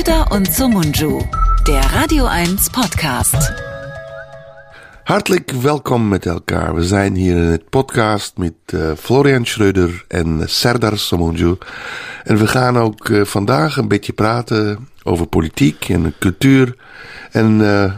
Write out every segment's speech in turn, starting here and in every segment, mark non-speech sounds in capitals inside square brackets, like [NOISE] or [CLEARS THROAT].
Schröder und Sumunju, der Radio 1 Podcast. Hartelijk welkom met elkaar. We zijn hier in het podcast met uh, Florian Schreuder en Serdar Somunju. En we gaan ook uh, vandaag een beetje praten over politiek en cultuur. En uh,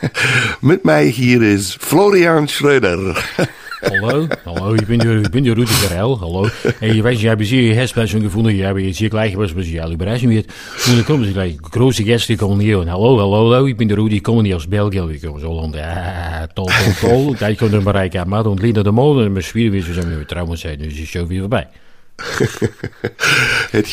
[LAUGHS] met mij hier is Florian Schreuder. [LAUGHS] Hallo, hallo, ich bin der, ich bin der Rudi Carell, hallo. Hey, ich weiß, ich habe Hespen schon gefunden, ich habe jetzt hier gleich was speciaal überraschen wird. Und dann kommen sie gleich, große Gäste kommen hier und hallo, hallo, hallo, ich bin der Rudi, ich komme nicht aus Belgien, ich komme aus Holland, ah, toll, toll, toll. Gleich kommt dann Bereich Amad und Lina de Mol, und es schwierig, wie sie sagen, wir trauen sein, dus ist schon wieder vorbei.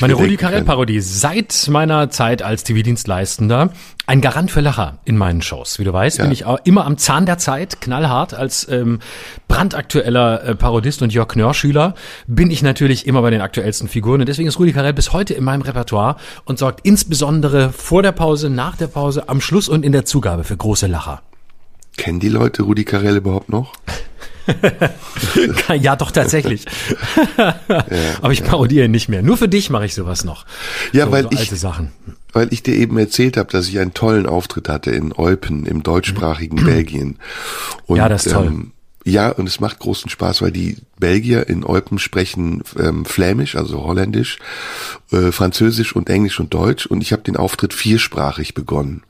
Meine Rudi Carell-Parodie seit meiner Zeit als TV-Dienstleistender ein Garant für Lacher in meinen Shows. Wie du weißt, ja. bin ich auch immer am Zahn der Zeit, knallhart als ähm, brandaktueller äh, Parodist und Jörg Knörr-Schüler bin ich natürlich immer bei den aktuellsten Figuren und deswegen ist Rudi Carell bis heute in meinem Repertoire und sorgt insbesondere vor der Pause, nach der Pause, am Schluss und in der Zugabe für große Lacher. Kennen die Leute Rudi Carell überhaupt noch? [LAUGHS] [LAUGHS] ja, doch tatsächlich. [LAUGHS] ja, Aber ich parodiere ihn nicht mehr. Nur für dich mache ich sowas noch. Ja, so, weil so ich Sachen. Weil ich dir eben erzählt habe, dass ich einen tollen Auftritt hatte in Eupen im deutschsprachigen [CLEARS THROAT] Belgien. Und, ja, das ist toll. Ähm, ja, und es macht großen Spaß, weil die Belgier in Eupen sprechen ähm, Flämisch, also Holländisch, äh, Französisch und Englisch und Deutsch. Und ich habe den Auftritt viersprachig begonnen.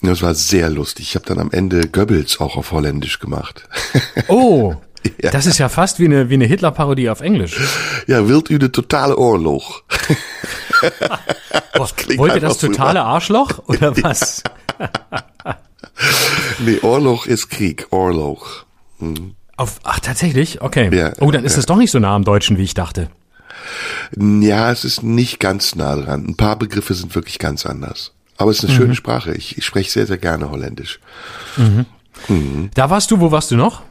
Und das war sehr lustig. Ich habe dann am Ende Goebbels auch auf Holländisch gemacht. [LAUGHS] Oh, ja. das ist ja fast wie eine, wie eine Hitler-Parodie auf Englisch. Ja, wilt u de totale Oorlog? [LAUGHS] das Wollt ihr das totale Arschloch oder [LAUGHS] was? nee, Oorlog ist Krieg, Oorlog. Mhm. Auf, ach, tatsächlich? Okay. Ja, oh, dann ist ja. es doch nicht so nah am Deutschen, wie ich dachte. Ja, es ist nicht ganz nah dran. Ein paar Begriffe sind wirklich ganz anders. Aber es ist eine mhm. schöne Sprache. Ich, ich spreche sehr, sehr gerne Holländisch. Mhm. Mhm. Da warst du, wo warst du noch?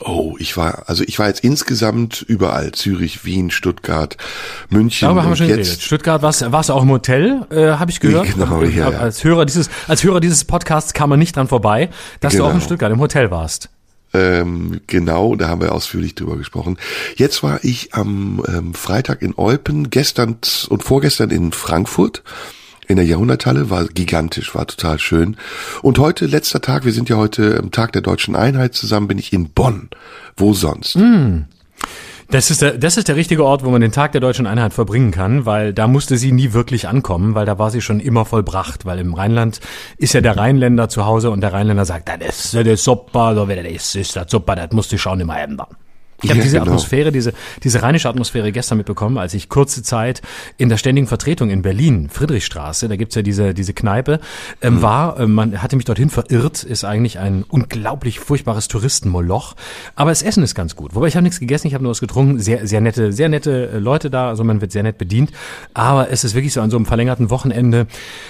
Oh, ich war, also ich war jetzt insgesamt überall. Zürich, Wien, Stuttgart, München. Darüber haben wir schon jetzt, geredet. Stuttgart, warst, warst du auch im Hotel, äh, habe ich gehört. [LAUGHS] Genau, ja, ja. Als Hörer dieses, als Hörer dieses Podcasts kam man nicht dran vorbei, dass Genau. du auch in Stuttgart im Hotel warst. Ähm, genau, da haben wir ausführlich drüber gesprochen. Jetzt war ich am ähm, Freitag in Eupen, gestern und vorgestern in Frankfurt in der Jahrhunderthalle, war gigantisch, war total schön. Und heute, letzter Tag, wir sind ja heute am Tag der deutschen Einheit zusammen, bin ich in Bonn. Wo sonst? Hm. Das ist, der, das ist der richtige Ort, wo man den Tag der deutschen Einheit verbringen kann, weil da musste sie nie wirklich ankommen, weil da war sie schon immer vollbracht, weil im Rheinland ist ja der Rheinländer zu Hause und der Rheinländer sagt, das ist das super, so wie das ist, das super, das musst du schon immer ändern. Ich habe Ja, diese genau. Atmosphäre, diese, diese rheinische Atmosphäre gestern mitbekommen, als ich kurze Zeit in der ständigen Vertretung in Berlin, Friedrichstraße, da gibt's ja diese, diese Kneipe, ähm, war, ähm, man hatte mich dorthin verirrt, ist eigentlich ein unglaublich furchtbares Touristenmoloch. Aber das Essen ist ganz gut. Wobei ich habe nichts gegessen, ich habe nur was getrunken. Sehr, sehr nette, sehr nette äh, Leute da, also man wird sehr nett bedient. Aber es ist wirklich so an so einem verlängerten Wochenende,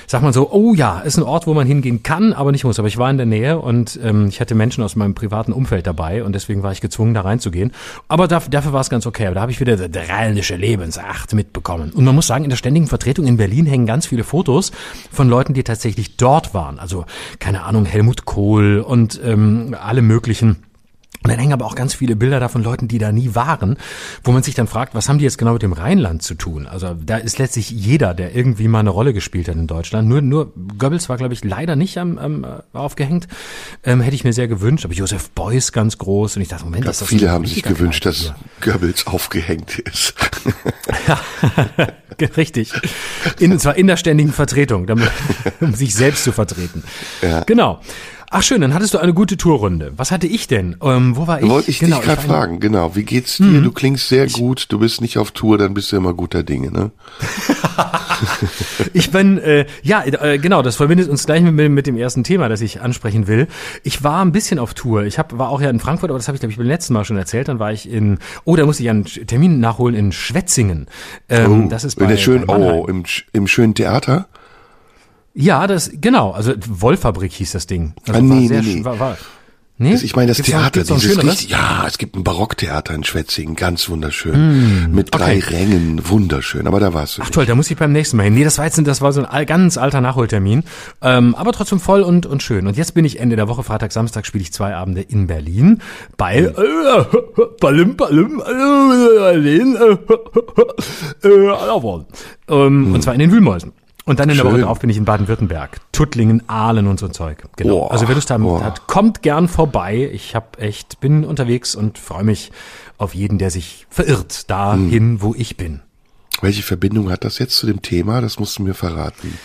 sagt man so, oh ja, ist ein Ort, wo man hingehen kann, aber nicht muss. Aber ich war in der Nähe und ähm, ich hatte Menschen aus meinem privaten Umfeld dabei und deswegen war ich gezwungen, da reinzugehen. Aber dafür, dafür war es ganz okay. Aber da habe ich wieder die rheinische Lebensacht mitbekommen. Und man muss sagen, in der ständigen Vertretung in Berlin hängen ganz viele Fotos von Leuten, die tatsächlich dort waren. Also, keine Ahnung, Helmut Kohl und ähm, alle möglichen. Und dann hängen aber auch ganz viele Bilder da von Leuten, die da nie waren, wo man sich dann fragt, was haben die jetzt genau mit dem Rheinland zu tun? Also da ist letztlich jeder, der irgendwie mal eine Rolle gespielt hat in Deutschland. Nur, nur Goebbels war, glaube ich, leider nicht am, am äh, aufgehängt. Ähm, hätte ich mir sehr gewünscht. Aber Josef Beuys ganz groß. Und ich dachte, Moment, Ja, ist das viele haben sich gewünscht, dass Goebbels aufgehängt ist. hier. [LAUGHS] Richtig. In, und zwar in der ständigen Vertretung, damit, [LAUGHS] um sich selbst zu vertreten. Ja. Genau. Ach schön, dann hattest du eine gute Tourrunde. Was hatte ich denn? Ähm, wo war ich? Wollte ich genau, dich gerade in- fragen, genau. Wie geht's dir? Du klingst sehr gut, du bist nicht auf Tour, dann bist du immer guter Dinge, ne? [LAUGHS] Ich bin, äh, ja, äh, genau, das verbindet uns gleich mit, mit dem ersten Thema, das ich ansprechen will. Ich war ein bisschen auf Tour. Ich hab, war auch ja in Frankfurt, aber das habe ich, glaube ich, beim letzten Mal schon erzählt. Dann war ich in, oh, da musste ich einen Termin nachholen in Schwetzingen. Ähm, Oh, das ist in bei, der schönen, oh, im, im schönen Theater? Ja, das, genau, also Wollfabrik hieß das Ding. Also Ah, nee, nee, nee. War, war, nee? Das- Ich meine, das Gibt's Theater, noch dieses richtig, ja, es gibt ein Barocktheater in Schwetzingen, ganz wunderschön. Mit drei okay. Rängen, wunderschön, aber da warst du Ach nicht. toll, da muss ich beim nächsten Mal hin. Nee, das war jetzt, das war so ein ganz alter Nachholtermin, ähm, aber trotzdem voll und, und schön. Und jetzt bin ich Ende der Woche, Freitag, Samstag spiele ich zwei Abende in Berlin bei äh, Balim, Balim, äh, Berlin, äh, äh, Allerwald. ähm, Und zwar in den Wühlmäusen. Und dann in der Schön. Woche drauf bin ich in Baden-Württemberg. Tuttlingen, Aalen und so ein Zeug. Genau. Boah, also wer Lust haben boah. hat, kommt gern vorbei. Ich hab echt, bin unterwegs und freue mich auf jeden, der sich verirrt, dahin, wo ich bin. Welche Verbindung hat das jetzt zu dem Thema? Das musst du mir verraten.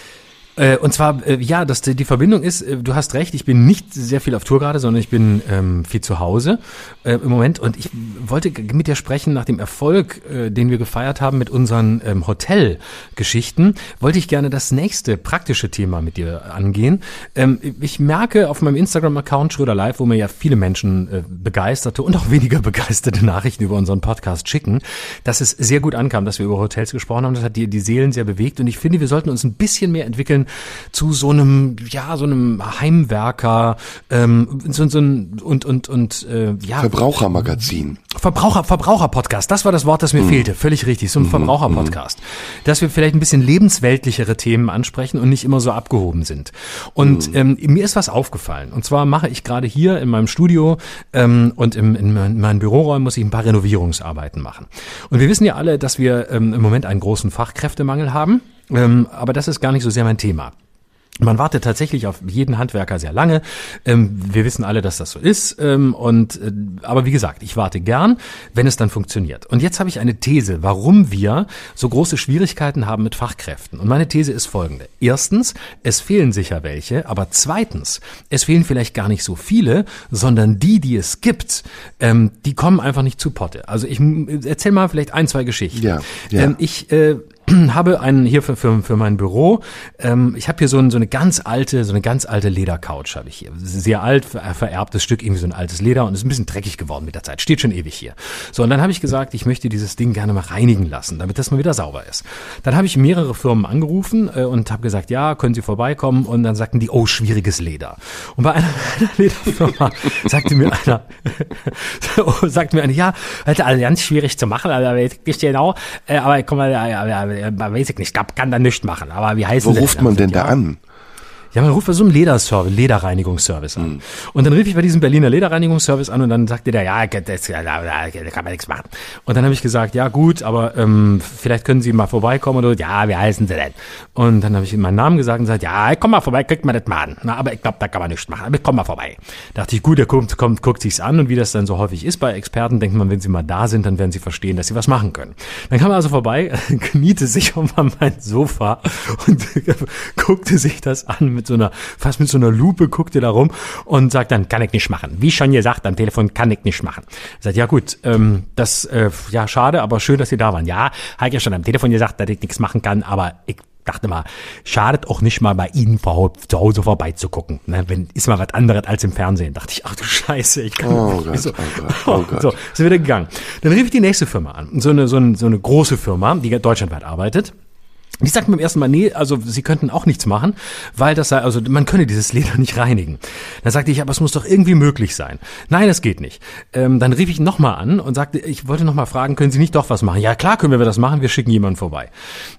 Äh, und zwar, äh, ja, dass die Verbindung ist, äh, du hast recht, ich bin nicht sehr viel auf Tour gerade, sondern ich bin ähm, viel zu Hause äh, im Moment. Und ich wollte mit dir sprechen nach dem Erfolg, äh, den wir gefeiert haben mit unseren ähm, Hotelgeschichten, wollte ich gerne das nächste praktische Thema mit dir angehen. Ähm, ich merke auf meinem Instagram-Account Schröder Live, wo mir ja viele Menschen äh, begeisterte und auch weniger [LAUGHS] begeisterte Nachrichten über unseren Podcast schicken, dass es sehr gut ankam, dass wir über Hotels gesprochen haben. Das hat die, die Seelen sehr bewegt. Und ich finde, wir sollten uns ein bisschen mehr entwickeln zu so einem, ja, so einem Heimwerker ähm, so, so ein, und und und äh, ja Verbrauchermagazin. Verbraucher Verbraucher-Podcast. Das war das Wort, das mir fehlte. Völlig richtig. So ein Verbraucher-Podcast, dass wir vielleicht ein bisschen lebensweltlichere Themen ansprechen und nicht immer so abgehoben sind. Und ähm, mir ist was aufgefallen. Und zwar mache ich gerade hier in meinem Studio ähm, und im, in, mein- in meinen Büroräumen muss ich ein paar Renovierungsarbeiten machen. Und wir wissen ja alle, dass wir ähm, im Moment einen großen Fachkräftemangel haben. Ähm, aber das ist gar nicht so sehr mein Thema. Man wartet tatsächlich auf jeden Handwerker sehr lange. Ähm, wir wissen alle, dass das so ist. Ähm, und äh, aber wie gesagt, ich warte gern, wenn es dann funktioniert. Und jetzt habe ich eine These, warum wir so große Schwierigkeiten haben mit Fachkräften. Und meine These ist folgende: Erstens, es fehlen sicher welche, aber zweitens, es fehlen vielleicht gar nicht so viele, sondern die, die es gibt, ähm, die kommen einfach nicht zu Potte. Also ich erzähl mal vielleicht ein, zwei Geschichten. Ja, ja. Ich äh, [CLEARS THROAT] habe einen hier für, für, für mein Büro. Ähm, ich habe hier so, ein, so eine ganz alte, so eine ganz alte Ledercouch habe ich hier. Sehr alt, ver- vererbtes Stück, irgendwie so ein altes Leder und ist ein bisschen dreckig geworden mit der Zeit. Steht schon ewig hier. So, und dann habe ich gesagt, ich möchte dieses Ding gerne mal reinigen lassen, damit das mal wieder sauber ist. Dann habe ich mehrere Firmen angerufen äh, und habe gesagt, ja, können Sie vorbeikommen? Und dann sagten die, oh, schwieriges Leder. Und bei einer, [LAUGHS] einer Lederfirma sagte mir einer, [LAUGHS] sagte mir einer, ja, also ganz schwierig zu machen, also ich nicht genau, äh, aber komm mal, ja, ja, ja, weiß ich nicht, kann da nicht machen. Aber wie heißen Wo ruft man denn da an? Ja, man ruft bei so einem Lederservice, Lederreinigungsservice an. Und dann rief ich bei diesem Berliner Lederreinigungsservice an und dann sagte der, ja, das, ja, da, da kann man nichts machen. Und dann habe ich gesagt, ja gut, aber ähm, vielleicht können Sie mal vorbeikommen oder ja, wie heißen Sie denn? Und dann habe ich ihm meinen Namen gesagt und gesagt, ja, komm mal vorbei, kriegt man das mal an. Na, aber ich glaube, da kann man nichts machen. Aber komm mal vorbei. Dachte ich, gut, er kommt, kommt, guckt sich's an und wie das dann so häufig ist bei Experten, denkt man, wenn sie mal da sind, dann werden sie verstehen, dass sie was machen können. Dann kam er also vorbei, [LAUGHS] kniete sich um an mein Sofa und [LAUGHS] guckte sich das an mit so einer, fast mit so einer Lupe, guckte da rum und sagt dann, kann ich nicht machen. Wie schon gesagt, am Telefon kann ich nicht machen. Sagt, ja gut, ähm, das, äh, ja, schade, aber schön, dass Sie da waren. Ja, habe ich ja schon am Telefon gesagt, dass ich nichts machen kann, aber ich dachte mal, schadet auch nicht mal bei Ihnen zu Hause vorbeizugucken. Ne? Wenn, ist mal was anderes als im Fernsehen. Dachte ich, ach du Scheiße, ich kann Oh nicht Gott, so. oh Gott, oh. [LAUGHS] So, ist er wieder gegangen. Dann rief ich die nächste Firma an. So eine, so eine, so eine große Firma, die deutschlandweit arbeitet. Die sagten beim ersten Mal, nee, also sie könnten auch nichts machen, weil das sei, also man könne dieses Leder [LAUGHS] nicht reinigen. Dann sagte ich, aber es muss doch irgendwie möglich sein. Nein, das geht nicht. Ähm, dann rief ich nochmal an und sagte, ich wollte nochmal fragen, können Sie nicht doch was machen? Ja, klar können wir das machen, wir schicken jemanden vorbei.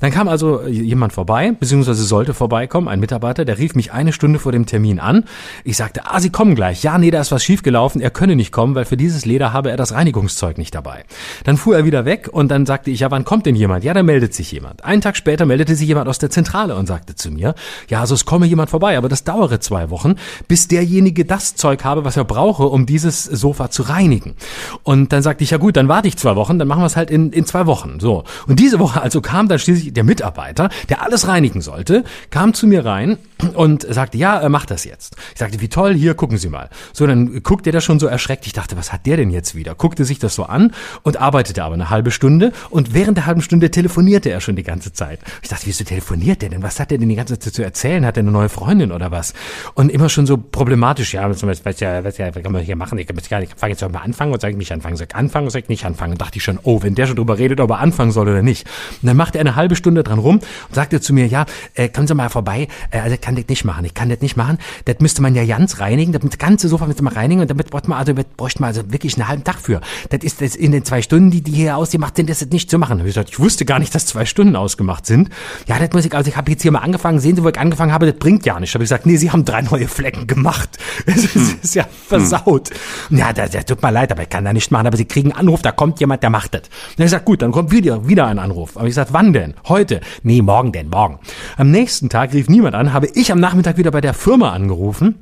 Dann kam also jemand vorbei, beziehungsweise sollte vorbeikommen, ein Mitarbeiter, der rief mich eine Stunde vor dem Termin an. Ich sagte, ah, Sie kommen gleich. Ja, nee, da ist was schiefgelaufen, er könne nicht kommen, weil für dieses Leder habe er das Reinigungszeug nicht dabei. Dann fuhr er wieder weg und dann sagte ich, ja, wann kommt denn jemand? Ja, da meldet sich jemand. Einen Tag später meldete sich jemand aus der Zentrale und sagte zu mir, ja, also es komme jemand vorbei, aber das dauere zwei Wochen, bis derjenige das Zeug habe, was er brauche, um dieses Sofa zu reinigen. Und dann sagte ich, ja gut, dann warte ich zwei Wochen, dann machen wir es halt in, in zwei Wochen. So. Und diese Woche also kam dann schließlich der Mitarbeiter, der alles reinigen sollte, kam zu mir rein und sagte, ja, er macht das jetzt. Ich sagte, wie toll, hier, gucken Sie mal. So, dann guckte er da schon so erschreckt. Ich dachte, was hat der denn jetzt wieder? Guckte sich das so an und arbeitete aber eine halbe Stunde und während der halben Stunde telefonierte er schon die ganze Zeit. Ich dachte, wieso telefoniert der denn? Was hat der denn die ganze Zeit zu erzählen? Hat er eine neue Freundin oder was? Und immer schon so problematisch. Ja, zum Beispiel, was, ja, was, ja, was kann man hier machen? Ich, kann jetzt gar nicht- ich fange jetzt mal anfangen und sage nicht anfangen. Sag anfangen, sag nicht anfangen. Und dachte ich schon, oh, wenn der schon drüber redet, ob er anfangen soll oder nicht. Und dann machte er eine halbe Stunde dran rum und sagte zu mir, ja, äh, kommen Sie mal vorbei. Äh, also ich kann das nicht machen. Ich kann das nicht machen. Das müsste man ja ganz reinigen. Das ganze Sofa müsste man reinigen und damit bräuchte man also, bräuchte man also wirklich einen halben Tag für. Das ist das in den zwei Stunden, die die hier ausgemacht sind, ist das nicht zu machen. Ich, gesagt, ich wusste gar nicht, dass zwei Stunden ausgemacht sind. Sind. Ja, das muss ich, also ich habe jetzt hier mal angefangen, sehen Sie, wo ich angefangen habe, das bringt ja nichts. Habe ich gesagt, nee, Sie haben drei neue Flecken gemacht. [LAUGHS] Es ist, hm. ist ja versaut. Hm. Ja, das, das tut mir leid, aber ich kann da nicht machen. Aber Sie kriegen einen Anruf, da kommt jemand, der macht das. Dann ich gesagt, gut, dann kommt wieder, wieder ein Anruf. Aber ich gesagt, wann denn? Heute? Nee, morgen denn, morgen. Am nächsten Tag rief niemand an, habe ich am Nachmittag wieder bei der Firma angerufen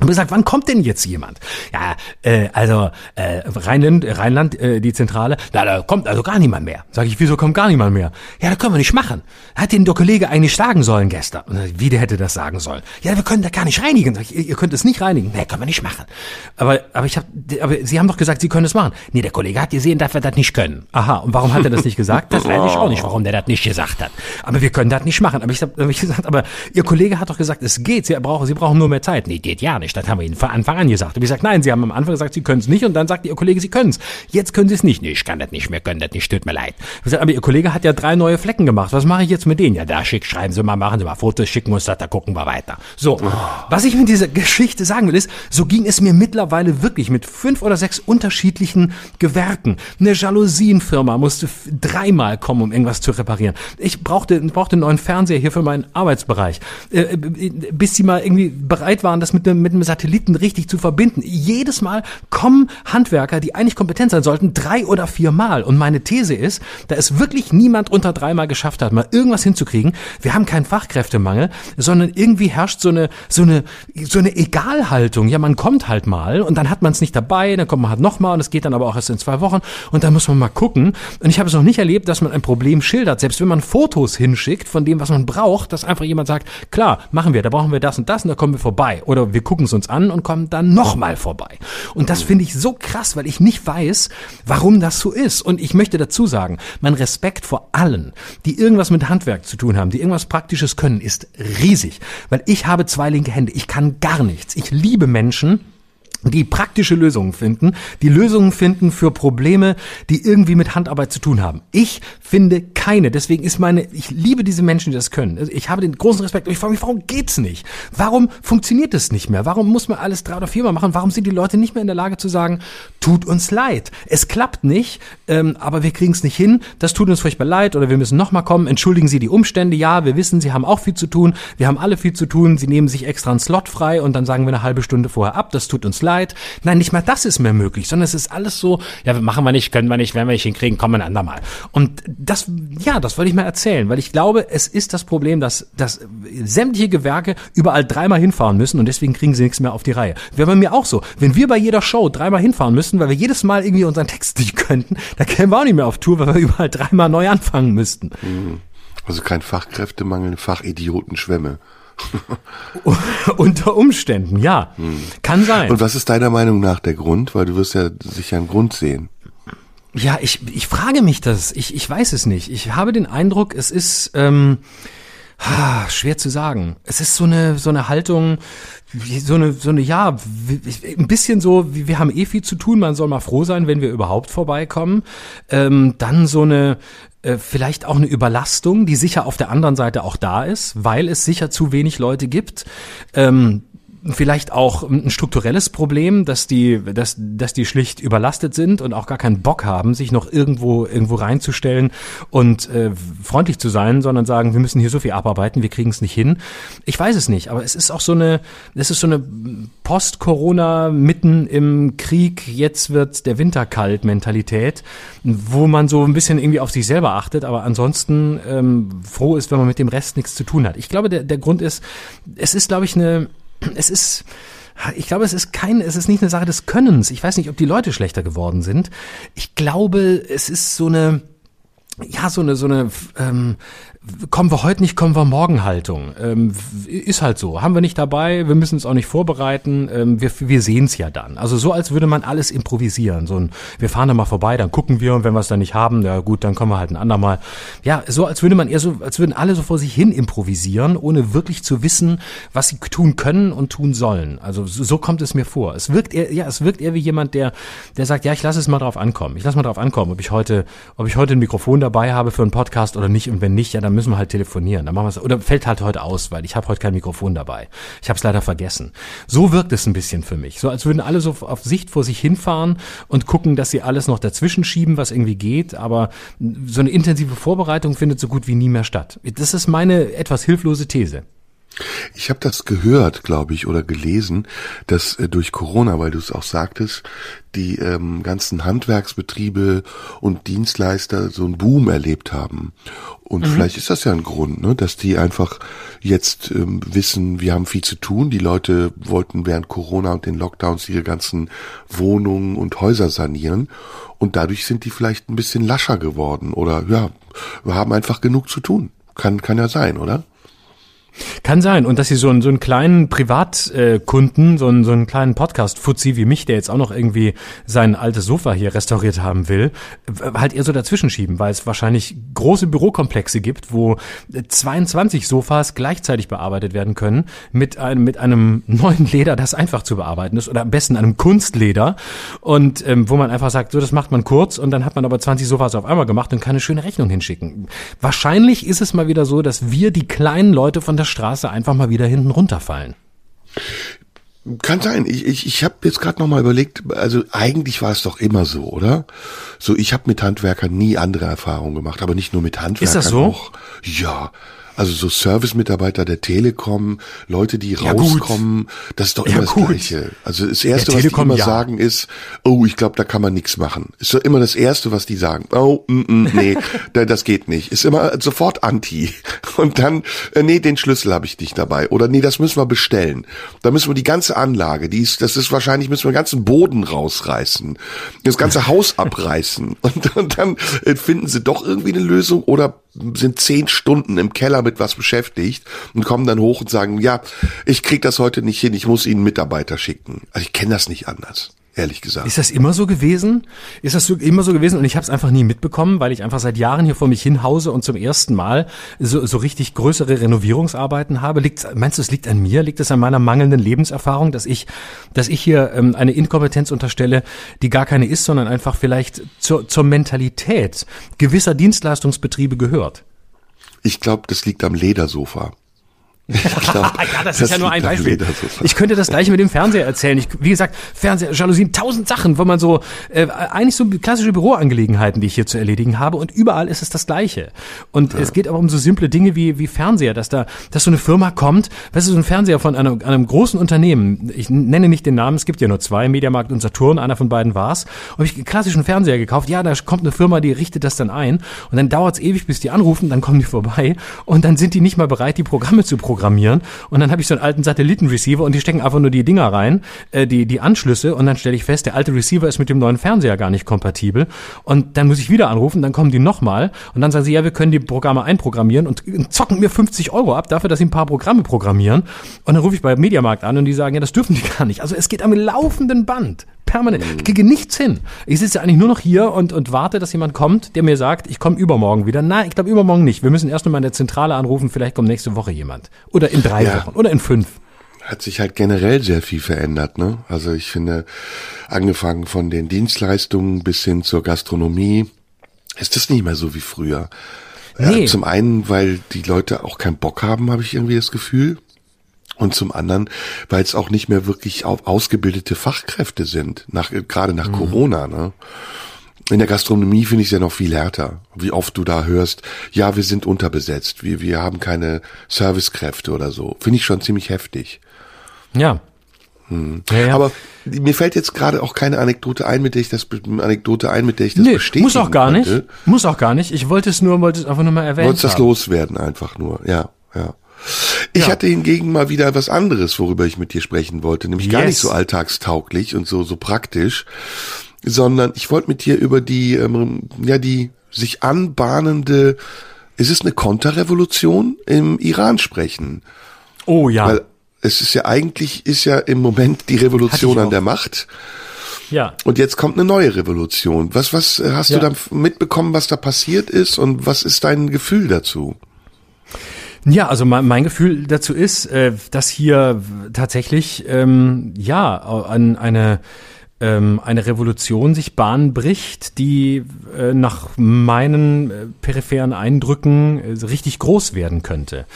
und gesagt, wann kommt denn jetzt jemand? Ja, äh, also äh, Rheinland, Rheinland, äh, die Zentrale, da, da kommt also gar niemand mehr. Sag ich, wieso kommt gar niemand mehr? Ja, das können wir nicht machen. Hat den der Kollege eigentlich sagen sollen gestern. Wie der hätte das sagen sollen? Ja, wir können da gar nicht reinigen. Sag ich, ihr, könnt es nicht reinigen. Nee, können wir nicht machen. Aber, aber ich habe, aber Sie haben doch gesagt, Sie können es machen. Nee, der Kollege hat gesehen, dass wir das nicht können. Aha, und warum hat er das nicht gesagt? Das weiß ich auch nicht, warum der das nicht gesagt hat. Aber wir können das nicht machen. Aber ich habe hab ich gesagt, aber Ihr Kollege hat doch gesagt, es geht. Sie brauchen, Sie brauchen nur mehr Zeit. Nee, geht ja nicht nicht. Das haben wir Ihnen von Anfang an gesagt. Und ich gesagt, nein, Sie haben am Anfang gesagt, Sie können es nicht. Und dann sagt Ihr Kollege, Sie können es. Jetzt können Sie es nicht. Nee, ich kann das nicht mehr, können das nicht, tut mir leid. Ich gesagt, aber Ihr Kollege hat ja drei neue Flecken gemacht. Was mache ich jetzt mit denen? Ja, da schick, schreiben Sie mal, machen Sie mal Fotos, schicken uns das, da gucken wir weiter. So, was ich mit dieser Geschichte sagen will, ist, so ging es mir mittlerweile wirklich mit fünf oder sechs unterschiedlichen Gewerken. Eine Jalousienfirma musste dreimal kommen, um irgendwas zu reparieren. Ich brauchte, brauchte einen neuen Fernseher hier für meinen Arbeitsbereich. Äh, äh bis sie mal irgendwie bereit waren, das mit einem, mit Satelliten richtig zu verbinden. Jedes Mal kommen Handwerker, die eigentlich kompetent sein sollten, drei oder vier Mal. Und meine These ist, da es wirklich niemand unter dreimal geschafft hat, mal irgendwas hinzukriegen. Wir haben keinen Fachkräftemangel, sondern irgendwie herrscht so eine, so eine, so eine Egalhaltung. Ja, man kommt halt mal und dann hat man es nicht dabei, dann kommt man halt nochmal und es geht dann aber auch erst in zwei Wochen und dann muss man mal gucken. Und ich habe es noch nicht erlebt, dass man ein Problem schildert, selbst wenn man Fotos hinschickt von dem, was man braucht, dass einfach jemand sagt, klar, machen wir, da brauchen wir das und das und da kommen wir vorbei. Oder wir gucken es uns an und kommen dann nochmal vorbei. Und das finde ich so krass, weil ich nicht weiß, warum das so ist. Und ich möchte dazu sagen, mein Respekt vor allen, die irgendwas mit Handwerk zu tun haben, die irgendwas Praktisches können, ist riesig. Weil ich habe zwei linke Hände. Ich kann gar nichts. Ich liebe Menschen, die praktische Lösungen finden, die Lösungen finden für Probleme, die irgendwie mit Handarbeit zu tun haben. Ich finde keine. Deswegen ist meine, ich liebe diese Menschen, die das können. Also ich habe den großen Respekt. Ich frage mich, warum geht's nicht? Warum funktioniert es nicht mehr? Warum muss man alles drei oder viermal machen? Warum sind die Leute nicht mehr in der Lage zu sagen, tut uns leid. Es klappt nicht, ähm, aber wir kriegen es nicht hin. Das tut uns furchtbar leid oder wir müssen nochmal kommen. Entschuldigen Sie die Umstände. Ja, wir wissen, Sie haben auch viel zu tun. Wir haben alle viel zu tun. Sie nehmen sich extra einen Slot frei und dann sagen wir eine halbe Stunde vorher ab. Das tut uns leid. Zeit. Nein, nicht mal das ist mehr möglich, sondern es ist alles so, ja, machen wir nicht, können wir nicht, werden wir nicht hinkriegen, kommen ein andermal. Und das, ja, das wollte ich mal erzählen, weil ich glaube, es ist das Problem, dass, dass sämtliche Gewerke überall dreimal hinfahren müssen und deswegen kriegen sie nichts mehr auf die Reihe. Wäre bei mir auch so. Wenn wir bei jeder Show dreimal hinfahren müssten, weil wir jedes Mal irgendwie unseren Text [LAUGHS] nicht könnten, dann kämen wir auch nicht mehr auf Tour, weil wir überall dreimal neu anfangen müssten. Also kein Fachkräftemangel, Fachidiotenschwämme. [LAUGHS] Unter Umständen, ja. Hm. Kann sein. Und was ist deiner Meinung nach der Grund? Weil du wirst ja sicher einen Grund sehen. Ja, ich, ich frage mich das. Ich, ich weiß es nicht. Ich habe den Eindruck, es ist ähm, [SIGHS] schwer zu sagen. Es ist so eine so eine Haltung, so eine so eine ja ein bisschen so, wie wir haben eh viel zu tun. Man soll mal froh sein, wenn wir überhaupt vorbeikommen. Ähm, dann so eine äh, vielleicht auch eine Überlastung, die sicher auf der anderen Seite auch da ist, weil es sicher zu wenig Leute gibt. Ähm, vielleicht auch ein strukturelles Problem, dass die, dass, dass die schlicht überlastet sind und auch gar keinen Bock haben, sich noch irgendwo irgendwo reinzustellen und äh, freundlich zu sein, sondern sagen, wir müssen hier so viel abarbeiten, wir kriegen es nicht hin. Ich weiß es nicht, aber es ist auch so eine, es ist so eine Post-Corona mitten im Krieg, jetzt wird der Winter kalt Mentalität, wo man so ein bisschen irgendwie auf sich selber achtet, aber ansonsten ähm, froh ist, wenn man mit dem Rest nichts zu tun hat. Ich glaube, der, der Grund ist, es ist, glaube ich, eine es ist, ich glaube, es ist kein, es ist nicht eine Sache des Könnens. Ich weiß nicht, ob die Leute schlechter geworden sind. Ich glaube, es ist so eine, ja, so eine, so eine, ähm, kommen wir heute nicht, kommen wir morgen Haltung. Ähm, ist halt so. Haben wir nicht dabei, wir müssen es auch nicht vorbereiten, ähm, wir, wir sehen es ja dann. Also so, als würde man alles improvisieren. So ein, wir fahren da mal vorbei, dann gucken wir und wenn wir es dann nicht haben, ja gut, dann kommen wir halt ein andermal. Ja, so als würde man eher so, als würden alle so vor sich hin improvisieren, ohne wirklich zu wissen, was sie tun können und tun sollen. Also so, so kommt es mir vor. Es wirkt eher, ja, es wirkt eher wie jemand, der, der sagt, ja, ich lasse es mal drauf ankommen. Ich lasse mal drauf ankommen, ob ich heute, ob ich heute ein Mikrofon dabei habe für einen Podcast oder nicht und wenn nicht, ja, dann müssen wir halt telefonieren. Dann machen wir es oder fällt halt heute aus, weil ich habe heute kein Mikrofon dabei. Ich habe es leider vergessen. So wirkt es ein bisschen für mich, so als würden alle so auf Sicht vor sich hinfahren und gucken, dass sie alles noch dazwischen schieben, was irgendwie geht. Aber so eine intensive Vorbereitung findet so gut wie nie mehr statt. Das ist meine etwas hilflose These. Ich habe das gehört, glaube ich, oder gelesen, dass äh, durch Corona, weil du es auch sagtest, die ähm, ganzen Handwerksbetriebe und Dienstleister so einen Boom erlebt haben. Und mhm. vielleicht ist das ja ein Grund, ne, dass die einfach jetzt ähm, wissen, wir haben viel zu tun. Die Leute wollten während Corona und den Lockdowns ihre ganzen Wohnungen und Häuser sanieren. Und dadurch sind die vielleicht ein bisschen lascher geworden. Oder ja, wir haben einfach genug zu tun. Kann, kann ja sein, oder? Kann sein. Und dass sie so einen, so einen kleinen Privatkunden, so einen, so einen kleinen Podcast-Fuzzi wie mich, der jetzt auch noch irgendwie sein altes Sofa hier restauriert haben will, halt eher so dazwischen schieben, weil es wahrscheinlich große Bürokomplexe gibt, wo 22 Sofas gleichzeitig bearbeitet werden können mit einem, mit einem neuen Leder, das einfach zu bearbeiten ist oder am besten einem Kunstleder und ähm, wo man einfach sagt, so das macht man kurz und dann hat man aber 20 Sofas auf einmal gemacht und kann eine schöne Rechnung hinschicken. Wahrscheinlich ist es mal wieder so, dass wir die kleinen Leute von der Straße einfach mal wieder hinten runterfallen. Kann sein. Ich, ich, ich habe jetzt gerade noch mal überlegt, also eigentlich war es doch immer so, oder? So, ich habe mit Handwerkern nie andere Erfahrungen gemacht, aber nicht nur mit Handwerkern. Ist das so? Auch, ja, also so Service-Mitarbeiter der Telekom, Leute, die ja, rauskommen, gut. das ist doch immer ja, das gut. Gleiche. Also das Erste, was Telekom, die immer ja. sagen, ist, oh, ich glaube, da kann man nichts machen. Ist doch immer das Erste, was die sagen. Oh, mm, mm, nee, [LAUGHS] das geht nicht. Ist immer sofort anti. Und dann, äh, nee, den Schlüssel habe ich nicht dabei. Oder nee, das müssen wir bestellen. Da müssen wir die ganze Anlage, die ist, das ist wahrscheinlich, müssen wir den ganzen Boden rausreißen. Das ganze Haus abreißen. [LAUGHS] Und, und dann äh, finden sie doch irgendwie eine Lösung oder sind zehn Stunden im Keller mit was beschäftigt und kommen dann hoch und sagen, ja, ich krieg das heute nicht hin, ich muss Ihnen Mitarbeiter schicken. Also ich kenne das nicht anders ehrlich gesagt. Ist das immer so gewesen? Ist das so, immer so gewesen? Und ich habe es einfach nie mitbekommen, weil ich einfach seit Jahren hier vor mich hinhause und zum ersten Mal so, so richtig größere Renovierungsarbeiten habe. Liegt, meinst du, es liegt an mir? Liegt es an meiner mangelnden Lebenserfahrung, dass ich, dass ich hier ähm, eine Inkompetenz unterstelle, die gar keine ist, sondern einfach vielleicht zur, zur Mentalität gewisser Dienstleistungsbetriebe gehört? Ich glaube, das liegt am Ledersofa. Glaub, [LAUGHS] ja, das, das ist ja nur ein Beispiel. Ich könnte das gleiche mit dem Fernseher erzählen. Ich, wie gesagt, Fernseher, Jalousien, tausend Sachen, wo man so, äh, eigentlich so klassische Büroangelegenheiten, die ich hier zu erledigen habe und überall ist es das Gleiche. Und ja. es geht aber um so simple Dinge wie, wie Fernseher, dass da, dass so eine Firma kommt, weißt du, so ein Fernseher von einem, einem großen Unternehmen, ich nenne nicht den Namen, es gibt ja nur zwei, Mediamarkt und Saturn, einer von beiden war's, und ich einen klassischen Fernseher gekauft, ja, da kommt eine Firma, die richtet das dann ein. Und dann dauert's ewig, bis die anrufen, dann kommen die vorbei. Und dann sind die nicht mal bereit, die Programme zu programmieren programmieren. Und dann habe ich so einen alten Satellitenreceiver und die stecken einfach nur die Dinger rein, äh, die, die Anschlüsse. Und dann stelle ich fest, der alte Receiver ist mit dem neuen Fernseher gar nicht kompatibel. Und dann muss ich wieder anrufen, dann kommen die nochmal und dann sagen sie, ja, wir können die Programme einprogrammieren und zocken mir 50 Euro ab dafür, dass sie ein paar Programme programmieren. Und dann rufe ich bei Mediamarkt an und die sagen, ja, das dürfen die [LAUGHS] gar nicht. Also es geht am laufenden Band permanent. Ich kriege nichts hin. Ich sitze eigentlich nur noch hier und, und warte, dass jemand kommt, der mir sagt, ich komme übermorgen wieder. Nein, ich glaube übermorgen nicht. Wir müssen erst mal in der Zentrale anrufen, vielleicht kommt nächste Woche jemand. Oder in drei ja. Wochen oder in fünf hat sich halt generell sehr viel verändert, ne? Also ich finde, angefangen von den Dienstleistungen bis hin zur Gastronomie, ist das nicht mehr so wie früher. Nee. Äh, zum einen, weil die Leute auch keinen Bock haben, habe ich irgendwie das Gefühl. Und zum anderen, weil es auch nicht mehr wirklich ausgebildete Fachkräfte sind, nach, gerade nach mhm. Corona. Ne? In der Gastronomie finde ich es ja noch viel härter, wie oft du da hörst, ja, wir sind unterbesetzt, wir, wir haben keine Servicekräfte oder so. Finde ich schon ziemlich heftig. Ja. Hm. Ja, ja. Aber mir fällt jetzt gerade auch keine Anekdote ein, mit der ich das Anekdote ein, mit der ich das nee, bestätigen Muss auch gar konnte. nicht. Muss auch gar nicht. Ich wollte es nur, wollte es einfach nur mal erwähnen. Wolltest das loswerden einfach nur. Ja, ja. Ich ja. hatte hingegen mal wieder was anderes, worüber ich mit dir sprechen wollte, nämlich yes. gar nicht so alltagstauglich und so so praktisch, sondern ich wollte mit dir über die ähm, ja die sich anbahnende ist es eine Konterrevolution im Iran sprechen. Oh ja. Weil es ist ja eigentlich ist ja im Moment die Revolution an der Macht. Ja. Und jetzt kommt eine neue Revolution. Was was hast ja. du da mitbekommen, was da passiert ist und was ist dein Gefühl dazu? Ja, also mein, mein Gefühl dazu ist, äh, dass hier tatsächlich ähm, ja an eine ähm, eine Revolution sich Bahn bricht, die äh, nach meinen äh, peripheren Eindrücken äh, richtig groß werden könnte.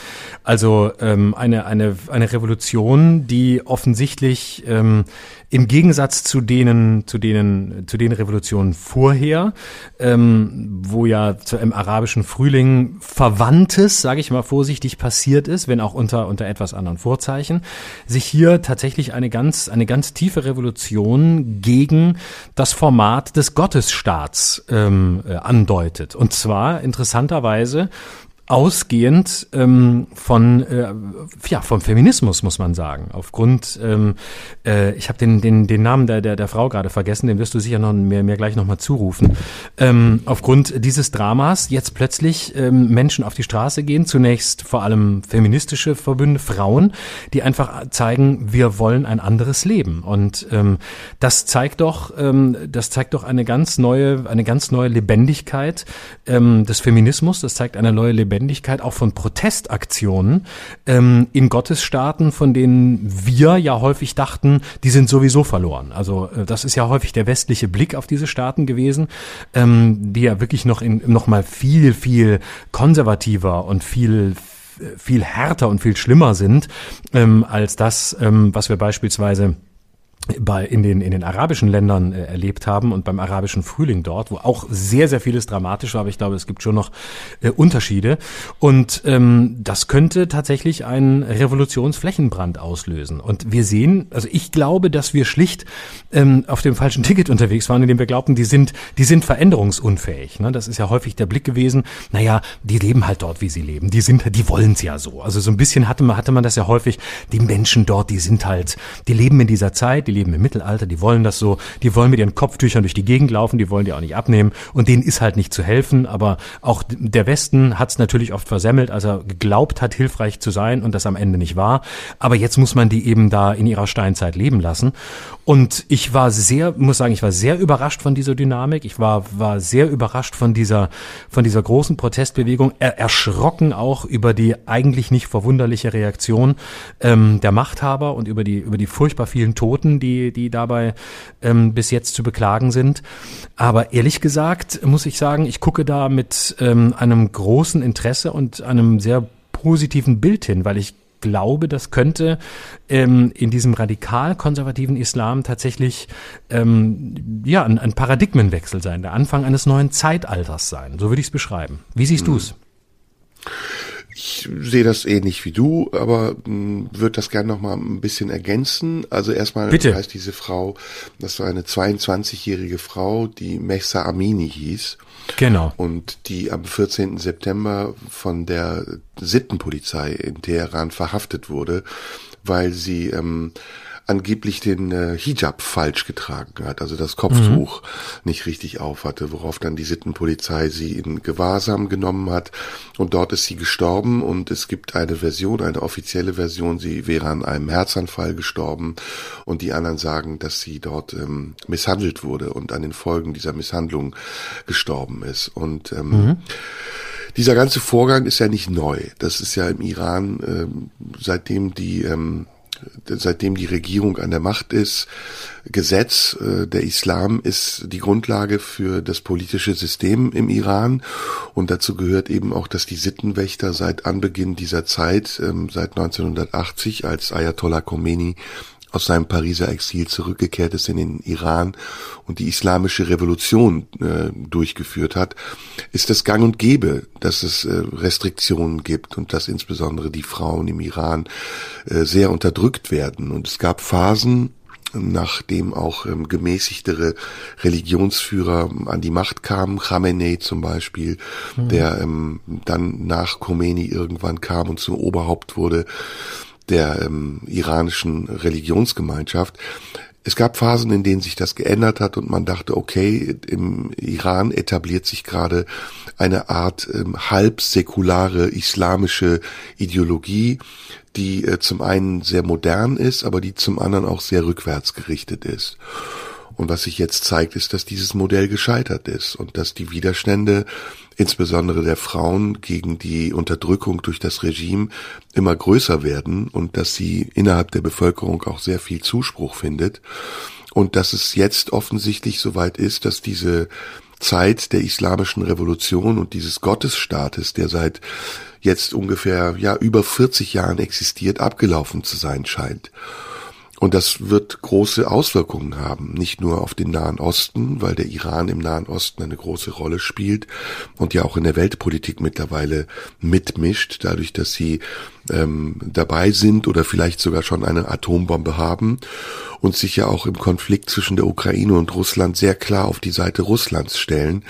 Also ähm, eine, eine, eine Revolution, die offensichtlich ähm, im Gegensatz zu denen, zu denen, zu den Revolutionen vorher, ähm, wo ja im arabischen Frühling Verwandtes, sage ich mal vorsichtig, passiert ist, wenn auch unter unter etwas anderen Vorzeichen, sich hier tatsächlich eine ganz eine ganz tiefe Revolution gegen das Format des Gottesstaats ähm, äh, andeutet. Und zwar interessanterweise ausgehend ähm, von äh, ja vom Feminismus muss man sagen. Aufgrund ähm, äh, ich habe den den den Namen der der der Frau gerade vergessen den wirst du sicher noch mir mir gleich noch mal zurufen. Ähm, aufgrund dieses Dramas jetzt plötzlich ähm, Menschen auf die Straße gehen zunächst vor allem feministische Verbünde Frauen die einfach zeigen wir wollen ein anderes Leben. Und ähm, das zeigt doch ähm, das zeigt doch eine ganz neue eine ganz neue Lebendigkeit ähm, des Feminismus. Das zeigt eine neue Lebendigkeit Notwendigkeit auch von Protestaktionen ähm, in Gottesstaaten, von denen wir ja häufig dachten, die sind sowieso verloren. Also äh, das ist ja häufig der westliche Blick auf diese Staaten gewesen, ähm, die ja wirklich noch in noch mal viel viel konservativer und viel viel härter und viel schlimmer sind ähm, als das, ähm, was wir beispielsweise bei, in, den, in den arabischen Ländern äh, erlebt haben und beim arabischen Frühling dort, wo auch sehr, sehr vieles dramatisch war, aber ich glaube, es gibt schon noch äh, Unterschiede. Und ähm, das könnte tatsächlich einen Revolutionsflächenbrand auslösen. Und wir sehen, also ich glaube, dass wir schlicht ähm, auf dem falschen Ticket unterwegs waren, indem wir glaubten, die sind, die sind veränderungsunfähig. Ne? Das ist ja häufig der Blick gewesen, naja, die leben halt dort, wie sie leben. Die sind, die wollen es ja so. Also so ein bisschen hatte man, hatte man das ja häufig, die Menschen dort, die sind halt, die leben in dieser Zeit, die leben im Mittelalter, die wollen das so, die wollen mit ihren Kopftüchern durch die Gegend laufen, die wollen die auch nicht abnehmen und denen ist halt nicht zu helfen, aber auch der Westen hat es natürlich oft versemmelt, als er geglaubt hat, hilfreich zu sein und das am Ende nicht war. Aber jetzt muss man die eben da in ihrer Steinzeit leben lassen. Und ich war sehr, muss sagen, ich war sehr überrascht von dieser Dynamik. Ich war, war sehr überrascht von dieser, von dieser großen Protestbewegung, er, erschrocken auch über die eigentlich nicht verwunderliche Reaktion ähm, der Machthaber und über die, über die furchtbar vielen Toten, die, die dabei ähm, bis jetzt zu beklagen sind. Aber ehrlich gesagt muss ich sagen, ich gucke da mit ähm, einem großen Interesse und einem sehr positiven Bild hin, weil ich glaube, das könnte ähm, in diesem radikal-konservativen Islam tatsächlich ähm, ja ein, ein, Paradigmenwechsel sein, der Anfang eines neuen Zeitalters sein. So würde ich es beschreiben. Wie siehst hm. du es? Ich sehe das ähnlich wie du, aber hm, würde das gerne noch mal ein bisschen ergänzen. Also erstmal Bitte. heißt diese Frau, das war eine 22-jährige Frau, die Mehsa Amini hieß. Genau. Und die am 14. September von der Sittenpolizei in Teheran verhaftet wurde, weil sie ähm, angeblich den äh, Hijab falsch getragen hat, also das Kopftuch mhm. nicht richtig auf hatte, worauf dann die Sittenpolizei sie in Gewahrsam genommen hat und dort ist sie gestorben und es gibt eine Version, eine offizielle Version, sie wäre an einem Herzanfall gestorben und die anderen sagen, dass sie dort ähm, misshandelt wurde und an den Folgen dieser Misshandlung gestorben ist und ähm, mhm. Dieser ganze Vorgang ist ja nicht neu. Das ist ja im Iran, ähm, seitdem die ähm, seitdem die Regierung an der Macht ist, Gesetz. Äh, der Islam ist die Grundlage für das politische System im Iran. Und dazu gehört eben auch, dass die Sittenwächter seit Anbeginn dieser Zeit, ähm, seit 1980, als Ayatollah Khomeini aus seinem Pariser Exil zurückgekehrt ist in den Iran und die islamische Revolution äh, durchgeführt hat, ist es gang und gäbe, dass es äh, Restriktionen gibt und dass insbesondere die Frauen im Iran äh, sehr unterdrückt werden. Und es gab Phasen, nachdem auch ähm, gemäßigtere Religionsführer an die Macht kamen, Khamenei zum Beispiel, mhm. der ähm, dann nach Khomeini irgendwann kam und zum Oberhaupt wurde, der ähm, iranischen Religionsgemeinschaft. Es gab Phasen, in denen sich das geändert hat und man dachte, okay, im Iran etabliert sich gerade eine Art ähm, halb säkulare islamische Ideologie, die äh, zum einen sehr modern ist, aber die zum anderen auch sehr rückwärts gerichtet ist. Und was sich jetzt zeigt, ist, dass dieses Modell gescheitert ist und dass die Widerstände insbesondere der Frauen gegen die Unterdrückung durch das Regime immer größer werden und dass sie innerhalb der Bevölkerung auch sehr viel Zuspruch findet. und dass es jetzt offensichtlich soweit ist, dass diese Zeit der islamischen Revolution und dieses Gottesstaates, der seit jetzt ungefähr ja über 40 Jahren existiert, abgelaufen zu sein scheint. Und das wird große Auswirkungen haben, nicht nur auf den Nahen Osten, weil der Iran im Nahen Osten eine große Rolle spielt und ja auch in der Weltpolitik mittlerweile mitmischt, dadurch, dass sie ähm, dabei sind oder vielleicht sogar schon eine Atombombe haben und sich ja auch im Konflikt zwischen der Ukraine und Russland sehr klar auf die Seite Russlands stellen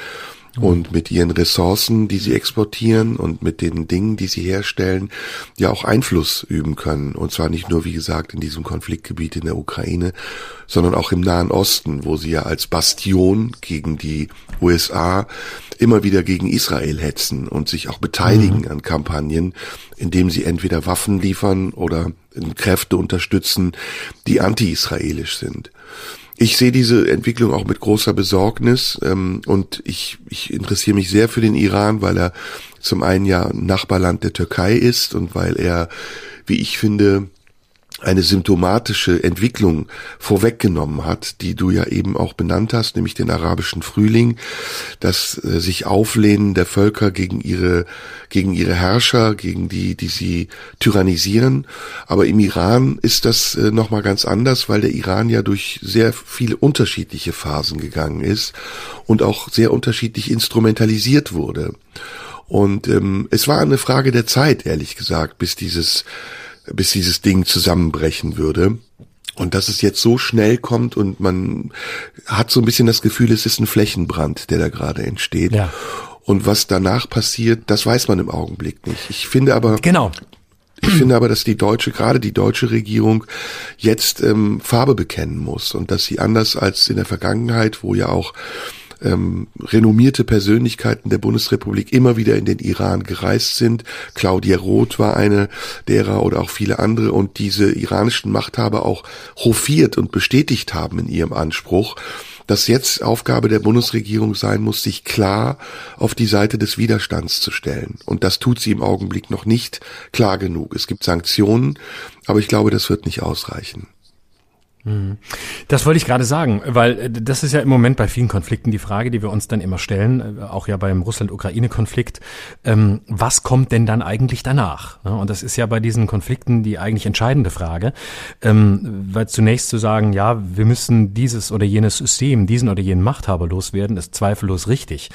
und mit ihren Ressourcen, die sie exportieren und mit den Dingen, die sie herstellen, ja auch Einfluss üben können. Und zwar nicht nur, wie gesagt, in diesem Konfliktgebiet in der Ukraine, sondern auch im Nahen Osten, wo sie ja als Bastion gegen die USA immer wieder gegen Israel hetzen und sich auch beteiligen mhm. an Kampagnen, indem sie entweder Waffen liefern oder Kräfte unterstützen, die anti-israelisch sind ich sehe diese Entwicklung auch mit großer Besorgnis ähm, und ich, ich interessiere mich sehr für den Iran, weil er zum einen ja Nachbarland der Türkei ist und weil er, wie ich finde, eine symptomatische Entwicklung vorweggenommen hat, die du ja eben auch benannt hast, nämlich den arabischen Frühling, das äh, sich Auflehnen der Völker gegen ihre, gegen ihre Herrscher, gegen die, die sie tyrannisieren. Aber im Iran ist das äh, nochmal ganz anders, weil der Iran ja durch sehr viele unterschiedliche Phasen gegangen ist und auch sehr unterschiedlich instrumentalisiert wurde. Und ähm, es war eine Frage der Zeit, ehrlich gesagt, bis dieses bis dieses Ding zusammenbrechen würde. Und dass es jetzt so schnell kommt und man hat so ein bisschen das Gefühl, es ist ein Flächenbrand, der da gerade entsteht. Ja. Und was danach passiert, das weiß man im Augenblick nicht. Ich finde aber, genau. Ich finde aber, dass die deutsche, gerade die deutsche Regierung jetzt ähm, Farbe bekennen muss und dass sie anders als in der Vergangenheit, wo ja auch ähm, renommierte Persönlichkeiten der Bundesrepublik immer wieder in den Iran gereist sind. Claudia Roth war eine derer oder auch viele andere und diese iranischen Machthaber auch hofiert und bestätigt haben in ihrem Anspruch dass jetzt Aufgabe der Bundesregierung sein muss, sich klar auf die Seite des Widerstands zu stellen. Und das tut sie im Augenblick noch nicht klar genug. Es gibt Sanktionen, aber ich glaube, das wird nicht ausreichen. Mhm. Das wollte ich gerade sagen, weil äh, das ist ja im Moment bei vielen Konflikten die Frage, die wir uns dann immer stellen, äh, auch ja beim Russland-Ukraine-Konflikt, ähm, was kommt denn dann eigentlich danach? Und das ist ja bei diesen Konflikten die eigentlich entscheidende Frage, ähm, weil zunächst zu sagen, ja, wir müssen dieses oder jenes System, diesen oder jenen Machthaber loswerden, ist zweifellos richtig.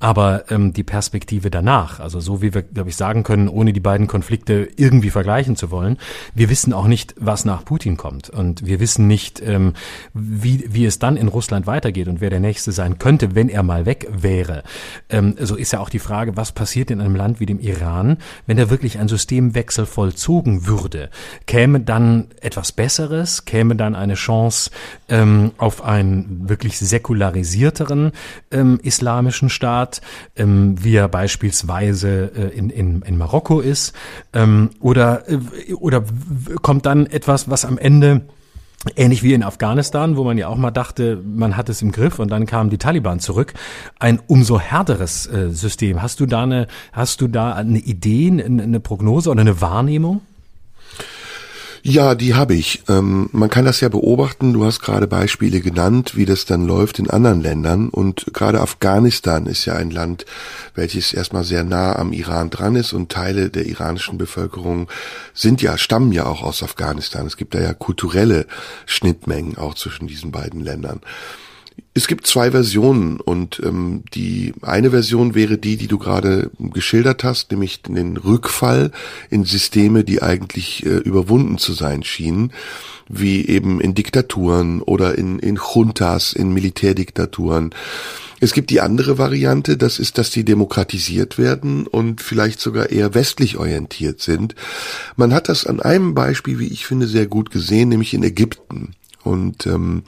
Aber ähm, die Perspektive danach, also so wie wir, glaube ich, sagen können, ohne die beiden Konflikte irgendwie vergleichen zu wollen, wir wissen auch nicht, was nach Putin kommt. Und wir wissen nicht, ähm, wie, wie es dann in Russland weitergeht und wer der Nächste sein könnte, wenn er mal weg wäre. Ähm, so ist ja auch die Frage, was passiert in einem Land wie dem Iran, wenn da wirklich ein Systemwechsel vollzogen würde? Käme dann etwas Besseres? Käme dann eine Chance ähm, auf einen wirklich säkularisierteren ähm, islamischen Staat, ähm, wie er beispielsweise äh, in, in, in Marokko ist? Ähm, oder, äh, oder kommt dann etwas, was am Ende Ähnlich wie in Afghanistan, wo man ja auch mal dachte, man hat es im Griff und dann kamen die Taliban zurück. Ein umso härteres äh, System. Hast du da eine, hast du da eine Idee, eine Prognose oder eine Wahrnehmung? Ja, die habe ich. Ähm, man kann das ja beobachten. Du hast gerade Beispiele genannt, wie das dann läuft in anderen Ländern. Und gerade Afghanistan ist ja ein Land, welches erstmal sehr nah am Iran dran ist und Teile der iranischen Bevölkerung sind ja, stammen ja auch aus Afghanistan. Es gibt da ja kulturelle Schnittmengen auch zwischen diesen beiden Ländern. Es gibt zwei Versionen und ähm, die eine Version wäre die, die du gerade geschildert hast, nämlich den Rückfall in Systeme, die eigentlich äh, überwunden zu sein schienen, wie eben in Diktaturen oder in, in Juntas, in Militärdiktaturen. Es gibt die andere Variante, das ist, dass die demokratisiert werden und vielleicht sogar eher westlich orientiert sind. Man hat das an einem Beispiel, wie ich finde, sehr gut gesehen, nämlich in Ägypten. Und ähm,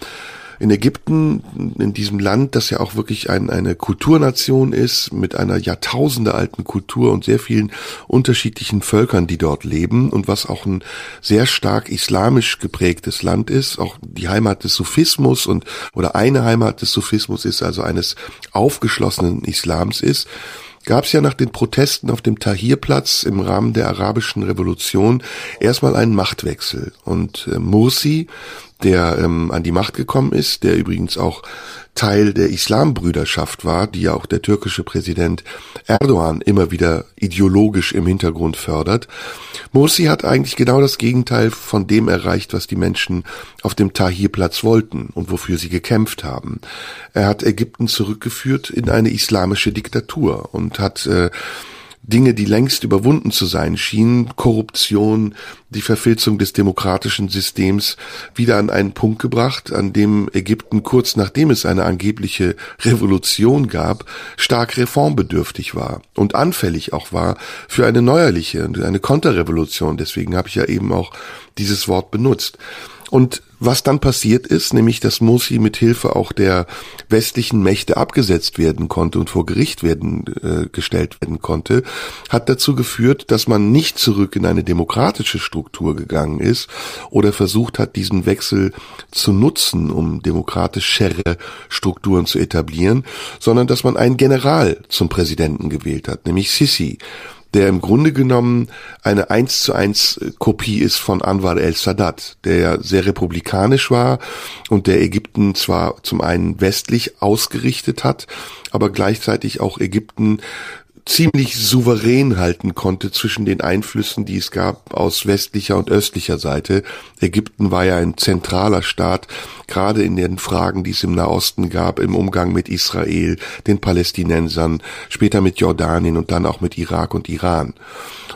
in Ägypten, in diesem Land, das ja auch wirklich ein, eine Kulturnation ist, mit einer Jahrtausende alten Kultur und sehr vielen unterschiedlichen Völkern, die dort leben und was auch ein sehr stark islamisch geprägtes Land ist, auch die Heimat des Sufismus und oder eine Heimat des Sufismus ist, also eines aufgeschlossenen Islams ist gab es ja nach den Protesten auf dem Tahrirplatz im Rahmen der arabischen Revolution erstmal einen Machtwechsel. Und äh, Mursi, der ähm, an die Macht gekommen ist, der übrigens auch Teil der Islambrüderschaft war, die ja auch der türkische Präsident Erdogan immer wieder ideologisch im Hintergrund fördert. Morsi hat eigentlich genau das Gegenteil von dem erreicht, was die Menschen auf dem Tahrirplatz wollten und wofür sie gekämpft haben. Er hat Ägypten zurückgeführt in eine islamische Diktatur und hat äh, Dinge, die längst überwunden zu sein schienen, Korruption, die Verfilzung des demokratischen Systems, wieder an einen Punkt gebracht, an dem Ägypten kurz nachdem es eine angebliche Revolution gab, stark reformbedürftig war und anfällig auch war für eine neuerliche und eine Konterrevolution. Deswegen habe ich ja eben auch dieses Wort benutzt. Und was dann passiert ist, nämlich dass Morsi mit Hilfe auch der westlichen Mächte abgesetzt werden konnte und vor Gericht werden äh, gestellt werden konnte, hat dazu geführt, dass man nicht zurück in eine demokratische Struktur gegangen ist oder versucht hat, diesen Wechsel zu nutzen, um demokratischere Strukturen zu etablieren, sondern dass man einen General zum Präsidenten gewählt hat, nämlich Sisi, der im Grunde genommen eine eins zu eins Kopie ist von Anwar el-Sadat, der ja sehr republikanisch war und der Ägypten zwar zum einen westlich ausgerichtet hat, aber gleichzeitig auch Ägypten ziemlich souverän halten konnte zwischen den Einflüssen, die es gab aus westlicher und östlicher Seite. Ägypten war ja ein zentraler Staat, gerade in den Fragen, die es im Nahosten gab, im Umgang mit Israel, den Palästinensern, später mit Jordanien und dann auch mit Irak und Iran.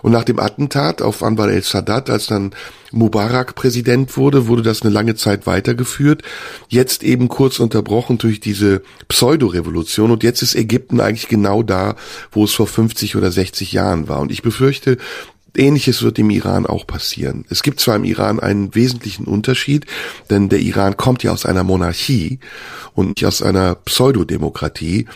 Und nach dem Attentat auf Anwar el-Sadat, als dann Mubarak Präsident wurde, wurde das eine lange Zeit weitergeführt. Jetzt eben kurz unterbrochen durch diese Pseudo-Revolution. Und jetzt ist Ägypten eigentlich genau da, wo es vor 50 oder 60 Jahren war. Und ich befürchte, Ähnliches wird im Iran auch passieren. Es gibt zwar im Iran einen wesentlichen Unterschied, denn der Iran kommt ja aus einer Monarchie und nicht aus einer Pseudodemokratie,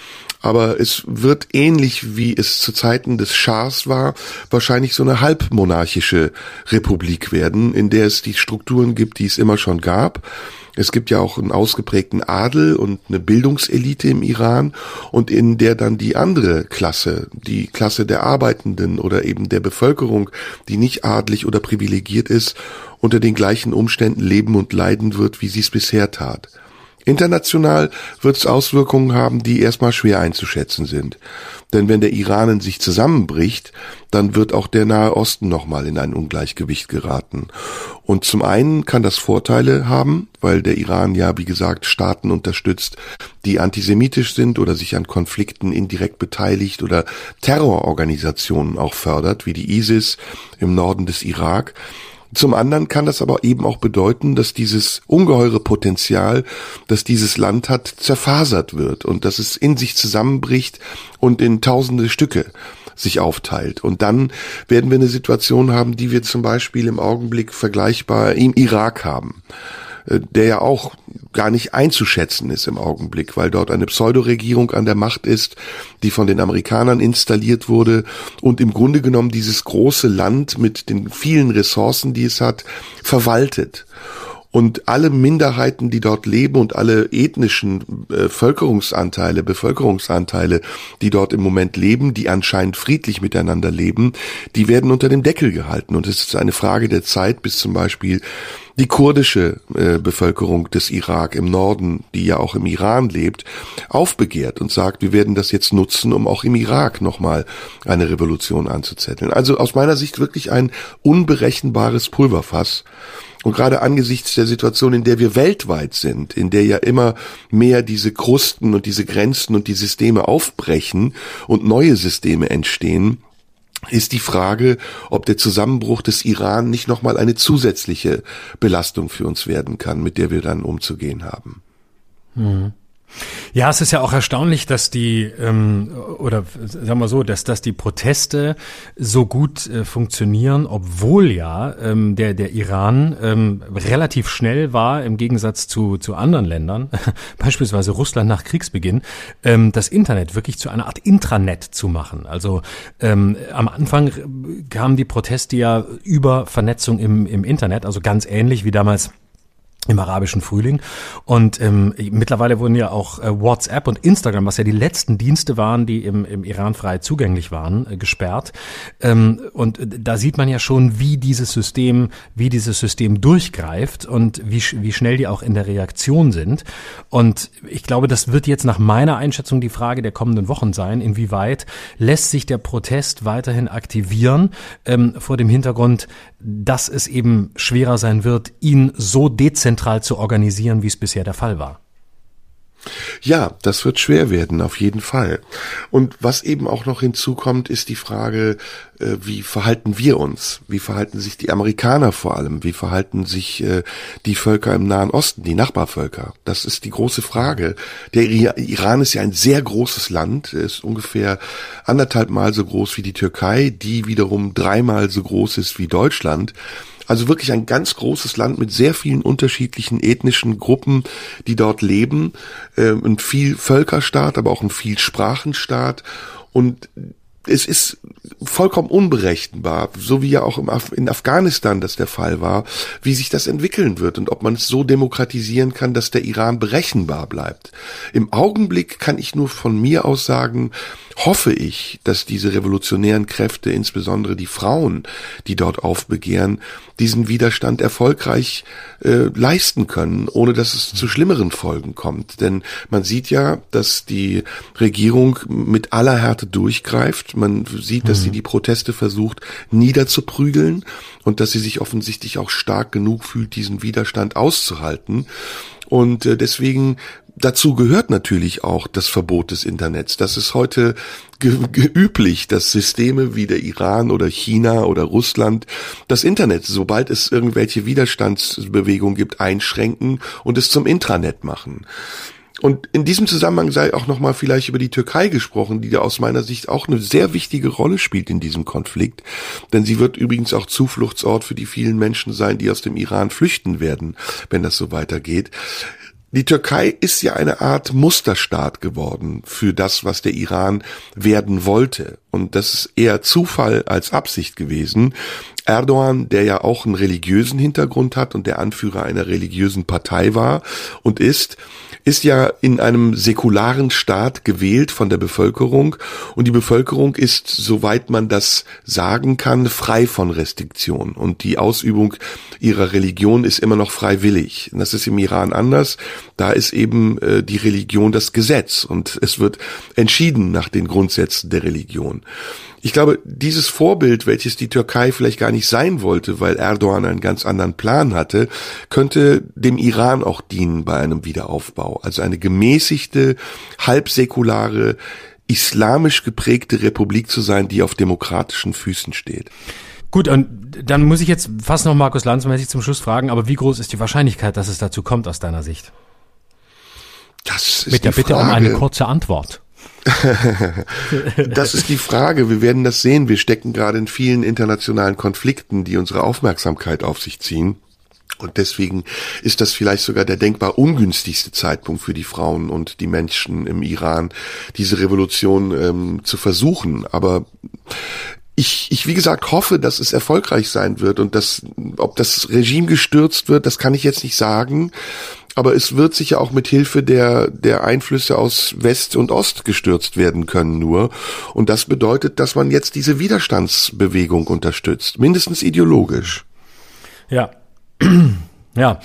aber es wird ähnlich wie es zu Zeiten des Schahs war, wahrscheinlich so eine halbmonarchische Republik werden, in der es die Strukturen gibt, die es immer schon gab. Es gibt ja auch einen ausgeprägten Adel und eine Bildungselite im Iran und in der dann die andere Klasse, die Klasse der Arbeitenden oder eben der Bevölkerung, die nicht adlig oder privilegiert ist, unter den gleichen Umständen leben und leiden wird, wie sie es bisher tat. International wird es Auswirkungen haben, die erstmal schwer einzuschätzen sind. Denn wenn der Iran in sich zusammenbricht, dann wird auch der Nahe Osten nochmal in ein Ungleichgewicht geraten. Und zum einen kann das Vorteile haben, weil der Iran ja, wie gesagt, Staaten unterstützt, die antisemitisch sind oder sich an Konflikten indirekt beteiligt oder Terrororganisationen auch fördert, wie die ISIS im Norden des Irak. Zum anderen kann das aber eben auch bedeuten, dass dieses ungeheure Potenzial, das dieses Land hat, zerfasert wird und dass es in sich zusammenbricht und in tausende Stücke sich aufteilt. Und dann werden wir eine Situation haben, die wir zum Beispiel im Augenblick vergleichbar im Irak haben. Äh, der ja auch gar nicht einzuschätzen ist im Augenblick, weil dort eine Pseudoregierung an der Macht ist, die von den Amerikanern installiert wurde und im Grunde genommen dieses große Land mit den vielen Ressourcen, die es hat, verwaltet und alle Minderheiten, die dort leben und alle ethnischen äh, Völkerungsanteile, Bevölkerungsanteile, die dort im Moment leben, die anscheinend friedlich miteinander leben, die werden unter dem Deckel gehalten. Und es ist eine Frage der Zeit, bis zum Beispiel die kurdische äh, Bevölkerung des Irak im Norden, die ja auch im Iran lebt, aufbegehrt und sagt, wir werden das jetzt nutzen, um auch im Irak nochmal eine Revolution anzuzetteln. Also aus meiner Sicht wirklich ein unberechenbares Pulverfass. Und gerade angesichts der Situation, in der wir weltweit sind, in der ja immer mehr diese Krusten und diese Grenzen und die Systeme aufbrechen und neue Systeme entstehen, ist die Frage, ob der Zusammenbruch des Iran nicht nochmal eine zusätzliche Belastung für uns werden kann, mit der wir dann umzugehen haben. Mhm. Ja, es ist ja auch erstaunlich, dass die ähm, oder sagen wir so, dass dass die Proteste so gut äh, funktionieren, obwohl ja ähm, der der Iran ähm, relativ schnell war im Gegensatz zu zu anderen Ländern, [LAUGHS] beispielsweise Russland nach Kriegsbeginn, ähm, das Internet wirklich zu einer Art Intranet zu machen. Also ähm, am Anfang kamen die Proteste ja über Vernetzung im im Internet, also ganz ähnlich wie damals im arabischen Frühling. Und ähm, mittlerweile wurden ja auch äh, WhatsApp und Instagram, was ja die letzten Dienste waren, die im, im Iran frei zugänglich waren, äh, gesperrt. Ähm, und da sieht man ja schon, wie dieses System, wie dieses System durchgreift und wie, wie schnell die auch in der Reaktion sind. Und ich glaube, das wird jetzt nach meiner Einschätzung die Frage der kommenden Wochen sein, inwieweit lässt sich der Protest weiterhin aktivieren ähm, vor dem Hintergrund, dass es eben schwerer sein wird, ihn so dezentral zu organisieren, wie es bisher der Fall war. Ja, das wird schwer werden, auf jeden Fall. Und was eben auch noch hinzukommt, ist die Frage, äh, wie verhalten wir uns? Wie verhalten sich die Amerikaner vor allem? Wie verhalten sich äh, die Völker im Nahen Osten, die Nachbarvölker? Das ist die große Frage. Der Iran ist ja ein sehr großes Land, ist ungefähr anderthalb Mal so groß wie die Türkei, die wiederum dreimal so groß ist wie Deutschland. Also wirklich ein ganz großes Land mit sehr vielen unterschiedlichen ethnischen Gruppen, die dort leben. Äh, ein viel Völkerstaat, aber auch ein viel Sprachenstaat. Und es ist vollkommen unberechenbar, so wie ja auch in Afghanistan das der Fall war, wie sich das entwickeln wird und ob man es so demokratisieren kann, dass der Iran berechenbar bleibt. Im Augenblick kann ich nur von mir aus sagen, hoffe ich, dass diese revolutionären Kräfte, insbesondere die Frauen, die dort aufbegehren, diesen Widerstand erfolgreich äh, leisten können, ohne dass es zu schlimmeren Folgen kommt. Denn man sieht ja, dass die Regierung mit aller Härte durchgreift. Man sieht, dass sie mhm. die Proteste versucht niederzuprügeln und dass sie sich offensichtlich auch stark genug fühlt, diesen Widerstand auszuhalten. Und äh, deswegen Dazu gehört natürlich auch das Verbot des Internets. Das ist heute üblich, dass Systeme wie der Iran oder China oder Russland das Internet, sobald es irgendwelche Widerstandsbewegungen gibt, einschränken und es zum Intranet machen. Und in diesem Zusammenhang sei auch nochmal vielleicht über die Türkei gesprochen, die da aus meiner Sicht auch eine sehr wichtige Rolle spielt in diesem Konflikt. Denn sie wird übrigens auch Zufluchtsort für die vielen Menschen sein, die aus dem Iran flüchten werden, wenn das so weitergeht. Die Türkei ist ja eine Art Musterstaat geworden für das, was der Iran werden wollte. Und das ist eher Zufall als Absicht gewesen. Erdogan, der ja auch einen religiösen Hintergrund hat und der Anführer einer religiösen Partei war und ist, ist ja in einem säkularen Staat gewählt von der Bevölkerung und die Bevölkerung ist, soweit man das sagen kann, frei von Restriktionen und die Ausübung ihrer Religion ist immer noch freiwillig. Das ist im Iran anders. Da ist eben äh, die Religion das Gesetz und es wird entschieden nach den Grundsätzen der Religion. Ich glaube, dieses Vorbild, welches die Türkei vielleicht gar nicht sein wollte, weil Erdogan einen ganz anderen Plan hatte, könnte dem Iran auch dienen bei einem Wiederaufbau. Also eine gemäßigte, halbsäkulare, islamisch geprägte Republik zu sein, die auf demokratischen Füßen steht. Gut, und dann muss ich jetzt fast noch Markus Lanz-mäßig zum Schluss fragen, aber wie groß ist die Wahrscheinlichkeit, dass es dazu kommt aus deiner Sicht? Das ist Mit der Bitte Frage. um eine kurze Antwort. [LAUGHS] das ist die Frage. Wir werden das sehen. Wir stecken gerade in vielen internationalen Konflikten, die unsere Aufmerksamkeit auf sich ziehen. Und deswegen ist das vielleicht sogar der denkbar ungünstigste Zeitpunkt für die Frauen und die Menschen im Iran, diese Revolution ähm, zu versuchen. Aber ich, ich, wie gesagt, hoffe, dass es erfolgreich sein wird und dass, ob das Regime gestürzt wird, das kann ich jetzt nicht sagen aber es wird sicher auch mit Hilfe der, der Einflüsse aus West und Ost gestürzt werden können nur. Und das bedeutet, dass man jetzt diese Widerstandsbewegung unterstützt, mindestens ideologisch. Ja. Ja,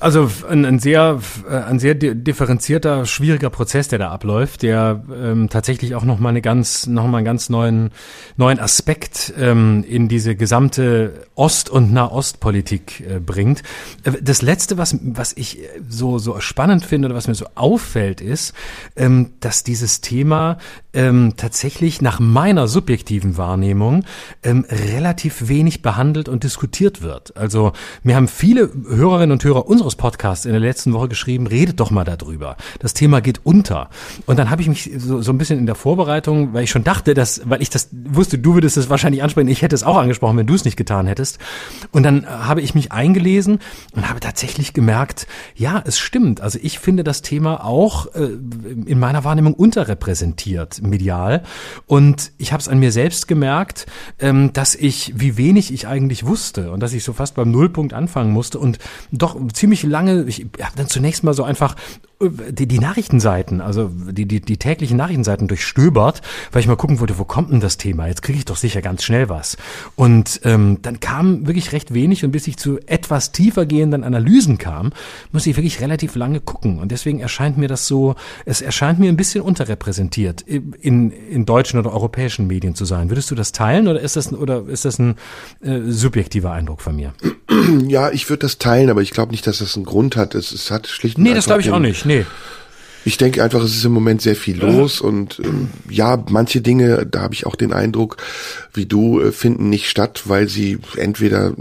also ein, ein sehr, äh, ein sehr differenzierter, schwieriger Prozess, der da abläuft, der ähm, tatsächlich auch noch mal eine ganz, noch mal einen ganz neuen, neuen Aspekt ähm, in diese gesamte Ost- und Nahostpolitik äh, bringt. Äh, das letzte, was, was ich so, so spannend finde oder was mir so auffällt, ist, ähm, dass dieses Thema ähm, tatsächlich nach meiner subjektiven Wahrnehmung ähm, relativ wenig behandelt und diskutiert wird. Also mir haben viele Hörer Hörerinnen und Hörer unseres Podcasts in der letzten Woche geschrieben, redet doch mal darüber. Das Thema geht unter. Und dann habe ich mich so, so ein bisschen in der Vorbereitung, weil ich schon dachte, dass, weil ich das wusste, du würdest es wahrscheinlich ansprechen, ich hätte es auch angesprochen, wenn du es nicht getan hättest. Und dann habe ich mich eingelesen und habe tatsächlich gemerkt, ja, es stimmt. Also ich finde das Thema auch äh, in meiner Wahrnehmung unterrepräsentiert medial. Und ich habe es an mir selbst gemerkt, ähm, dass ich, wie wenig ich eigentlich wusste und dass ich so fast beim Nullpunkt anfangen musste und doch ziemlich lange, ich habe dann zunächst mal so einfach die, die Nachrichtenseiten, also die, die, die täglichen Nachrichtenseiten durchstöbert, weil ich mal gucken wollte, wo kommt denn das Thema? Jetzt kriege ich doch sicher ganz schnell was. Und ähm, dann kam wirklich recht wenig und bis ich zu etwas tiefer gehenden Analysen kam, muss ich wirklich relativ lange gucken. Und deswegen erscheint mir das so, es erscheint mir ein bisschen unterrepräsentiert, in, in deutschen oder europäischen Medien zu sein. Würdest du das teilen oder ist das, oder ist das ein äh, subjektiver Eindruck von mir? [CLEARS THROAT] Ja, ich würde das teilen, aber ich glaube nicht, dass das einen Grund hat. Es, es hat schlicht und Nee, das glaube ich auch nicht nee. Ich denke einfach, es ist im Moment sehr viel los und ähm, ja, manche Dinge, da habe ich auch den Eindruck, wie du, äh, finden nicht statt, weil sie entweder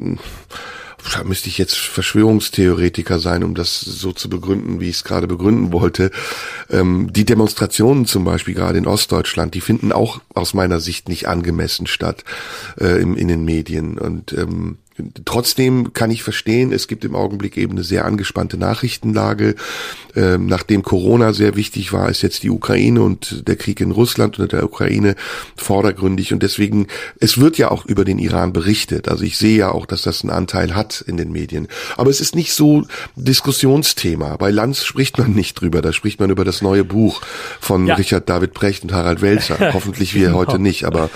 da müsste ich jetzt Verschwörungstheoretiker sein, um das so zu begründen, wie ich es gerade begründen wollte. Ähm, die Demonstrationen zum Beispiel gerade in Ostdeutschland, die finden auch aus meiner Sicht nicht angemessen statt äh, im, in den Medien. Und ähm, Trotzdem kann ich verstehen, es gibt im Augenblick eben eine sehr angespannte Nachrichtenlage. Ähm, nachdem Corona sehr wichtig war, ist jetzt die Ukraine und der Krieg in Russland und der Ukraine vordergründig. Und deswegen, es wird ja auch über den Iran berichtet. Also ich sehe ja auch, dass das einen Anteil hat in den Medien. Aber es ist nicht so Diskussionsthema. Bei Lanz spricht man nicht drüber. Da spricht man über das neue Buch von ja. Richard David Brecht und Harald Welzer. [LAUGHS] Hoffentlich wir genau. heute nicht. Aber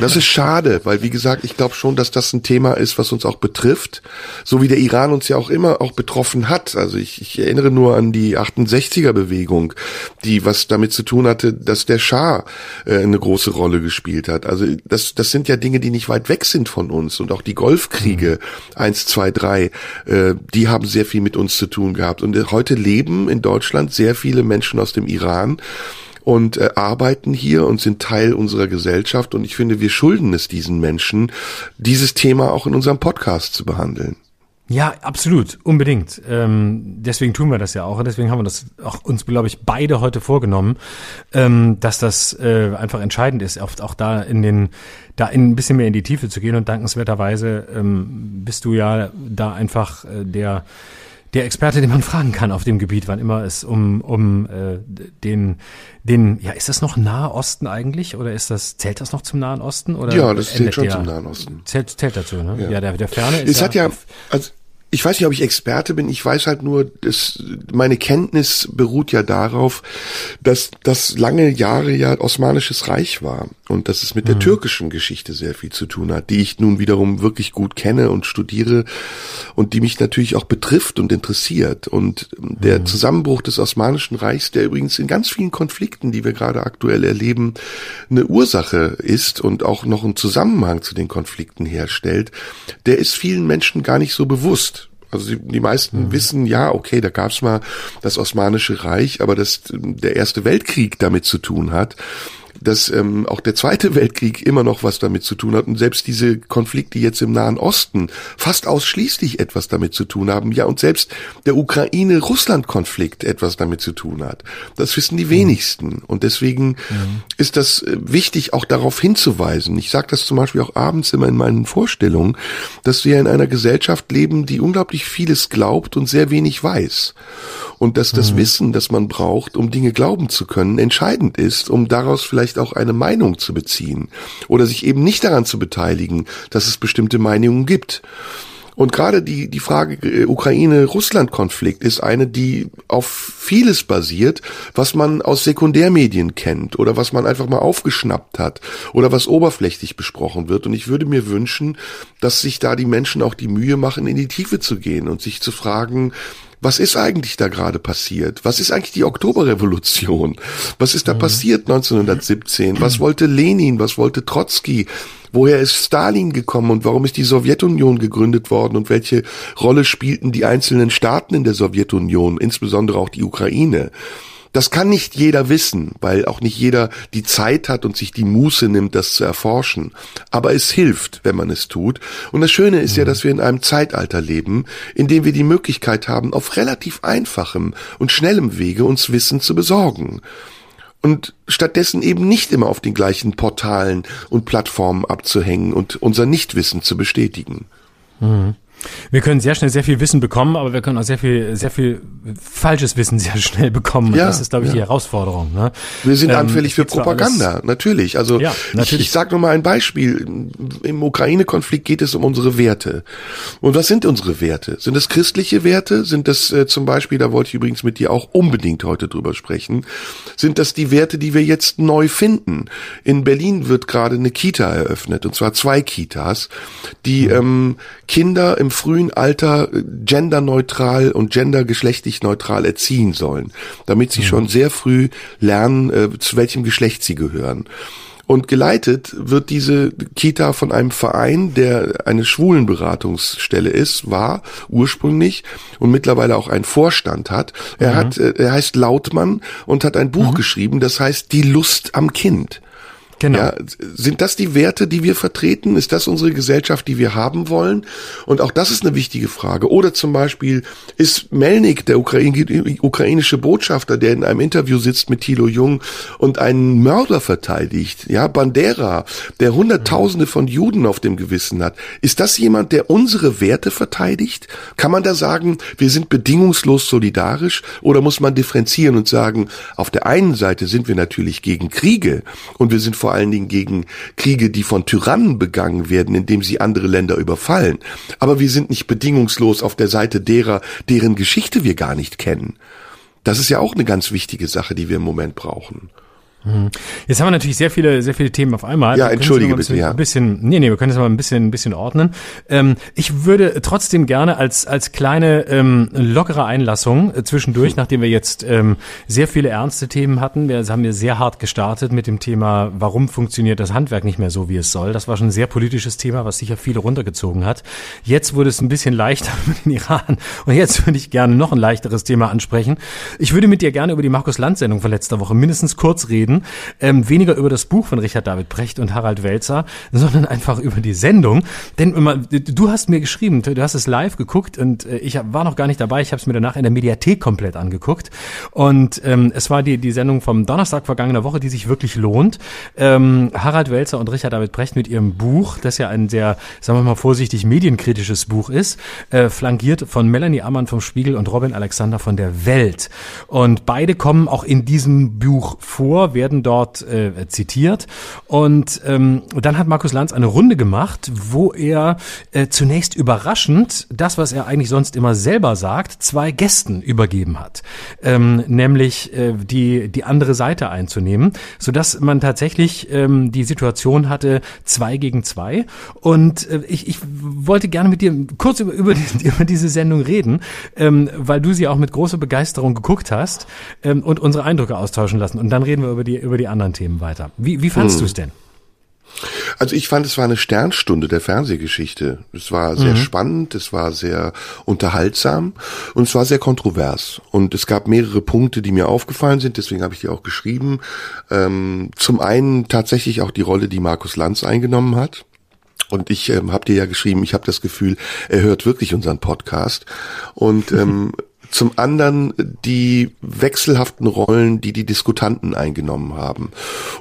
das ist schade, weil wie gesagt, ich glaube schon, dass das ein Thema ist, was uns auch betrifft, so wie der Iran uns ja auch immer auch betroffen hat. Also ich, ich erinnere nur an die 68er Bewegung, die was damit zu tun hatte, dass der Schah äh, eine große Rolle gespielt hat. Also das, das sind ja Dinge, die nicht weit weg sind von uns und auch die Golfkriege mhm. eins, zwei, drei, äh, die haben sehr viel mit uns zu tun gehabt. Und heute leben in Deutschland sehr viele Menschen aus dem Iran und äh, arbeiten hier und sind Teil unserer Gesellschaft. Und ich finde, wir schulden es diesen Menschen, dieses Thema auch in unserem Podcast zu behandeln. Ja, absolut, unbedingt. Ähm, deswegen tun wir das ja auch. Und deswegen haben wir das auch uns, glaube ich, beide heute vorgenommen, ähm, dass das äh, einfach entscheidend ist, oft auch da in den, da in ein bisschen mehr in die Tiefe zu gehen. Und dankenswerterweise ähm, bist du ja da einfach äh, der der Experte, den man fragen kann auf dem Gebiet, wann immer es um, um äh, den, den, ja, ist das noch Nahe Osten eigentlich? Oder ist das, zählt das noch zum Nahen Osten? Oder ja, das zählt schon der, zum Nahen Osten. Zählt, zählt dazu, ne? Ja, ja der, der Ferne ist. Es ja, hat ja, also ich weiß nicht, ob ich Experte bin. Ich weiß halt nur, dass meine Kenntnis beruht ja darauf, dass das lange Jahre ja Osmanisches Reich war und dass es mit mhm. der türkischen Geschichte sehr viel zu tun hat, die ich nun wiederum wirklich gut kenne und studiere und die mich natürlich auch betrifft und interessiert. Und der mhm. Zusammenbruch des Osmanischen Reichs, der übrigens in ganz vielen Konflikten, die wir gerade aktuell erleben, eine Ursache ist und auch noch einen Zusammenhang zu den Konflikten herstellt, der ist vielen Menschen gar nicht so bewusst. Also die, die meisten mhm. wissen, ja, okay, da gab's mal das Osmanische Reich, aber dass der Erste Weltkrieg damit zu tun hat dass ähm, auch der Zweite Weltkrieg immer noch was damit zu tun hat und selbst diese Konflikte jetzt im Nahen Osten fast ausschließlich etwas damit zu tun haben. Ja, und selbst der Ukraine-Russland-Konflikt etwas damit zu tun hat. Das wissen die mhm. wenigsten. Und deswegen mhm. ist das äh, wichtig, auch darauf hinzuweisen. Ich sage das zum Beispiel auch abends immer in meinen Vorstellungen, dass wir in einer Gesellschaft leben, die unglaublich vieles glaubt und sehr wenig weiß. Und dass das mhm. Wissen, das man braucht, um Dinge glauben zu können, entscheidend ist, um daraus vielleicht vielleicht auch eine Meinung zu beziehen oder sich eben nicht daran zu beteiligen, dass es bestimmte Meinungen gibt. Und gerade die, die Frage äh, Ukraine-Russland-Konflikt ist eine, die auf vieles basiert, was man aus Sekundärmedien kennt oder was man einfach mal aufgeschnappt hat oder was oberflächlich besprochen wird. Und ich würde mir wünschen, dass sich da die Menschen auch die Mühe machen, in die Tiefe zu gehen und sich zu fragen, was ist eigentlich da gerade passiert? Was ist eigentlich die Oktoberrevolution? Was ist da mhm. passiert 1917? Was wollte Lenin? Was wollte Trotzki? Woher ist Stalin gekommen und warum ist die Sowjetunion gegründet worden und welche Rolle spielten die einzelnen Staaten in der Sowjetunion, insbesondere auch die Ukraine? Das kann nicht jeder wissen, weil auch nicht jeder die Zeit hat und sich die Muße nimmt, das zu erforschen. Aber es hilft, wenn man es tut. Und das Schöne ist ja, mhm. dass wir in einem Zeitalter leben, in dem wir die Möglichkeit haben, auf relativ einfachem und schnellem Wege uns Wissen zu besorgen und stattdessen eben nicht immer auf den gleichen Portalen und Plattformen abzuhängen und unser Nichtwissen zu bestätigen. Mhm. Wir können sehr schnell sehr viel Wissen bekommen, aber wir können auch sehr viel, sehr viel falsches Wissen sehr schnell bekommen. Ja, das ist, glaube ich, ja. die Herausforderung. Ne? Wir sind ähm, anfällig für Propaganda, natürlich. Also ja, natürlich. ich, ich sage nur mal ein Beispiel. Im Ukraine-Konflikt geht es um unsere Werte. Und was sind unsere Werte? Sind es christliche Werte? Sind das äh, zum Beispiel, da wollte ich übrigens mit dir auch unbedingt heute drüber sprechen, sind das die Werte, die wir jetzt neu finden? In Berlin wird gerade eine Kita eröffnet, und zwar zwei Kitas, die mhm. ähm, Kinder im frühen Alter äh, genderneutral und gendergeschlechtlich neutral erziehen sollen, damit sie mhm. schon sehr früh lernen, äh, zu welchem Geschlecht sie gehören. Und geleitet wird diese Kita von einem Verein, der eine Schwulenberatungsstelle ist, war ursprünglich und mittlerweile auch einen Vorstand hat. Er mhm. hat, äh, er heißt Lautmann und hat ein Buch mhm. geschrieben, das heißt Die Lust am Kind. Genau. Ja, sind das die Werte, die wir vertreten? Ist das unsere Gesellschaft, die wir haben wollen? Und auch das ist eine wichtige Frage. Oder zum Beispiel ist Melnik, der ukrainische Botschafter, der in einem Interview sitzt mit Thilo Jung und einen Mörder verteidigt, ja, Bandera, der Hunderttausende von Juden auf dem Gewissen hat. Ist das jemand, der unsere Werte verteidigt? Kann man da sagen, wir sind bedingungslos solidarisch? Oder muss man differenzieren und sagen, auf der einen Seite sind wir natürlich gegen Kriege und wir sind vor allen Dingen gegen Kriege, die von Tyrannen begangen werden, indem sie andere Länder überfallen. Aber wir sind nicht bedingungslos auf der Seite derer, deren Geschichte wir gar nicht kennen. Das ist ja auch eine ganz wichtige Sache, die wir im Moment brauchen. Mhm. Jetzt haben wir natürlich sehr viele, sehr viele Themen auf einmal. Ja, entschuldige ein bisschen, bitte, ja. Ein bisschen, nee, nee, wir können das mal ein bisschen, ein bisschen ordnen. Ähm, ich würde trotzdem gerne als, als kleine, ähm, lockere Einlassung äh, zwischendurch, hm. nachdem wir jetzt ähm, sehr viele ernste Themen hatten, wir haben ja sehr hart gestartet mit dem Thema, warum funktioniert das Handwerk nicht mehr so, wie es soll. Das war schon ein sehr politisches Thema, was sicher viele runtergezogen hat. Jetzt wurde es ein bisschen leichter [LAUGHS] mit dem Iran. Und jetzt würde ich gerne noch ein leichteres Thema ansprechen. Ich würde mit dir gerne über die Markus-Land-Sendung von letzter Woche mindestens kurz reden reden. Ähm, weniger über das Buch von Richard David Brecht und Harald Welzer, sondern einfach über die Sendung. Denn immer, du hast mir geschrieben, du hast es live geguckt und äh, ich war noch gar nicht dabei. Ich habe es mir danach in der Mediathek komplett angeguckt. Und ähm, es war die, die Sendung vom Donnerstag vergangener Woche, die sich wirklich lohnt. Ähm, Harald Welzer und Richard David Brecht mit ihrem Buch, das ja ein sehr, sagen wir mal vorsichtig, medienkritisches Buch ist, äh, flankiert von Melanie Ammann vom Spiegel und Robin Alexander von der Welt. Und beide kommen auch in diesem Buch vor, wer werden dort äh, zitiert. Und ähm, dann hat Markus Lanz eine Runde gemacht, wo er äh, zunächst überraschend das, was er eigentlich sonst immer selber sagt, zwei Gästen übergeben hat. Ähm, nämlich äh, die, die andere Seite einzunehmen, sodass man tatsächlich ähm, die Situation hatte, zwei gegen zwei. Und äh, ich, ich wollte gerne mit dir kurz über, über, die, [LAUGHS] über diese Sendung reden, ähm, weil du sie auch mit großer Begeisterung geguckt hast ähm, und unsere Eindrücke austauschen lassen. Und dann reden wir über die, über die anderen Themen weiter. Wie, wie fandst hm. du es denn? Also ich fand, es war eine Sternstunde der Fernsehgeschichte. Es war sehr mhm. spannend, es war sehr unterhaltsam und es war sehr kontrovers. Und es gab mehrere Punkte, die mir aufgefallen sind, deswegen habe ich die auch geschrieben. Ähm, zum einen tatsächlich auch die Rolle, die Markus Lanz eingenommen hat. Und ich ähm, habe dir ja geschrieben, ich habe das Gefühl, er hört wirklich unseren Podcast. Und [LAUGHS] ähm, zum anderen die wechselhaften Rollen, die die Diskutanten eingenommen haben.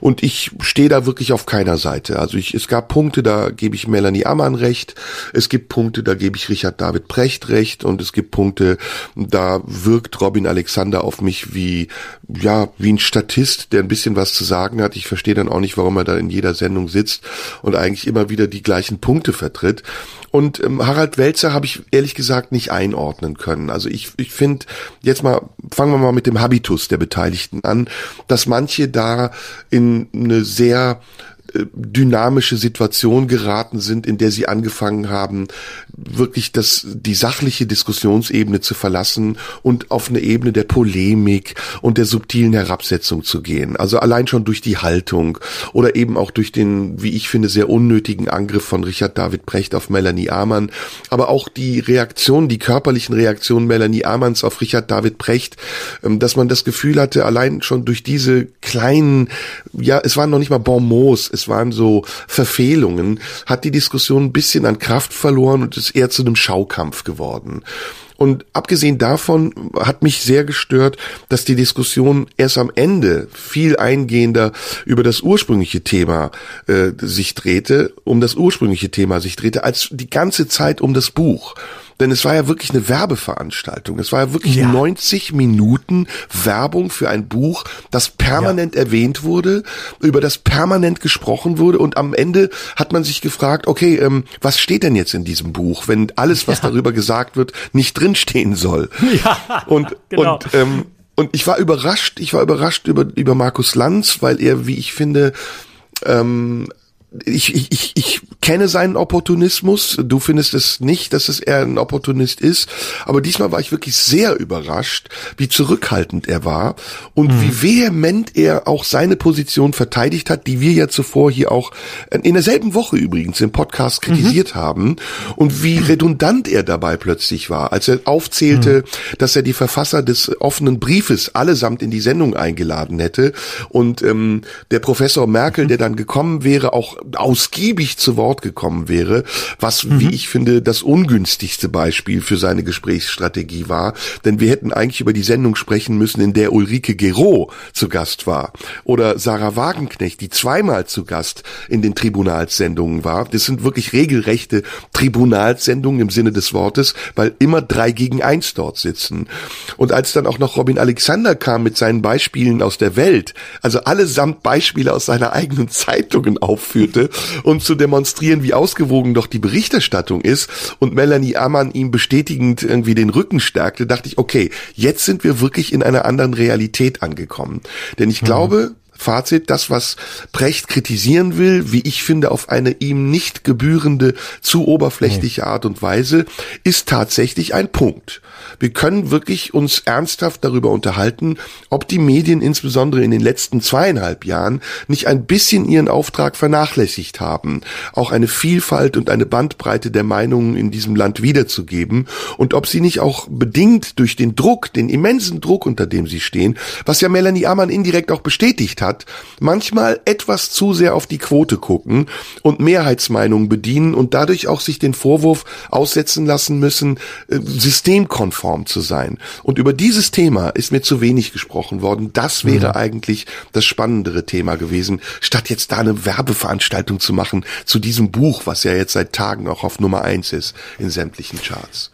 Und ich stehe da wirklich auf keiner Seite. Also ich, es gab Punkte, da gebe ich Melanie Ammann recht. Es gibt Punkte, da gebe ich Richard David Precht recht. Und es gibt Punkte, da wirkt Robin Alexander auf mich wie, ja, wie ein Statist, der ein bisschen was zu sagen hat. Ich verstehe dann auch nicht, warum er da in jeder Sendung sitzt und eigentlich immer wieder die gleichen Punkte vertritt. Und ähm, Harald Welzer habe ich ehrlich gesagt nicht einordnen können. Also ich, ich finde, jetzt mal, fangen wir mal mit dem Habitus der Beteiligten an, dass manche da in eine sehr dynamische Situation geraten sind, in der sie angefangen haben, wirklich das, die sachliche Diskussionsebene zu verlassen und auf eine Ebene der Polemik und der subtilen Herabsetzung zu gehen. Also allein schon durch die Haltung oder eben auch durch den, wie ich finde, sehr unnötigen Angriff von Richard David Brecht auf Melanie Amann, aber auch die Reaktion, die körperlichen Reaktionen Melanie Amanns auf Richard David Brecht, ähm, dass man das Gefühl hatte, allein schon durch diese kleinen, ja, es waren noch nicht mal Bonmots, es waren so Verfehlungen, hat die Diskussion ein bisschen an Kraft verloren und ist eher zu einem Schaukampf geworden. Und abgesehen davon hat mich sehr gestört, dass die Diskussion erst am Ende viel eingehender über das ursprüngliche Thema äh, sich drehte, um das ursprüngliche Thema sich drehte, als die ganze Zeit um das Buch. Denn es war ja wirklich eine Werbeveranstaltung. Es war ja wirklich ja. 90 Minuten Werbung für ein Buch, das permanent ja. erwähnt wurde, über das permanent gesprochen wurde. Und am Ende hat man sich gefragt, okay, ähm, was steht denn jetzt in diesem Buch, wenn alles, was ja. darüber gesagt wird, nicht drinstehen soll? [LAUGHS] Ja, und, genau. und ähm, und ich war überrascht, ich war überrascht über, über Markus Lanz, weil er, wie ich finde, ähm, ich, ich, ich, ich kenne seinen Opportunismus. Du findest es nicht, dass es eher ein Opportunist ist. Aber diesmal war ich wirklich sehr überrascht, wie zurückhaltend er war und mhm. wie vehement er auch seine Position verteidigt hat, die wir ja zuvor hier auch in derselben Woche übrigens im Podcast kritisiert mhm. haben und wie redundant er dabei plötzlich war, als er aufzählte, mhm. dass er die Verfasser des offenen Briefes allesamt in die Sendung eingeladen hätte und ähm, der Professor Merkel, der dann gekommen wäre, auch ausgiebig zu Wort gekommen wäre, was, mhm. wie ich finde, das ungünstigste Beispiel für seine Gesprächsstrategie war. Denn wir hätten eigentlich über die Sendung sprechen müssen, in der Ulrike Gero zu Gast war. Oder Sarah Wagenknecht, die zweimal zu Gast in den Tribunalssendungen war. Das sind wirklich regelrechte Tribunalssendungen im Sinne des Wortes, weil immer drei gegen eins dort sitzen. Und als dann auch noch Robin Alexander kam mit seinen Beispielen aus der Welt, also allesamt Beispiele aus seiner eigenen Zeitungen aufführte, durfte und zu demonstrieren, wie ausgewogen doch die Berichterstattung ist und Melanie Ammann ihm bestätigend irgendwie den Rücken stärkte, dachte ich, okay, jetzt sind wir wirklich in einer anderen Realität angekommen. Denn ich mhm. glaube, Fazit, das, was Precht kritisieren will, wie ich finde, auf eine ihm nicht gebührende, zu oberflächliche Art und Weise, ist tatsächlich ein Punkt. Wir können wirklich uns ernsthaft darüber unterhalten, ob die Medien insbesondere in den letzten zweieinhalb Jahren nicht ein bisschen ihren Auftrag vernachlässigt haben, auch eine Vielfalt und eine Bandbreite der Meinungen in diesem Land wiederzugeben und ob sie nicht auch bedingt durch den Druck, den immensen Druck, unter dem sie stehen, was ja Melanie Ammann indirekt auch bestätigt hat, manchmal etwas zu sehr auf die Quote gucken und Mehrheitsmeinungen bedienen und dadurch auch sich den Vorwurf aussetzen lassen müssen, äh, systemkonform Form zu sein. Und über dieses Thema ist mir zu wenig gesprochen worden. Das wäre mhm. eigentlich das spannendere Thema gewesen, statt jetzt da eine Werbeveranstaltung zu machen zu diesem Buch, was ja jetzt seit Tagen auch auf Nummer eins ist in sämtlichen Charts.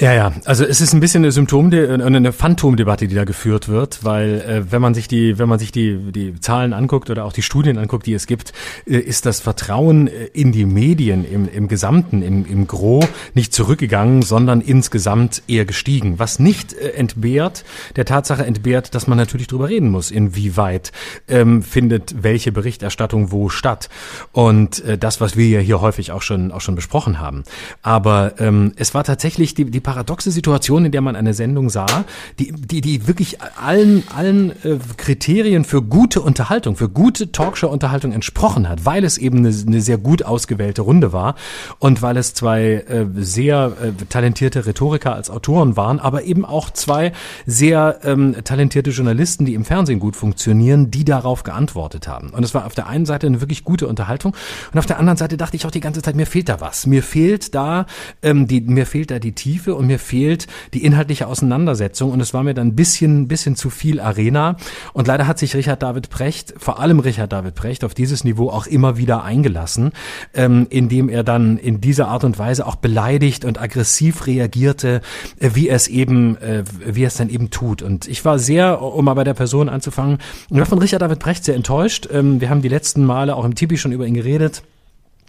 Ja, ja, also es ist ein bisschen eine Symptom, eine Phantomdebatte, die da geführt wird, weil äh, wenn man sich die, wenn man sich die die Zahlen anguckt oder auch die Studien anguckt, die es gibt, äh, ist das Vertrauen äh, in die Medien im, im Gesamten, im, im Gros nicht zurückgegangen, sondern insgesamt eher gestiegen, was nicht äh, entbehrt der Tatsache entbehrt, dass man natürlich drüber reden muss, inwieweit ähm, findet welche Berichterstattung wo statt? Und äh, das, was wir ja hier häufig auch schon auch schon besprochen haben. Aber ähm, es war tatsächlich die die paradoxe Situation, in der man eine Sendung sah, die, die, die wirklich allen, allen äh, Kriterien für gute Unterhaltung, für gute Talkshow-Unterhaltung entsprochen hat, weil es eben eine, eine sehr gut ausgewählte Runde war und weil es zwei äh, sehr äh, talentierte Rhetoriker als Autoren waren, aber eben auch zwei sehr ähm, talentierte Journalisten, die im Fernsehen gut funktionieren, die darauf geantwortet haben. Und es war auf der einen Seite eine wirklich gute Unterhaltung und auf der anderen Seite dachte ich auch die ganze Zeit, mir fehlt da was. Mir fehlt da ähm, die, mir fehlt da die Tiefe Tiefe und mir fehlt die inhaltliche Auseinandersetzung und es war mir dann ein bisschen, bisschen zu viel Arena und leider hat sich Richard David Precht, vor allem Richard David Precht, auf dieses Niveau auch immer wieder eingelassen, ähm, indem er dann in dieser Art und Weise auch beleidigt und aggressiv reagierte, äh, wie es eben, äh, wie es dann eben tut. Und ich war sehr, um mal bei der Person anzufangen, ich war von Richard David Precht sehr enttäuscht. Ähm, wir haben die letzten Male auch im Tipi schon über ihn geredet.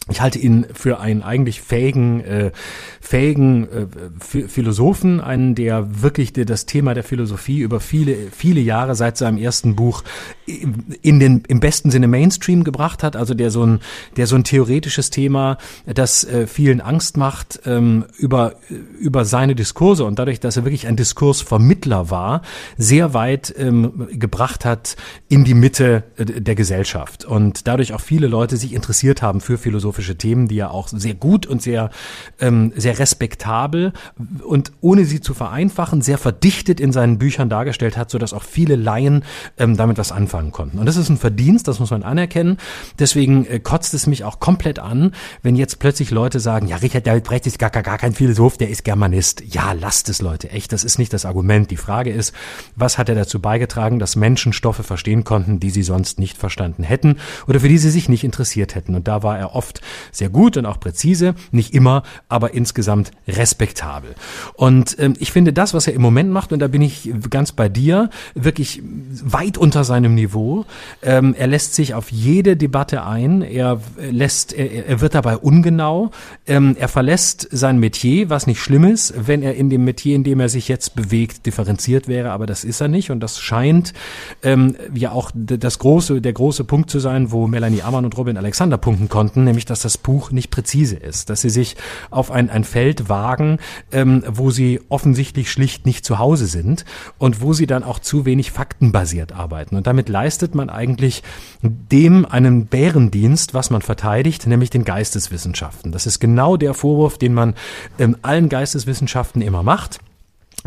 Ich halte ihn für einen eigentlich fähigen, äh, fähigen äh, Philosophen, einen, der wirklich das Thema der Philosophie über viele, viele Jahre seit seinem ersten Buch in den, im besten Sinne Mainstream gebracht hat, also der so ein, der so ein theoretisches Thema, das äh, vielen Angst macht, ähm, über, über seine Diskurse und dadurch, dass er wirklich ein Diskursvermittler war, sehr weit ähm, gebracht hat in die Mitte äh, der Gesellschaft. Und dadurch auch viele Leute sich interessiert haben für philosophische Themen, die er auch sehr gut und sehr, ähm, sehr respektabel und ohne sie zu vereinfachen, sehr verdichtet in seinen Büchern dargestellt hat, sodass auch viele Laien ähm, damit was anfangen anfangen konnten. Und das ist ein Verdienst, das muss man anerkennen. Deswegen äh, kotzt es mich auch komplett an, wenn jetzt plötzlich Leute sagen, ja, Richard David Brecht ist gar, gar, gar kein Philosoph, der ist Germanist. Ja, lasst es Leute, echt, das ist nicht das Argument. Die Frage ist, was hat er dazu beigetragen, dass Menschen Stoffe verstehen konnten, die sie sonst nicht verstanden hätten oder für die sie sich nicht interessiert hätten. Und da war er oft sehr gut und auch präzise, nicht immer, aber insgesamt respektabel. Und ähm, ich finde das, was er im Moment macht, und da bin ich ganz bei dir, wirklich weit unter seinem Niveau. Ähm, er lässt sich auf jede Debatte ein, er lässt, er, er wird dabei ungenau, ähm, er verlässt sein Metier, was nicht schlimm ist, wenn er in dem Metier, in dem er sich jetzt bewegt, differenziert wäre, aber das ist er nicht. Und das scheint ähm, ja auch das große, der große Punkt zu sein, wo Melanie Ammann und Robin Alexander punkten konnten, nämlich dass das Buch nicht präzise ist, dass sie sich auf ein, ein Feld wagen, ähm, wo sie offensichtlich schlicht nicht zu Hause sind und wo sie dann auch zu wenig faktenbasiert arbeiten. Und damit leistet man eigentlich dem einen Bärendienst, was man verteidigt, nämlich den Geisteswissenschaften. Das ist genau der Vorwurf, den man ähm, allen Geisteswissenschaften immer macht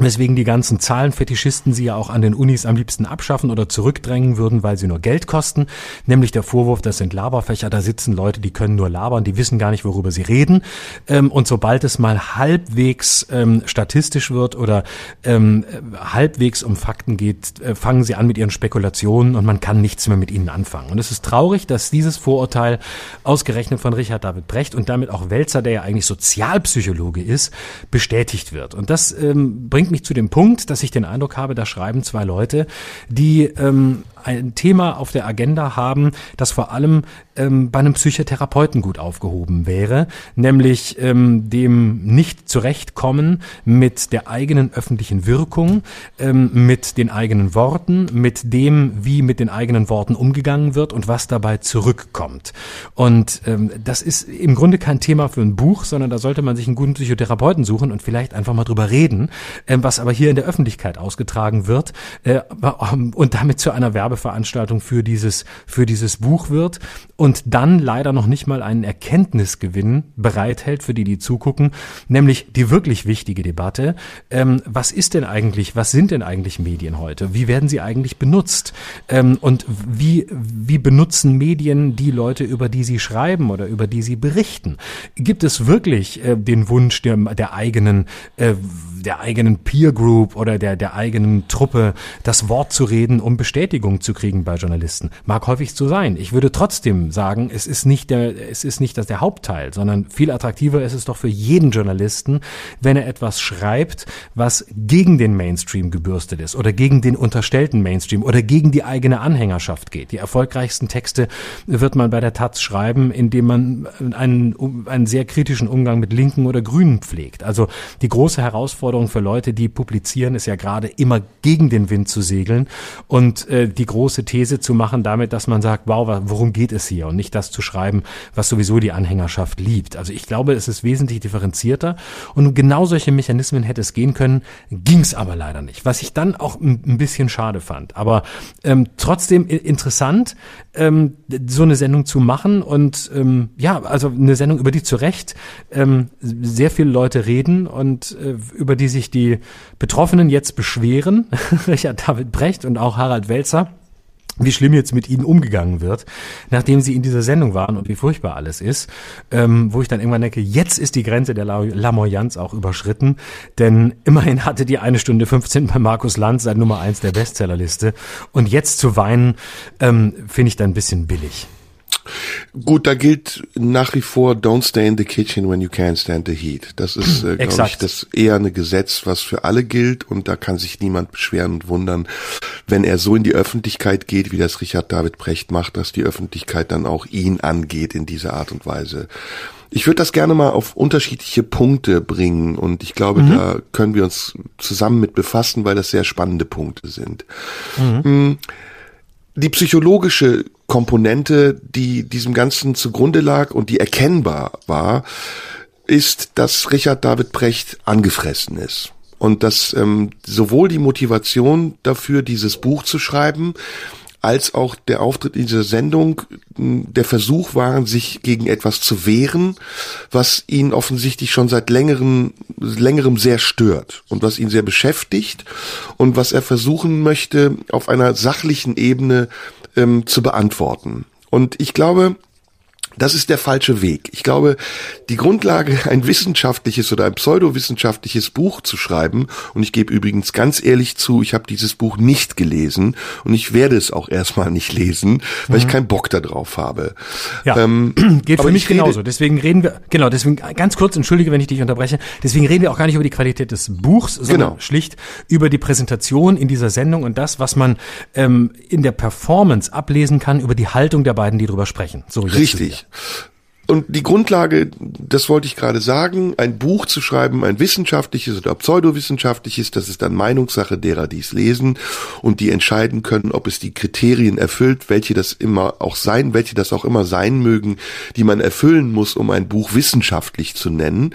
weswegen die ganzen Zahlenfetischisten sie ja auch an den Unis am liebsten abschaffen oder zurückdrängen würden, weil sie nur Geld kosten. Nämlich der Vorwurf, das sind Laberfächer, da sitzen Leute, die können nur labern, die wissen gar nicht, worüber sie reden. Ähm, und sobald es mal halbwegs ähm, statistisch wird oder ähm, halbwegs um Fakten geht, äh, fangen sie an mit ihren Spekulationen und man kann nichts mehr mit ihnen anfangen. Und es ist traurig, dass dieses Vorurteil ausgerechnet von Richard David Brecht und damit auch Welzer, der ja eigentlich Sozialpsychologe ist, bestätigt wird. Und das bringt bringt mich zu dem Punkt, dass ich den Eindruck habe, da schreiben zwei Leute, die ähm, ein Thema auf der Agenda haben, das vor allem ähm, bei einem Psychotherapeuten gut aufgehoben wäre, nämlich ähm, dem nicht zurechtkommen mit der eigenen öffentlichen Wirkung, ähm, mit den eigenen Worten, mit dem, wie mit den eigenen Worten umgegangen wird und was dabei zurückkommt. Und ähm, das ist im Grunde kein Thema für ein Buch, sondern da sollte man sich einen guten Psychotherapeuten suchen und vielleicht einfach mal drüber reden, ähm, was aber hier in der Öffentlichkeit ausgetragen wird äh, und damit zu einer Werbeveranstaltung für dieses, für dieses Buch wird und dann leider noch nicht mal einen Erkenntnisgewinn bereithält für die, die zugucken, nämlich die wirklich wichtige Debatte. Ähm, was ist denn eigentlich, was sind denn eigentlich Medien heute? Wie werden sie eigentlich benutzt? Ähm, und wie, wie benutzen Medien die Leute, über die sie schreiben oder über die sie berichten? Gibt es wirklich äh, den Wunsch der, der eigenen äh, der eigenen Peer Group oder der, der eigenen Truppe das Wort zu reden, um Bestätigung zu kriegen bei Journalisten. Mag häufig so sein. Ich würde trotzdem sagen, es ist nicht der, es ist nicht das der Hauptteil, sondern viel attraktiver ist es doch für jeden Journalisten, wenn er etwas schreibt, was gegen den Mainstream gebürstet ist oder gegen den unterstellten Mainstream oder gegen die eigene Anhängerschaft geht. Die erfolgreichsten Texte wird man bei der Taz schreiben, indem man einen, einen sehr kritischen Umgang mit Linken oder Grünen pflegt. Also die große Herausforderung für Leute, die publizieren, ist ja gerade immer gegen den Wind zu segeln und äh, die große These zu machen damit, dass man sagt, wow, worum geht es hier? Und nicht das zu schreiben, was sowieso die Anhängerschaft liebt. Also ich glaube, es ist wesentlich differenzierter. Und um genau solche Mechanismen hätte es gehen können, ging es aber leider nicht, was ich dann auch ein bisschen schade fand. Aber ähm, trotzdem interessant, ähm, so eine Sendung zu machen. Und ähm, ja, also eine Sendung, über die zu Recht ähm, sehr viele Leute reden und äh, über die sich die Betroffenen jetzt beschweren, [LAUGHS] Richard David Brecht und auch Harald Welzer wie schlimm jetzt mit ihnen umgegangen wird, nachdem sie in dieser Sendung waren und wie furchtbar alles ist, ähm, wo ich dann irgendwann denke, jetzt ist die Grenze der Lamoyanz auch überschritten, denn immerhin hatte die eine Stunde 15 bei Markus Lanz seit Nummer eins der Bestsellerliste und jetzt zu weinen, ähm, finde ich dann ein bisschen billig. Gut, da gilt nach wie vor Don't stay in the kitchen when you can't stand the heat. Das ist, äh, glaube ich, das eher ein Gesetz, was für alle gilt und da kann sich niemand beschweren und wundern, wenn er so in die Öffentlichkeit geht, wie das Richard David Brecht macht, dass die Öffentlichkeit dann auch ihn angeht in dieser Art und Weise. Ich würde das gerne mal auf unterschiedliche Punkte bringen und ich glaube, mhm. da können wir uns zusammen mit befassen, weil das sehr spannende Punkte sind. Mhm. Hm, die psychologische Komponente, die diesem Ganzen zugrunde lag und die erkennbar war, ist, dass Richard David Brecht angefressen ist. Und dass ähm, sowohl die Motivation dafür, dieses Buch zu schreiben, als auch der Auftritt in dieser Sendung der Versuch waren, sich gegen etwas zu wehren, was ihn offensichtlich schon seit längerem, längerem sehr stört und was ihn sehr beschäftigt und was er versuchen möchte, auf einer sachlichen Ebene ähm, zu beantworten. Und ich glaube, das ist der falsche Weg. Ich glaube, die Grundlage, [LAUGHS] ein wissenschaftliches oder ein pseudowissenschaftliches Buch zu schreiben, und ich gebe übrigens ganz ehrlich zu, ich habe dieses Buch nicht gelesen und ich werde es auch erstmal [LAUGHS] nicht lesen, weil mhm. ich keinen Bock darauf habe. Ja, ähm, [CLEARS THROAT] geht für mich genauso. Deswegen reden wir, genau, deswegen ganz kurz, entschuldige, wenn ich dich unterbreche, deswegen reden wir auch gar nicht über die Qualität des Buchs, sondern genau. schlicht über die Präsentation in dieser Sendung und das, was man ähm, in der Performance ablesen kann über die Haltung der beiden, die drüber sprechen. So, Richtig. Und die Grundlage, das wollte ich gerade sagen, ein Buch zu schreiben, ein wissenschaftliches oder pseudowissenschaftliches, das ist dann Meinungssache derer, die es lesen und die entscheiden können, ob es die Kriterien erfüllt, welche das immer auch sein, welche das auch immer sein mögen, die man erfüllen muss, um ein Buch wissenschaftlich zu nennen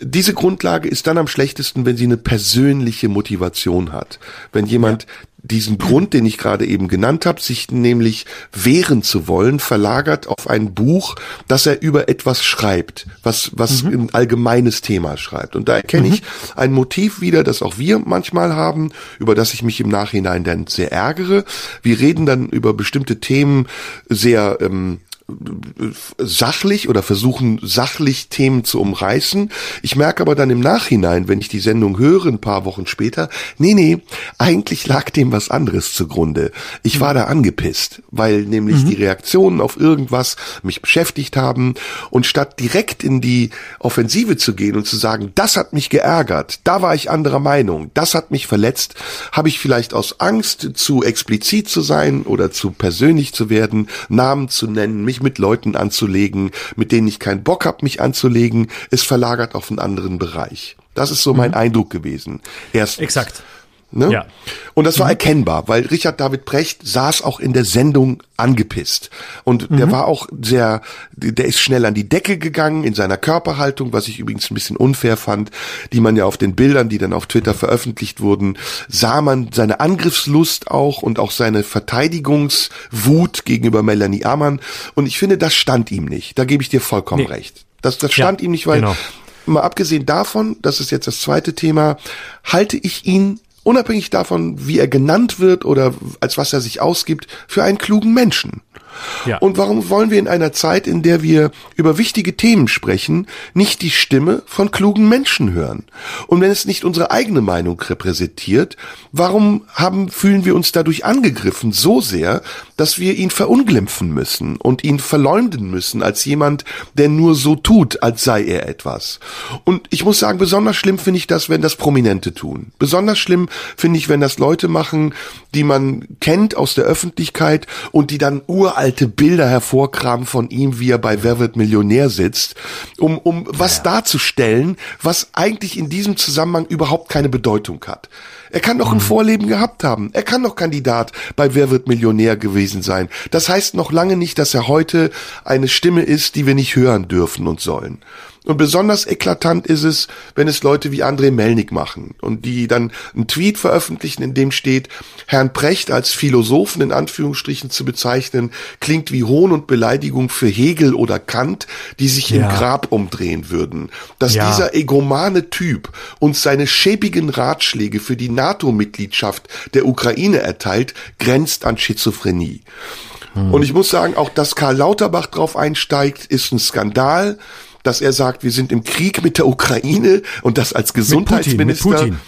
diese Grundlage ist dann am schlechtesten, wenn sie eine persönliche Motivation hat. Wenn jemand ja. Diesen Grund, den ich gerade eben genannt habe, sich nämlich wehren zu wollen, verlagert auf ein Buch, das er über etwas schreibt, was, was mhm. ein allgemeines Thema schreibt. Und da erkenne mhm. ich ein Motiv wieder, das auch wir manchmal haben, über das ich mich im Nachhinein dann sehr ärgere. Wir reden dann über bestimmte Themen sehr ähm, sachlich oder versuchen sachlich Themen zu umreißen. Ich merke aber dann im Nachhinein, wenn ich die Sendung höre, ein paar Wochen später, nee, nee, eigentlich lag dem was anderes zugrunde. Ich war da angepisst, weil nämlich mhm. die Reaktionen auf irgendwas mich beschäftigt haben und statt direkt in die Offensive zu gehen und zu sagen, das hat mich geärgert, da war ich anderer Meinung, das hat mich verletzt, habe ich vielleicht aus Angst zu explizit zu sein oder zu persönlich zu werden, Namen zu nennen, mich mit Leuten anzulegen, mit denen ich keinen Bock habe, mich anzulegen, es verlagert auf einen anderen Bereich. Das ist so mein mhm. Eindruck gewesen. Erst Exakt. Ne? Ja. Und das war mhm. erkennbar, weil Richard David Brecht saß auch in der Sendung angepisst. Und mhm. der war auch sehr, der ist schnell an die Decke gegangen in seiner Körperhaltung, was ich übrigens ein bisschen unfair fand, die man ja auf den Bildern, die dann auf Twitter veröffentlicht wurden, sah man seine Angriffslust auch und auch seine Verteidigungswut gegenüber Melanie Amann. Und ich finde, das stand ihm nicht. Da gebe ich dir vollkommen nee. recht. Das, das stand ja, ihm nicht, weil genau. mal abgesehen davon, das ist jetzt das zweite Thema, halte ich ihn unabhängig davon, wie er genannt wird oder als was er sich ausgibt, für einen klugen Menschen. Ja. Und warum wollen wir in einer Zeit, in der wir über wichtige Themen sprechen, nicht die Stimme von klugen Menschen hören? Und wenn es nicht unsere eigene Meinung repräsentiert, warum haben, fühlen wir uns dadurch angegriffen so sehr, dass wir ihn verunglimpfen müssen und ihn verleumden müssen als jemand, der nur so tut, als sei er etwas? Und ich muss sagen, besonders schlimm finde ich das, wenn das Prominente tun. Besonders schlimm finde ich, wenn das Leute machen, die man kennt aus der Öffentlichkeit und die dann uralt alte Bilder hervorkramen von ihm, wie er bei Wer wird Millionär sitzt, um, um was ja. darzustellen, was eigentlich in diesem Zusammenhang überhaupt keine Bedeutung hat. Er kann doch ein mhm. Vorleben gehabt haben. Er kann doch Kandidat bei Wer wird Millionär gewesen sein. Das heißt noch lange nicht, dass er heute eine Stimme ist, die wir nicht hören dürfen und sollen. Und besonders eklatant ist es, wenn es Leute wie André Melnik machen und die dann einen Tweet veröffentlichen, in dem steht, Herrn Precht als Philosophen in Anführungsstrichen zu bezeichnen, klingt wie Hohn und Beleidigung für Hegel oder Kant, die sich ja. im Grab umdrehen würden. Dass ja. dieser egomane Typ uns seine schäbigen Ratschläge für die NATO-Mitgliedschaft der Ukraine erteilt, grenzt an Schizophrenie. Hm. Und ich muss sagen, auch dass Karl Lauterbach drauf einsteigt, ist ein Skandal dass er sagt, wir sind im Krieg mit der Ukraine und das als Gesundheitsminister. Mit Putin, mit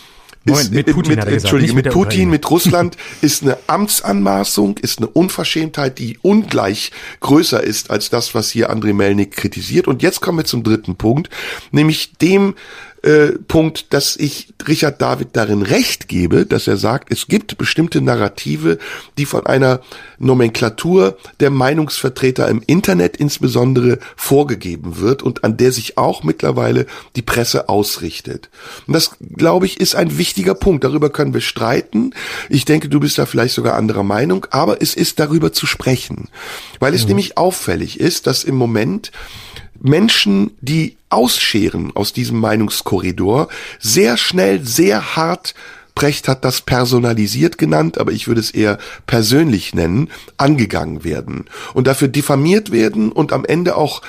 Putin. Ist, mit Putin mit, Entschuldige, mit, mit Putin, mit Russland [LAUGHS] ist eine Amtsanmaßung, ist eine Unverschämtheit, die ungleich größer ist als das, was hier André Melnik kritisiert. Und jetzt kommen wir zum dritten Punkt, nämlich dem äh, Punkt, dass ich Richard David darin recht gebe, dass er sagt, es gibt bestimmte Narrative, die von einer Nomenklatur der Meinungsvertreter im Internet insbesondere vorgegeben wird und an der sich auch mittlerweile die Presse ausrichtet. Und das, glaube ich, ist ein wichtiger Punkt. Darüber können wir streiten. Ich denke, du bist da vielleicht sogar anderer Meinung, aber es ist darüber zu sprechen, weil es mhm. nämlich auffällig ist, dass im Moment Menschen, die ausscheren aus diesem Meinungskorridor, sehr schnell, sehr hart Brecht hat das personalisiert genannt, aber ich würde es eher persönlich nennen, angegangen werden und dafür diffamiert werden und am Ende auch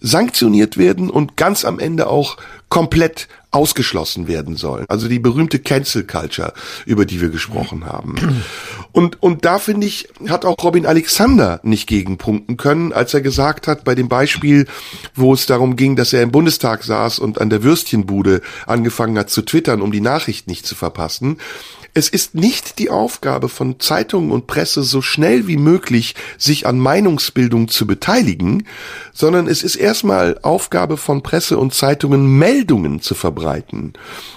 sanktioniert werden und ganz am Ende auch komplett ausgeschlossen werden sollen. Also die berühmte Cancel Culture, über die wir gesprochen haben. Und, und da finde ich, hat auch Robin Alexander nicht gegenpunkten können, als er gesagt hat, bei dem Beispiel, wo es darum ging, dass er im Bundestag saß und an der Würstchenbude angefangen hat zu twittern, um die Nachricht nicht zu verpassen, es ist nicht die Aufgabe von Zeitungen und Presse, so schnell wie möglich sich an Meinungsbildung zu beteiligen, sondern es ist erstmal Aufgabe von Presse und Zeitungen, Meldungen zu verbreiten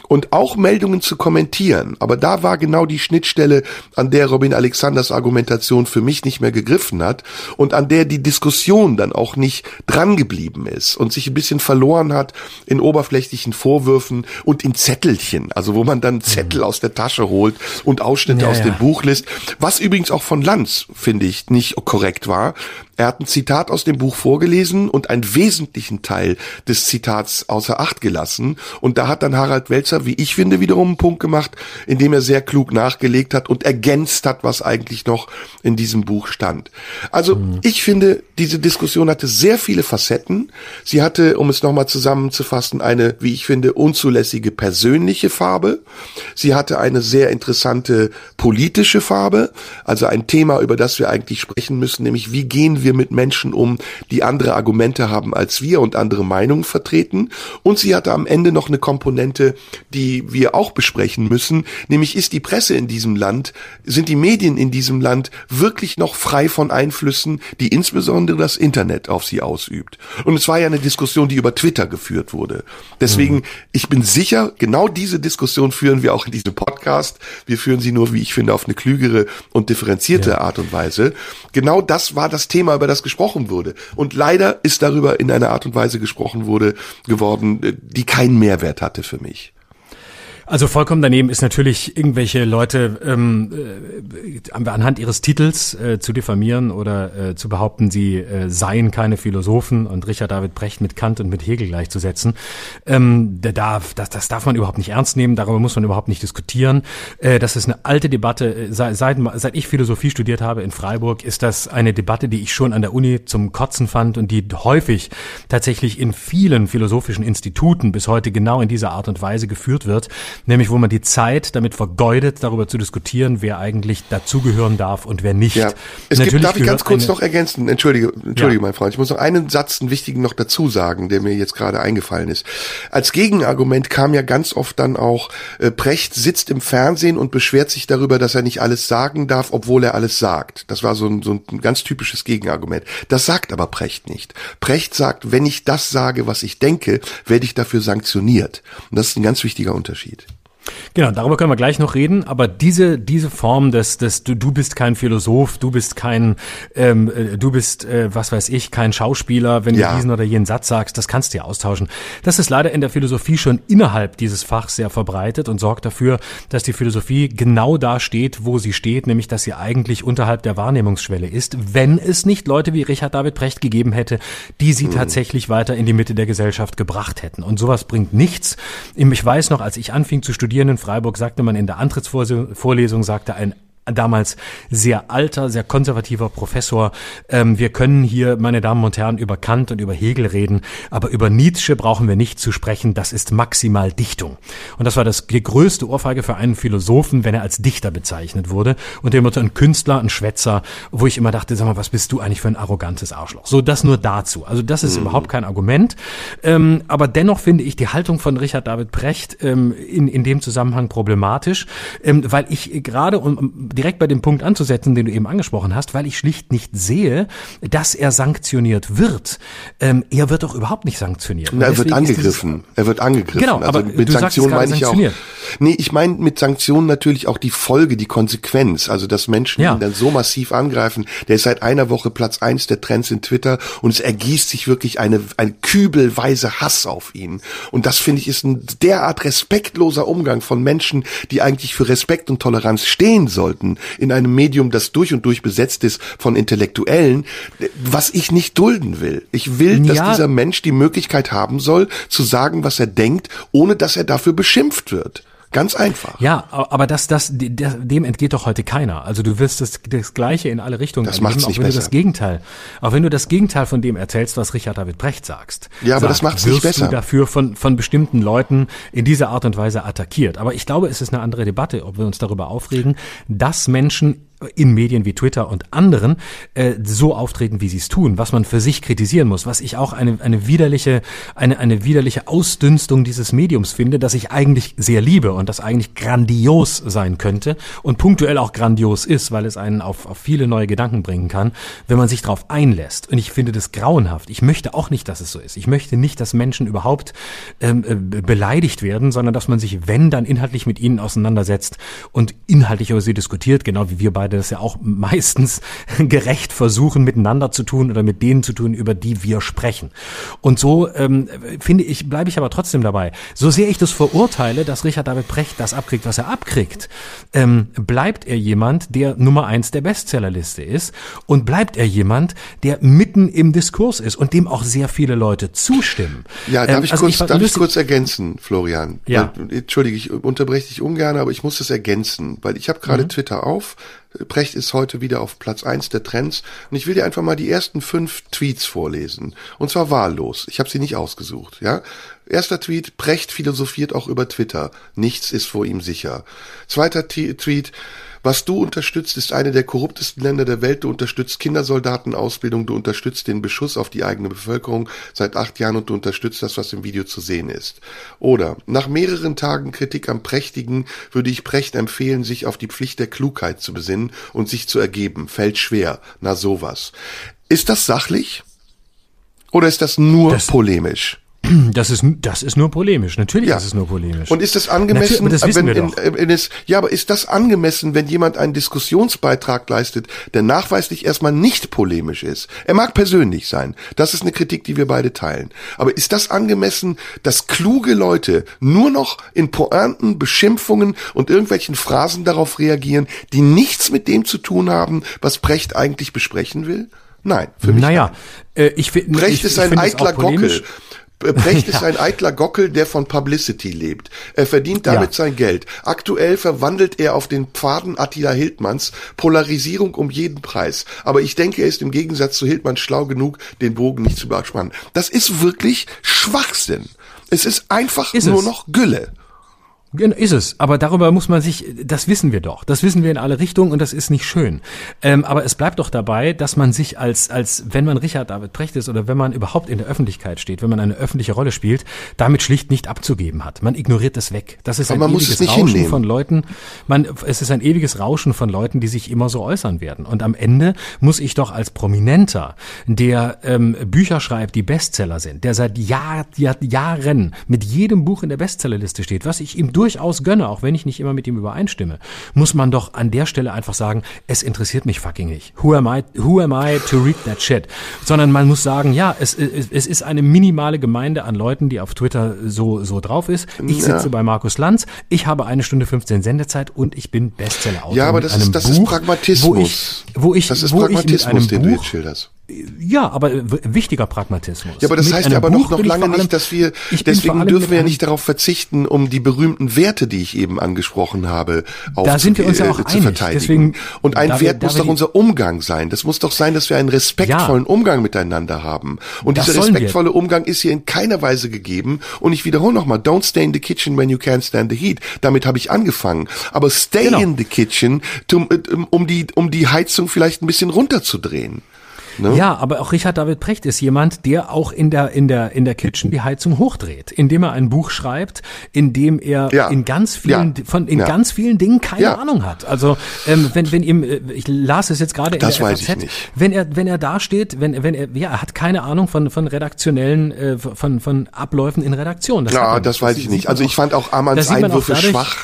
und auch Meldungen zu kommentieren. Aber da war genau die Schnittstelle, an der Robin Alexanders Argumentation für mich nicht mehr gegriffen hat und an der die Diskussion dann auch nicht drangeblieben ist und sich ein bisschen verloren hat in oberflächlichen Vorwürfen und in Zettelchen, also wo man dann Zettel aus der Tasche holt und Ausschnitte ja, aus ja. dem Buch liest, was übrigens auch von Lanz, finde ich, nicht korrekt war, er hat ein Zitat aus dem Buch vorgelesen und einen wesentlichen Teil des Zitats außer Acht gelassen. Und da hat dann Harald Welzer, wie ich finde, wiederum einen Punkt gemacht, indem er sehr klug nachgelegt hat und ergänzt hat, was eigentlich noch in diesem Buch stand. Also mhm. ich finde, diese Diskussion hatte sehr viele Facetten. Sie hatte, um es nochmal zusammenzufassen, eine, wie ich finde, unzulässige persönliche Farbe. Sie hatte eine sehr interessante politische Farbe, also ein Thema, über das wir eigentlich sprechen müssen, nämlich wie gehen wir mit Menschen um, die andere Argumente haben als wir und andere Meinungen vertreten. Und sie hatte am Ende noch eine Komponente, die wir auch besprechen müssen, nämlich ist die Presse in diesem Land, sind die Medien in diesem Land wirklich noch frei von Einflüssen, die insbesondere das Internet auf sie ausübt. Und es war ja eine Diskussion, die über Twitter geführt wurde. Deswegen, mhm. ich bin sicher, genau diese Diskussion führen wir auch in diesem Podcast. Wir führen sie nur, wie ich finde, auf eine klügere und differenzierte ja. Art und Weise. Genau das war das Thema, über das gesprochen wurde. Und leider ist darüber in einer Art und Weise gesprochen wurde, geworden, äh, die keinen Mehrwert hatte für mich. Also vollkommen daneben ist natürlich irgendwelche Leute ähm, äh, anhand ihres Titels äh, zu diffamieren oder äh, zu behaupten, sie äh, seien keine Philosophen und Richard David Brecht mit Kant und mit Hegel gleichzusetzen. Ähm, der darf, das, das darf man überhaupt nicht ernst nehmen, darüber muss man überhaupt nicht diskutieren. Äh, das ist eine alte Debatte. Äh, seit, seit, seit ich Philosophie studiert habe in Freiburg, ist das eine Debatte, die ich schon an der Uni zum Kotzen fand und die häufig tatsächlich in vielen philosophischen Instituten bis heute genau in dieser Art und Weise geführt wird nämlich wo man die Zeit damit vergeudet, darüber zu diskutieren, wer eigentlich dazugehören darf und wer nicht. Ja. Es Natürlich gibt, darf ich ganz kurz noch ergänzen, entschuldige, entschuldige ja. mein Freund, ich muss noch einen Satz, einen wichtigen noch dazu sagen, der mir jetzt gerade eingefallen ist. Als Gegenargument kam ja ganz oft dann auch, äh, Precht sitzt im Fernsehen und beschwert sich darüber, dass er nicht alles sagen darf, obwohl er alles sagt. Das war so ein, so ein ganz typisches Gegenargument. Das sagt aber Precht nicht. Precht sagt, wenn ich das sage, was ich denke, werde ich dafür sanktioniert. Und das ist ein ganz wichtiger Unterschied. Genau, darüber können wir gleich noch reden. Aber diese diese Form des des du, du bist kein Philosoph, du bist kein ähm, äh, du bist äh, was weiß ich kein Schauspieler, wenn ja. du diesen oder jenen Satz sagst, das kannst du ja austauschen. Das ist leider in der Philosophie schon innerhalb dieses Fachs sehr verbreitet und sorgt dafür, dass die Philosophie genau da steht, wo sie steht, nämlich dass sie eigentlich unterhalb der Wahrnehmungsschwelle ist, wenn es nicht Leute wie Richard David Precht gegeben hätte, die sie mhm. tatsächlich weiter in die Mitte der Gesellschaft gebracht hätten. Und sowas bringt nichts. Ich weiß noch, als ich anfing zu studieren studieren in Freiburg, sagte man in der Antrittsvorlesung, sagte ein damals sehr alter, sehr konservativer Professor. Ähm, wir können hier, meine Damen und Herren, über Kant und über Hegel reden, aber über Nietzsche brauchen wir nicht zu sprechen. Das ist maximal Dichtung. Und das war das die größte Ohrfeige für einen Philosophen, wenn er als Dichter bezeichnet wurde. Und der Motto ein Künstler, ein Schwätzer, wo ich immer dachte, sag mal, was bist du eigentlich für ein arrogantes Arschloch? So, das nur dazu. Also das ist mhm. überhaupt kein Argument. Ähm, aber dennoch finde ich die Haltung von Richard David Precht ähm, in, in dem Zusammenhang problematisch, ähm, weil ich gerade um direkt bei dem Punkt anzusetzen, den du eben angesprochen hast, weil ich schlicht nicht sehe, dass er sanktioniert wird. Ähm, er wird doch überhaupt nicht sanktioniert. Na, er wird angegriffen. Er wird angegriffen. Genau, also aber mit Sanktionen meine ich auch. Nee, ich meine mit Sanktionen natürlich auch die Folge, die Konsequenz. Also dass Menschen ja. ihn dann so massiv angreifen. Der ist seit einer Woche Platz eins der Trends in Twitter und es ergießt sich wirklich eine ein kübelweise Hass auf ihn. Und das finde ich ist ein derart respektloser Umgang von Menschen, die eigentlich für Respekt und Toleranz stehen sollten Minuten in einem Medium, das durch und durch besetzt ist von Intellektuellen, was ich nicht dulden will. Ich will, dass ja. dieser Mensch die Möglichkeit haben soll, zu sagen, was er denkt, ohne dass er dafür beschimpft wird. Ganz einfach. Ja, aber das, das, dem entgeht doch heute keiner. Also du wirst das, das Gleiche in alle Richtungen das nicht auch wenn besser. du das Gegenteil, auch wenn du das Gegenteil von dem erzählst, was Richard David Precht sagst. Ja, aber sagt, das macht's nicht wirst besser. Du dafür von, von bestimmten Leuten in dieser Art und Weise attackiert. Aber ich glaube, es ist eine andere Debatte, ob wir uns darüber aufregen, dass Menschen in Medien wie Twitter und anderen äh, so auftreten, wie sie es tun, was man für sich kritisieren muss, was ich auch eine, eine widerliche, eine, eine widerliche Ausdünstung dieses Mediums finde, das ich eigentlich sehr liebe und das eigentlich grandios sein könnte und punktuell auch grandios ist, weil es einen auf, auf viele neue Gedanken bringen kann, wenn man sich darauf einlässt. Und ich finde das grauenhaft. Ich möchte auch nicht, dass es so ist. Ich möchte nicht, dass Menschen überhaupt ähm, äh, beleidigt werden, sondern dass man sich, wenn, dann inhaltlich mit ihnen auseinandersetzt und inhaltlich über sie diskutiert, genau wie wir beide das ja auch meistens [LAUGHS] gerecht versuchen, miteinander zu tun oder mit denen zu tun, über die wir sprechen. Und so ähm, finde ich, bleibe ich aber trotzdem dabei. So sehr ich das verurteile, dass Richard David Precht das abkriegt, was er abkriegt, ähm, bleibt er jemand, der Nummer eins der Bestsellerliste ist und bleibt er jemand, der mitten im Diskurs ist und dem auch sehr viele Leute zustimmen. Ja, darf Ähm, ich also kurz, war darf ich kurz ergänzen, Florian? Ja. Weil, Entschuldige, ich unterbreche dich ungern, aber ich muss das ergänzen, weil ich habe gerade Mhm. Twitter auf. Precht ist heute wieder auf Platz eins der Trends und ich will dir einfach mal die ersten fünf Tweets vorlesen. Und zwar wahllos. Ich habe sie nicht ausgesucht, ja? Erster Tweet, Precht philosophiert auch über Twitter. Nichts ist vor ihm sicher. Zweiter T Tweet, was du unterstützt, ist eine der korruptesten Länder der Welt. Du unterstützt Kindersoldatenausbildung, du unterstützt den Beschuss auf die eigene Bevölkerung seit acht Jahren und du unterstützt das, was im Video zu sehen ist. Oder nach mehreren Tagen Kritik am Prächtigen würde ich Precht empfehlen, sich auf die Pflicht der Klugheit zu besinnen und sich zu ergeben. Fällt schwer. Na sowas. Ist das sachlich? Oder ist das nur Das- polemisch? Das ist, das ist nur polemisch. Natürlich Ja. ist es nur polemisch. Und ist das angemessen, Natürlich, das wissen wenn, in, doch. äh, in es, ja, aber ist das angemessen, wenn jemand einen Diskussionsbeitrag leistet, der nachweislich erstmal nicht polemisch ist? Er mag persönlich sein. Das ist eine Kritik, die wir beide teilen. Aber ist das angemessen, dass kluge Leute nur noch in Pointen, Beschimpfungen und irgendwelchen Phrasen darauf reagieren, die nichts mit dem zu tun haben, was Brecht eigentlich besprechen will? Nein, für mich naja, äh, ich finde, Brecht ich, ist ein eitler. Gockel. Brecht [LAUGHS] ist ein eitler Gockel, der von Publicity lebt. Er verdient damit Ja. sein Geld. Aktuell verwandelt er auf den Pfaden Attila Hildmanns Polarisierung um jeden Preis. Aber ich denke, er ist im Gegensatz zu Hildmann schlau genug, den Bogen nicht zu überspannen. Das ist wirklich Schwachsinn. Es ist einfach Ist nur es. noch Gülle. Genau, Ist es, aber darüber muss man sich, das wissen wir doch, das wissen wir in alle Richtungen und das ist nicht schön. Ähm, aber es bleibt doch dabei, dass man sich als, als wenn man Richard David Precht ist oder wenn man überhaupt in der Öffentlichkeit steht, wenn man eine öffentliche Rolle spielt, damit schlicht nicht abzugeben hat. Man ignoriert das weg. Das ist Aber ein ewiges es Rauschen hinnehmen. von Leuten. Man, es ist ein ewiges Rauschen von Leuten, die sich immer so äußern werden. Und am Ende muss ich doch als Prominenter, der ähm, Bücher schreibt, die Bestseller sind, der seit Jahr, Jahr, Jahren mit jedem Buch in der Bestsellerliste steht, was ich ihm durchaus gönne, auch wenn ich nicht immer mit ihm übereinstimme, muss man doch an der Stelle einfach sagen, es interessiert mich fucking nicht. Who am I, who am I to read that shit? Sondern man muss sagen, ja, es, es, es ist eine minimale Gemeinde an Leuten, die auf Twitter so, so drauf ist. Ich Ja. sitze bei Markus Lanz, ich habe eine Stunde 15 Sendezeit und ich bin Bestsellerautor. Ja, aber das einem ist, das ist Buch, Pragmatismus. Wo ich, wo ich, das ist wo ich mit Pragmatismus, einem den du Buch, jetzt schilderst. Ja, aber w- wichtiger Pragmatismus. Ja, aber das Mit heißt ja aber Buch noch, noch lange allem- nicht, dass wir, deswegen dürfen wir ja nicht darauf verzichten, um die berühmten Werte, die ich eben angesprochen habe, Da sind wir uns ja auch äh, zu einig. verteidigen. Deswegen- Und ein da wir- Wert da muss wir doch unser Umgang sein. Das muss doch sein, dass wir einen respektvollen Umgang miteinander haben. Und dieser sollen wir. respektvolle Umgang ist hier in keiner Weise gegeben. Und ich wiederhole nochmal, don't stay in the kitchen when you can't stand the heat. Damit habe ich angefangen. Aber stay Genau. in the kitchen, um, um, die, um die Heizung vielleicht ein bisschen runterzudrehen. Ne? Ja, aber auch Richard David Precht ist jemand, der auch in der in der in der Kitchen die Heizung hochdreht, indem er ein Buch schreibt, in dem er Ja. in ganz vielen Ja. von in Ja. ganz vielen Dingen keine. Ahnung hat. Also ähm, wenn wenn ihm äh, ich las es jetzt gerade in Das der weiß FAZ, ich nicht. wenn er wenn er da steht, wenn wenn er ja er hat keine Ahnung von von redaktionellen äh, von von Abläufen in Redaktion. Das Ja, das weiß ich sieht nicht. Also auch- ich fand auch das Amanns Einwürfe dadurch- schwach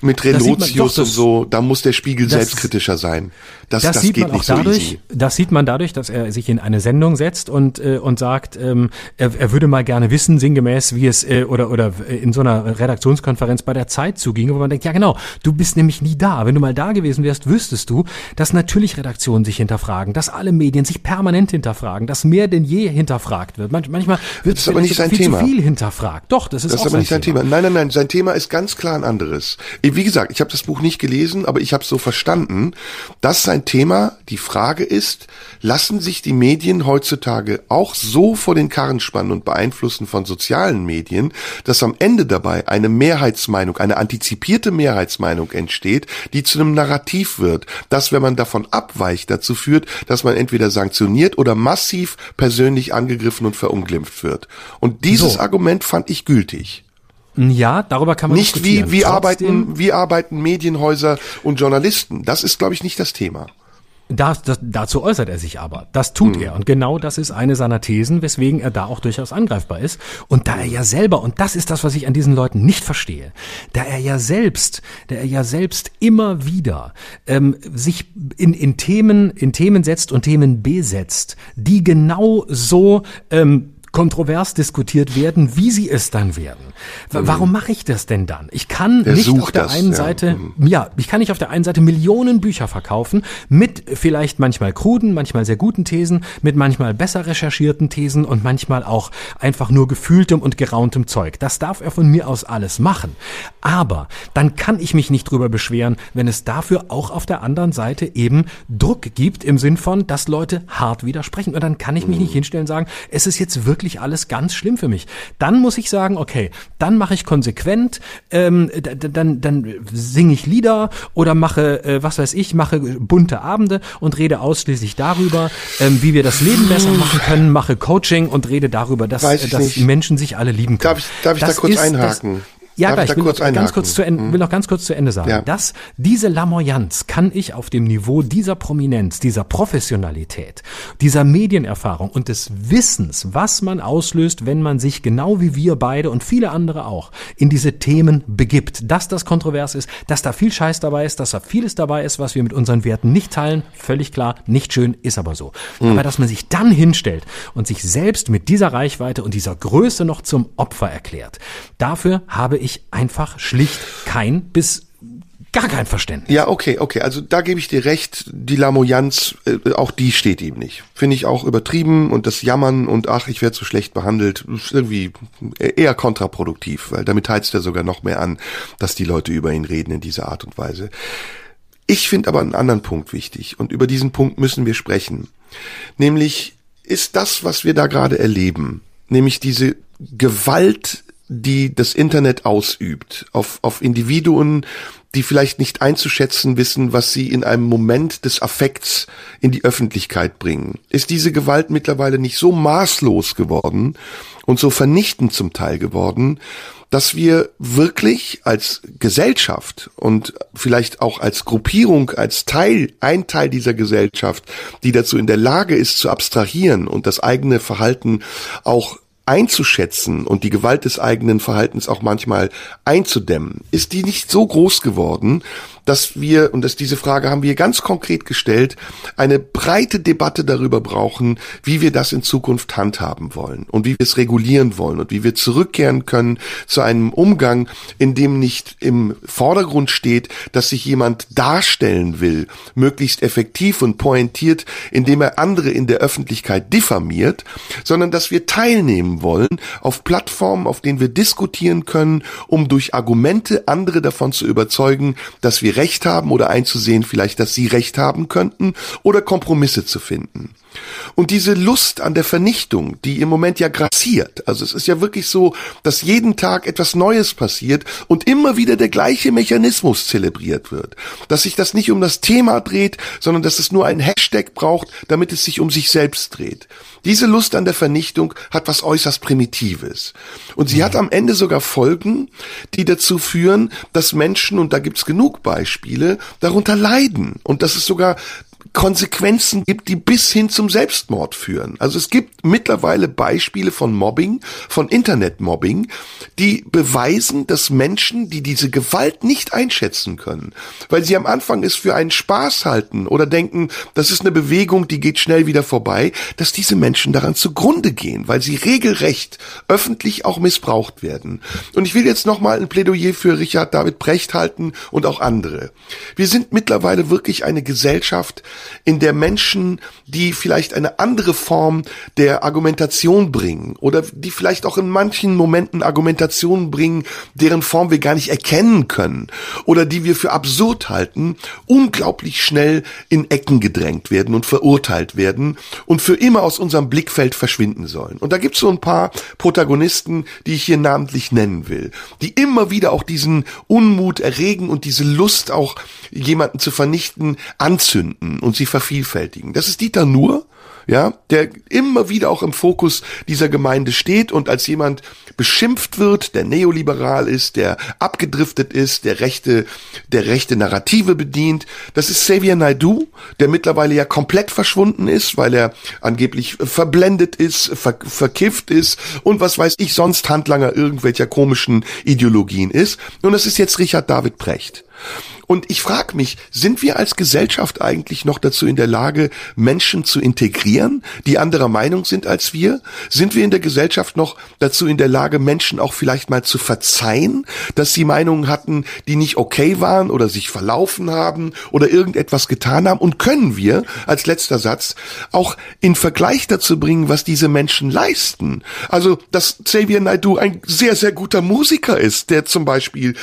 mit das Relotius doch, und das- so. Da muss der Spiegel das- selbstkritischer sein. Das, das, das, sieht geht man auch nicht so dadurch, easy. das sieht man dadurch, dass er sich in eine Sendung setzt und, äh, und sagt, ähm, er, er würde mal gerne wissen, sinngemäß, wie es äh, oder, oder in so einer Redaktionskonferenz bei der Zeit zuging, wo man denkt, ja genau, du bist nämlich nie da. Wenn du mal da gewesen wärst, wüsstest du, dass natürlich Redaktionen sich hinterfragen, dass alle Medien sich permanent hinterfragen, dass mehr denn je hinterfragt wird. Manch, manchmal wird ist aber nicht sein viel Thema. zu viel hinterfragt. Doch, das ist Das auch ist aber nicht sein Thema. Thema. Nein, nein, nein. Sein Thema ist ganz klar ein anderes. Wie gesagt, ich habe das Buch nicht gelesen, aber ich habe so verstanden, dass sein Thema die Frage ist, lassen sich die Medien heutzutage auch so vor den Karren spannen und beeinflussen von sozialen Medien, dass am Ende dabei eine Mehrheitsmeinung, eine antizipierte Mehrheitsmeinung entsteht, die zu einem Narrativ wird, das, wenn man davon abweicht, dazu führt, dass man entweder sanktioniert oder massiv persönlich angegriffen und verunglimpft wird. Und dieses So. Argument fand ich gültig. Ja, darüber kann man Nicht wie, wie Trotzdem- arbeiten, wie arbeiten Medienhäuser und Journalisten. Das ist, glaube ich, nicht das Thema. Das, das, dazu äußert er sich aber. Das tut Hm. er. Und genau das ist eine seiner Thesen, weswegen er da auch durchaus angreifbar ist. Und da er ja selber, und das ist das, was ich an diesen Leuten nicht verstehe, da er ja selbst, da er ja selbst immer wieder ähm, sich in, in Themen, in Themen setzt und Themen besetzt, die genau so ähm, kontrovers diskutiert werden, wie sie es dann werden. W- Warum mache ich das denn dann? Ich kann Der nicht auf der das, einen ja. Seite ja, ich kann nicht auf der einen Seite Millionen Bücher verkaufen mit vielleicht manchmal kruden, manchmal sehr guten Thesen, mit manchmal besser recherchierten Thesen und manchmal auch einfach nur gefühltem und gerauntem Zeug. Das darf er von mir aus alles machen. Aber dann kann ich mich nicht drüber beschweren, wenn es dafür auch auf der anderen Seite eben Druck gibt im Sinn von, dass Leute hart widersprechen. Und dann kann ich mich nicht hinstellen und sagen, es ist jetzt wirklich alles ganz schlimm für mich. Dann muss ich sagen, okay, dann mache ich konsequent, ähm, dann, dann singe ich Lieder oder mache, äh, was weiß ich, mache bunte Abende und rede ausschließlich darüber, ähm, wie wir das Leben besser machen können, mache Coaching und rede darüber, dass, äh, dass nicht. Menschen sich alle lieben können. Darf ich- darf ich da kurz ist einhaken? Das, ja, Darf gleich. ich will kurz noch ganz kurz zu Ende, will noch ganz kurz zu Ende sagen. Ja. Das, diese Lamoyanz kann ich auf dem Niveau dieser Prominenz, dieser Professionalität, dieser Medienerfahrung und des Wissens, was man auslöst, wenn man sich genau wie wir beide und viele andere auch in diese Themen begibt. Dass das kontrovers ist, dass da viel Scheiß dabei ist, dass da vieles dabei ist, was wir mit unseren Werten nicht teilen, völlig klar, nicht schön, ist aber so. Aber dass man sich dann hinstellt und sich selbst mit dieser Reichweite und dieser Größe noch zum Opfer erklärt, dafür habe ich einfach schlicht kein bis gar kein Verständnis. Ja, okay, okay. Also da gebe ich dir recht. Die Lamoyanz, äh, auch die steht ihm nicht. Finde ich auch übertrieben und das Jammern und ach, ich werde so schlecht behandelt, ist irgendwie eher kontraproduktiv, weil damit heizt er sogar noch mehr an, dass die Leute über ihn reden in dieser Art und Weise. Ich finde aber einen anderen Punkt wichtig und über diesen Punkt müssen wir sprechen. Nämlich ist das, was wir da gerade erleben, nämlich diese Gewalt, die das Internet ausübt auf, auf Individuen, die vielleicht nicht einzuschätzen wissen, was sie in einem Moment des Affekts in die Öffentlichkeit bringen. Ist diese Gewalt mittlerweile nicht so maßlos geworden und so vernichtend zum Teil geworden, dass wir wirklich als Gesellschaft und vielleicht auch als Gruppierung, als Teil, ein Teil dieser Gesellschaft, die dazu in der Lage ist zu abstrahieren und das eigene Verhalten auch einzuschätzen und die Gewalt des eigenen Verhaltens auch manchmal einzudämmen, ist die nicht so groß geworden, dass wir, und dass diese Frage haben wir ganz konkret gestellt, eine breite Debatte darüber brauchen, wie wir das in Zukunft handhaben wollen und wie wir es regulieren wollen und wie wir zurückkehren können zu einem Umgang, in dem nicht im Vordergrund steht, dass sich jemand darstellen will, möglichst effektiv und pointiert, indem er andere in der Öffentlichkeit diffamiert, sondern dass wir teilnehmen wollen auf Plattformen, auf denen wir diskutieren können, um durch Argumente andere davon zu überzeugen, dass wir Recht haben oder einzusehen vielleicht, dass sie Recht haben könnten oder Kompromisse zu finden. Und diese Lust an der Vernichtung, die im Moment ja grassiert, also es ist ja wirklich so, dass jeden Tag etwas Neues passiert und immer wieder der gleiche Mechanismus zelebriert wird. Dass sich das nicht um das Thema dreht, sondern dass es nur ein Hashtag braucht, damit es sich um sich selbst dreht. Diese Lust an der Vernichtung hat was äußerst Primitives. Und sie hat am Ende sogar Folgen, die dazu führen, dass Menschen, und da gibt's genug Beispiele, darunter leiden. Und dass es sogar Konsequenzen gibt, die bis hin zum Selbstmord führen. Also es gibt mittlerweile Beispiele von Mobbing, von Internetmobbing, die beweisen, dass Menschen, die diese Gewalt nicht einschätzen können, weil sie am Anfang es für einen Spaß halten oder denken, das ist eine Bewegung, die geht schnell wieder vorbei, dass diese Menschen daran zugrunde gehen, weil sie regelrecht öffentlich auch missbraucht werden. Und ich will jetzt nochmal ein Plädoyer für Richard David Brecht halten und auch andere. Wir sind mittlerweile wirklich eine Gesellschaft, in der Menschen, die vielleicht eine andere Form der Argumentation bringen oder die vielleicht auch in manchen Momenten Argumentationen bringen, deren Form wir gar nicht erkennen können oder die wir für absurd halten, unglaublich schnell in Ecken gedrängt werden und verurteilt werden und für immer aus unserem Blickfeld verschwinden sollen. Und da gibt es so ein paar Protagonisten, die ich hier namentlich nennen will, die immer wieder auch diesen Unmut erregen und diese Lust auch jemanden zu vernichten anzünden und sie vervielfältigen. Das ist Dieter Nuhr, ja, der immer wieder auch im Fokus dieser Gemeinde steht und als jemand beschimpft wird, der neoliberal ist, der abgedriftet ist, der rechte, der rechte Narrative bedient. Das ist Xavier Naidu, der mittlerweile ja komplett verschwunden ist, weil er angeblich verblendet ist, ver verkifft ist und was weiß ich sonst Handlanger irgendwelcher komischen Ideologien ist. Und das ist jetzt Richard David Precht. Und ich frage mich, sind wir als Gesellschaft eigentlich noch dazu in der Lage, Menschen zu integrieren, die anderer Meinung sind als wir? Sind wir in der Gesellschaft noch dazu in der Lage, Menschen auch vielleicht mal zu verzeihen, dass sie Meinungen hatten, die nicht okay waren oder sich verlaufen haben oder irgendetwas getan haben? Und können wir, als letzter Satz, auch in Vergleich dazu bringen, was diese Menschen leisten? Also, dass Xavier Naidu ein sehr, sehr guter Musiker ist, der zum Beispiel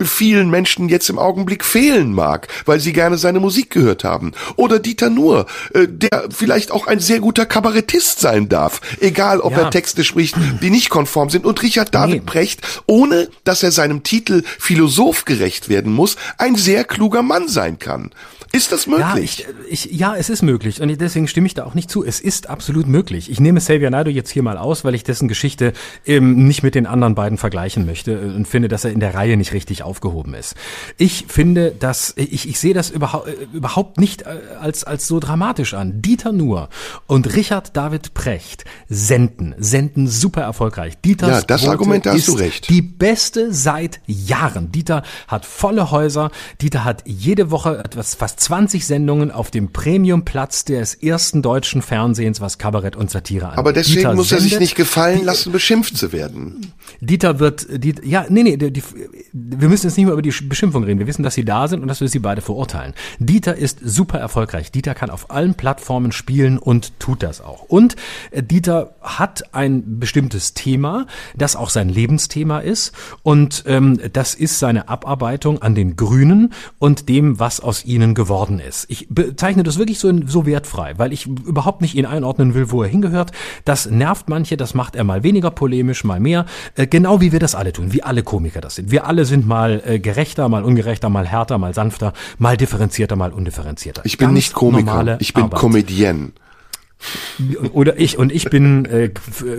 vielen Menschen jetzt im Augenblick Augenblick fehlen mag, weil sie gerne seine Musik gehört haben. Oder Dieter Nuhr, äh, der vielleicht auch ein sehr guter Kabarettist sein darf, egal ob ja. er Texte spricht, die nicht konform sind. Und Richard David nee. Brecht, ohne dass er seinem Titel Philosoph gerecht werden muss, ein sehr kluger Mann sein kann. Ist das möglich? Ja, ich, ich, ja, es ist möglich. Und deswegen stimme ich da auch nicht zu. Es ist absolut möglich. Ich nehme Xavier Naidoo jetzt hier mal aus, weil ich dessen Geschichte ähm, nicht mit den anderen beiden vergleichen möchte und finde, dass er in der Reihe nicht richtig aufgehoben ist. Ich finde, dass ich, ich sehe das überhaupt, äh, überhaupt nicht äh, als, als so dramatisch an. Dieter Nuhr und Richard David Precht senden, senden super erfolgreich. Dieters ja, das Quote Argument hast du recht. Die beste seit Jahren. Dieter hat volle Häuser. Dieter hat jede Woche etwas fast 20 Sendungen auf dem Premiumplatz des ersten deutschen Fernsehens, was Kabarett und Satire angeht. Aber deswegen Dieter muss er sich nicht gefallen lassen, beschimpft zu werden. Dieter wird, die, ja, nee, nee, die, wir müssen jetzt nicht mehr über die Beschimpfung reden. Wir wissen, dass sie da sind und dass wir sie beide verurteilen. Dieter ist super erfolgreich. Dieter kann auf allen Plattformen spielen und tut das auch. Und äh, Dieter hat ein bestimmtes Thema, das auch sein Lebensthema ist. Und ähm, das ist seine Abarbeitung an den Grünen und dem, was aus ihnen geworden ist. Ich bezeichne das wirklich so, so wertfrei, weil ich überhaupt nicht ihn einordnen will, wo er hingehört. Das nervt manche, das macht er mal weniger polemisch, mal mehr. Äh, genau wie wir das alle tun, wie alle Komiker das sind. Wir alle sind mal äh, gerechter, mal ungerechter, mal härter, mal sanfter, mal differenzierter, mal undifferenzierter. Ich bin Ganz nicht Komiker, ich bin Arbeit. Comedienne. Oder ich und ich bin äh,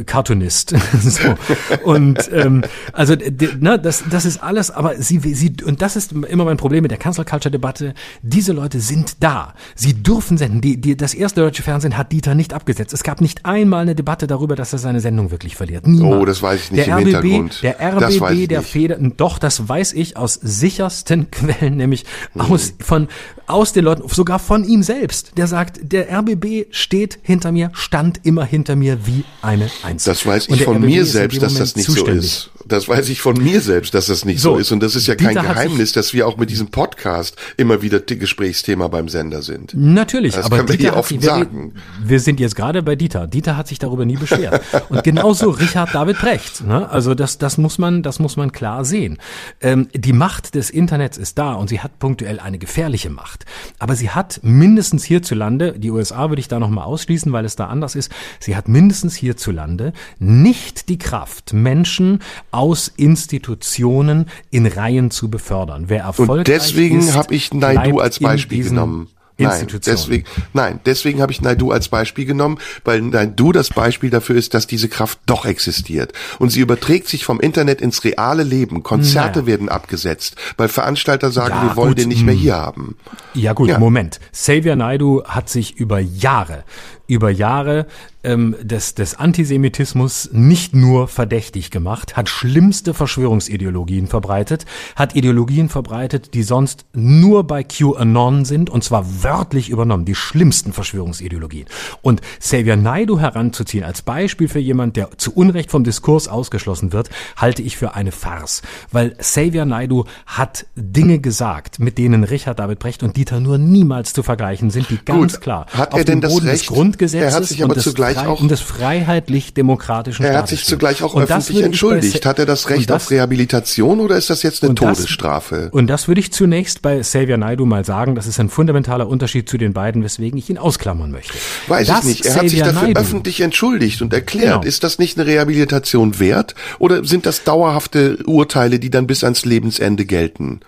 Cartoonist. [LAUGHS] so. Und ähm, also ne, das, das ist alles, aber sie, sie, und das ist immer mein Problem mit der Cancel Culture Debatte, diese Leute sind da. Sie dürfen senden. Die, die, das erste deutsche Fernsehen hat Dieter nicht abgesetzt. Es gab nicht einmal eine Debatte darüber, dass er seine Sendung wirklich verliert. Niemals. Oh, das weiß ich nicht der im RBB, Hintergrund. Der RBB, der Feder, doch, das weiß ich aus sichersten [LAUGHS] Quellen, nämlich hm. aus, von, aus den Leuten, sogar von ihm selbst. Der sagt, der RBB steht hinter mir, stand immer hinter mir wie eine Eins. Das weiß ich von mir selbst, dass das nicht zuständig. so ist. Das weiß ich von mir selbst, dass das nicht so, so ist. Und das ist ja kein Geheimnis, dass wir auch mit diesem Podcast immer wieder Gesprächsthema beim Sender sind. Natürlich, das aber können wir Dieter hier offen sagen. Wir, wir sind jetzt gerade bei Dieter. Dieter hat sich darüber nie beschwert. Und genauso [LAUGHS] Richard David Precht. Ne? Also das, das muss man, das muss man klar sehen. Ähm, die Macht des Internets ist da und sie hat punktuell eine gefährliche Macht. Aber sie hat mindestens hierzulande, die USA würde ich da nochmal ausschließen, weil es da anders ist, sie hat mindestens hierzulande nicht die Kraft, Menschen aus Institutionen in Reihen zu befördern. Wer erfolgreich Und deswegen habe ich Naidu als Beispiel genommen. Nein, deswegen, nein, deswegen habe ich Naidu als Beispiel genommen, weil Naidu das Beispiel dafür ist, dass diese Kraft doch existiert. Und sie überträgt sich vom Internet ins reale Leben. Konzerte Naja. werden abgesetzt, weil Veranstalter sagen, Ja, wir wollen gut, den nicht mehr hm. hier haben. Ja gut, Ja. Moment. Xavier Naidu hat sich über Jahre, über Jahre ähm, des, des Antisemitismus nicht nur verdächtig gemacht, hat schlimmste Verschwörungsideologien verbreitet, hat Ideologien verbreitet, die sonst nur bei QAnon sind, und zwar wörtlich übernommen, die schlimmsten Verschwörungsideologien. Und Xavier Naidu heranzuziehen als Beispiel für jemand, der zu Unrecht vom Diskurs ausgeschlossen wird, halte ich für eine Farce. Weil Xavier Naidu hat Dinge gesagt, mit denen Richard David Brecht und Dieter nur niemals zu vergleichen sind, die ganz Gut. klar Hat auf er denn dem das Boden Recht? des Grundgesetzes Er hat sich und aber des, zugleich frei- auch- und des freiheitlich-demokratischen Er hat sich zugleich auch Und das öffentlich entschuldigt. Hat er das Recht das- auf Rehabilitation oder ist das jetzt eine und das- Todesstrafe? Und das würde ich zunächst bei Xavier Naidu mal sagen, das ist ein fundamentaler Unterschied zu den beiden, weswegen ich ihn ausklammern möchte. Weiß Dass ich nicht. Er hat sich Xavier dafür Naidoo- öffentlich entschuldigt und erklärt. Genau. Ist das nicht eine Rehabilitation wert? Oder sind das dauerhafte Urteile, die dann bis ans Lebensende gelten?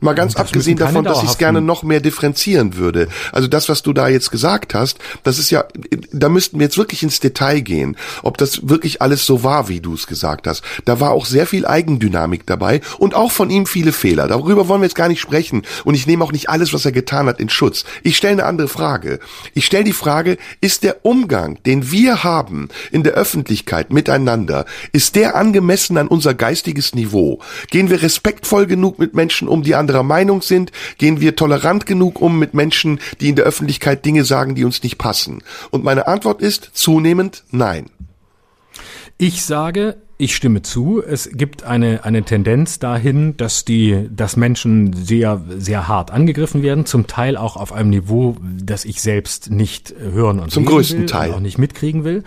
Mal ganz Das abgesehen davon, dass ich es gerne noch mehr differenzieren würde. Also das, was du da jetzt gesagt hast, das ist ja, da müssten wir jetzt wirklich ins Detail gehen, ob das wirklich alles so war, wie du es gesagt hast. Da war auch sehr viel Eigendynamik dabei und auch von ihm viele Fehler. Darüber wollen wir jetzt gar nicht sprechen. Und ich nehme auch nicht alles, was er getan hat, in Schutz. Ich stelle eine andere Frage. Ich stelle die Frage, ist der Umgang, den wir haben in der Öffentlichkeit miteinander, ist der angemessen an unser geistiges Niveau? Gehen wir respektvoll genug mit Menschen um, die anderer Meinung sind? Gehen wir tolerant genug um mit Menschen, die in der Öffentlichkeit Dinge sagen, die uns nicht passen? Und meine Antwort ist zunehmend nein. Ich sage, ich stimme zu. Es gibt eine, eine Tendenz dahin, dass die, dass Menschen sehr, sehr hart angegriffen werden, zum Teil auch auf einem Niveau, das ich selbst nicht hören und Zum größten will Teil. und auch nicht mitkriegen will.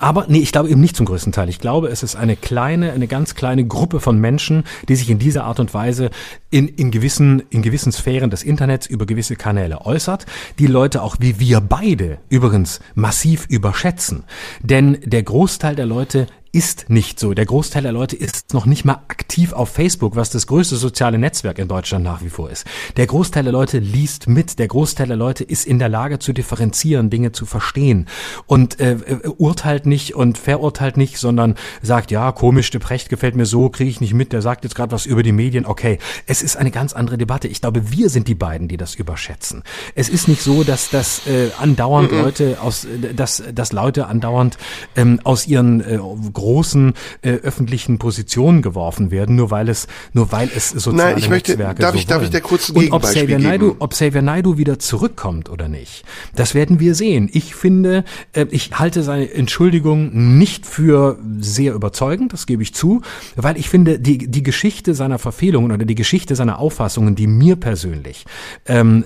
Aber nee, ich glaube eben nicht zum größten Teil. Ich glaube, es ist eine kleine, eine ganz kleine Gruppe von Menschen, die sich in dieser Art und Weise in, in gewissen, in gewissen Sphären des Internets über gewisse Kanäle äußert, die Leute auch wie wir beide übrigens massiv überschätzen. Denn der Großteil der Leute ist nicht so. Der Großteil der Leute ist noch nicht mal aktiv auf Facebook, was das größte soziale Netzwerk in Deutschland nach wie vor ist. Der Großteil der Leute liest mit. Der Großteil der Leute ist in der Lage zu differenzieren, Dinge zu verstehen und äh, äh, urteilt nicht und verurteilt nicht, sondern sagt, ja, komisch, der Precht gefällt mir so, kriege ich nicht mit, der sagt jetzt gerade was über die Medien. Okay, es ist eine ganz andere Debatte. Ich glaube, wir sind die beiden, die das überschätzen. Es ist nicht so, dass das äh, andauernd Leute aus, äh, dass, dass Leute andauernd ähm, aus ihren äh, großen äh, öffentlichen Positionen geworfen werden, nur weil es, nur weil es soziale Nein, ich möchte- Netzwerke darf so ich- darf ich dir kurz ein Und ob Xavier? Naidoo, ob Xavier Naidoo wieder zurückkommt oder nicht, das werden wir sehen. Ich finde, äh, ich halte seine Entschuldigung nicht für sehr überzeugend, das gebe ich zu, weil ich finde, die, die Geschichte seiner Verfehlungen oder die Geschichte seiner Auffassungen, die mir persönlich ähm,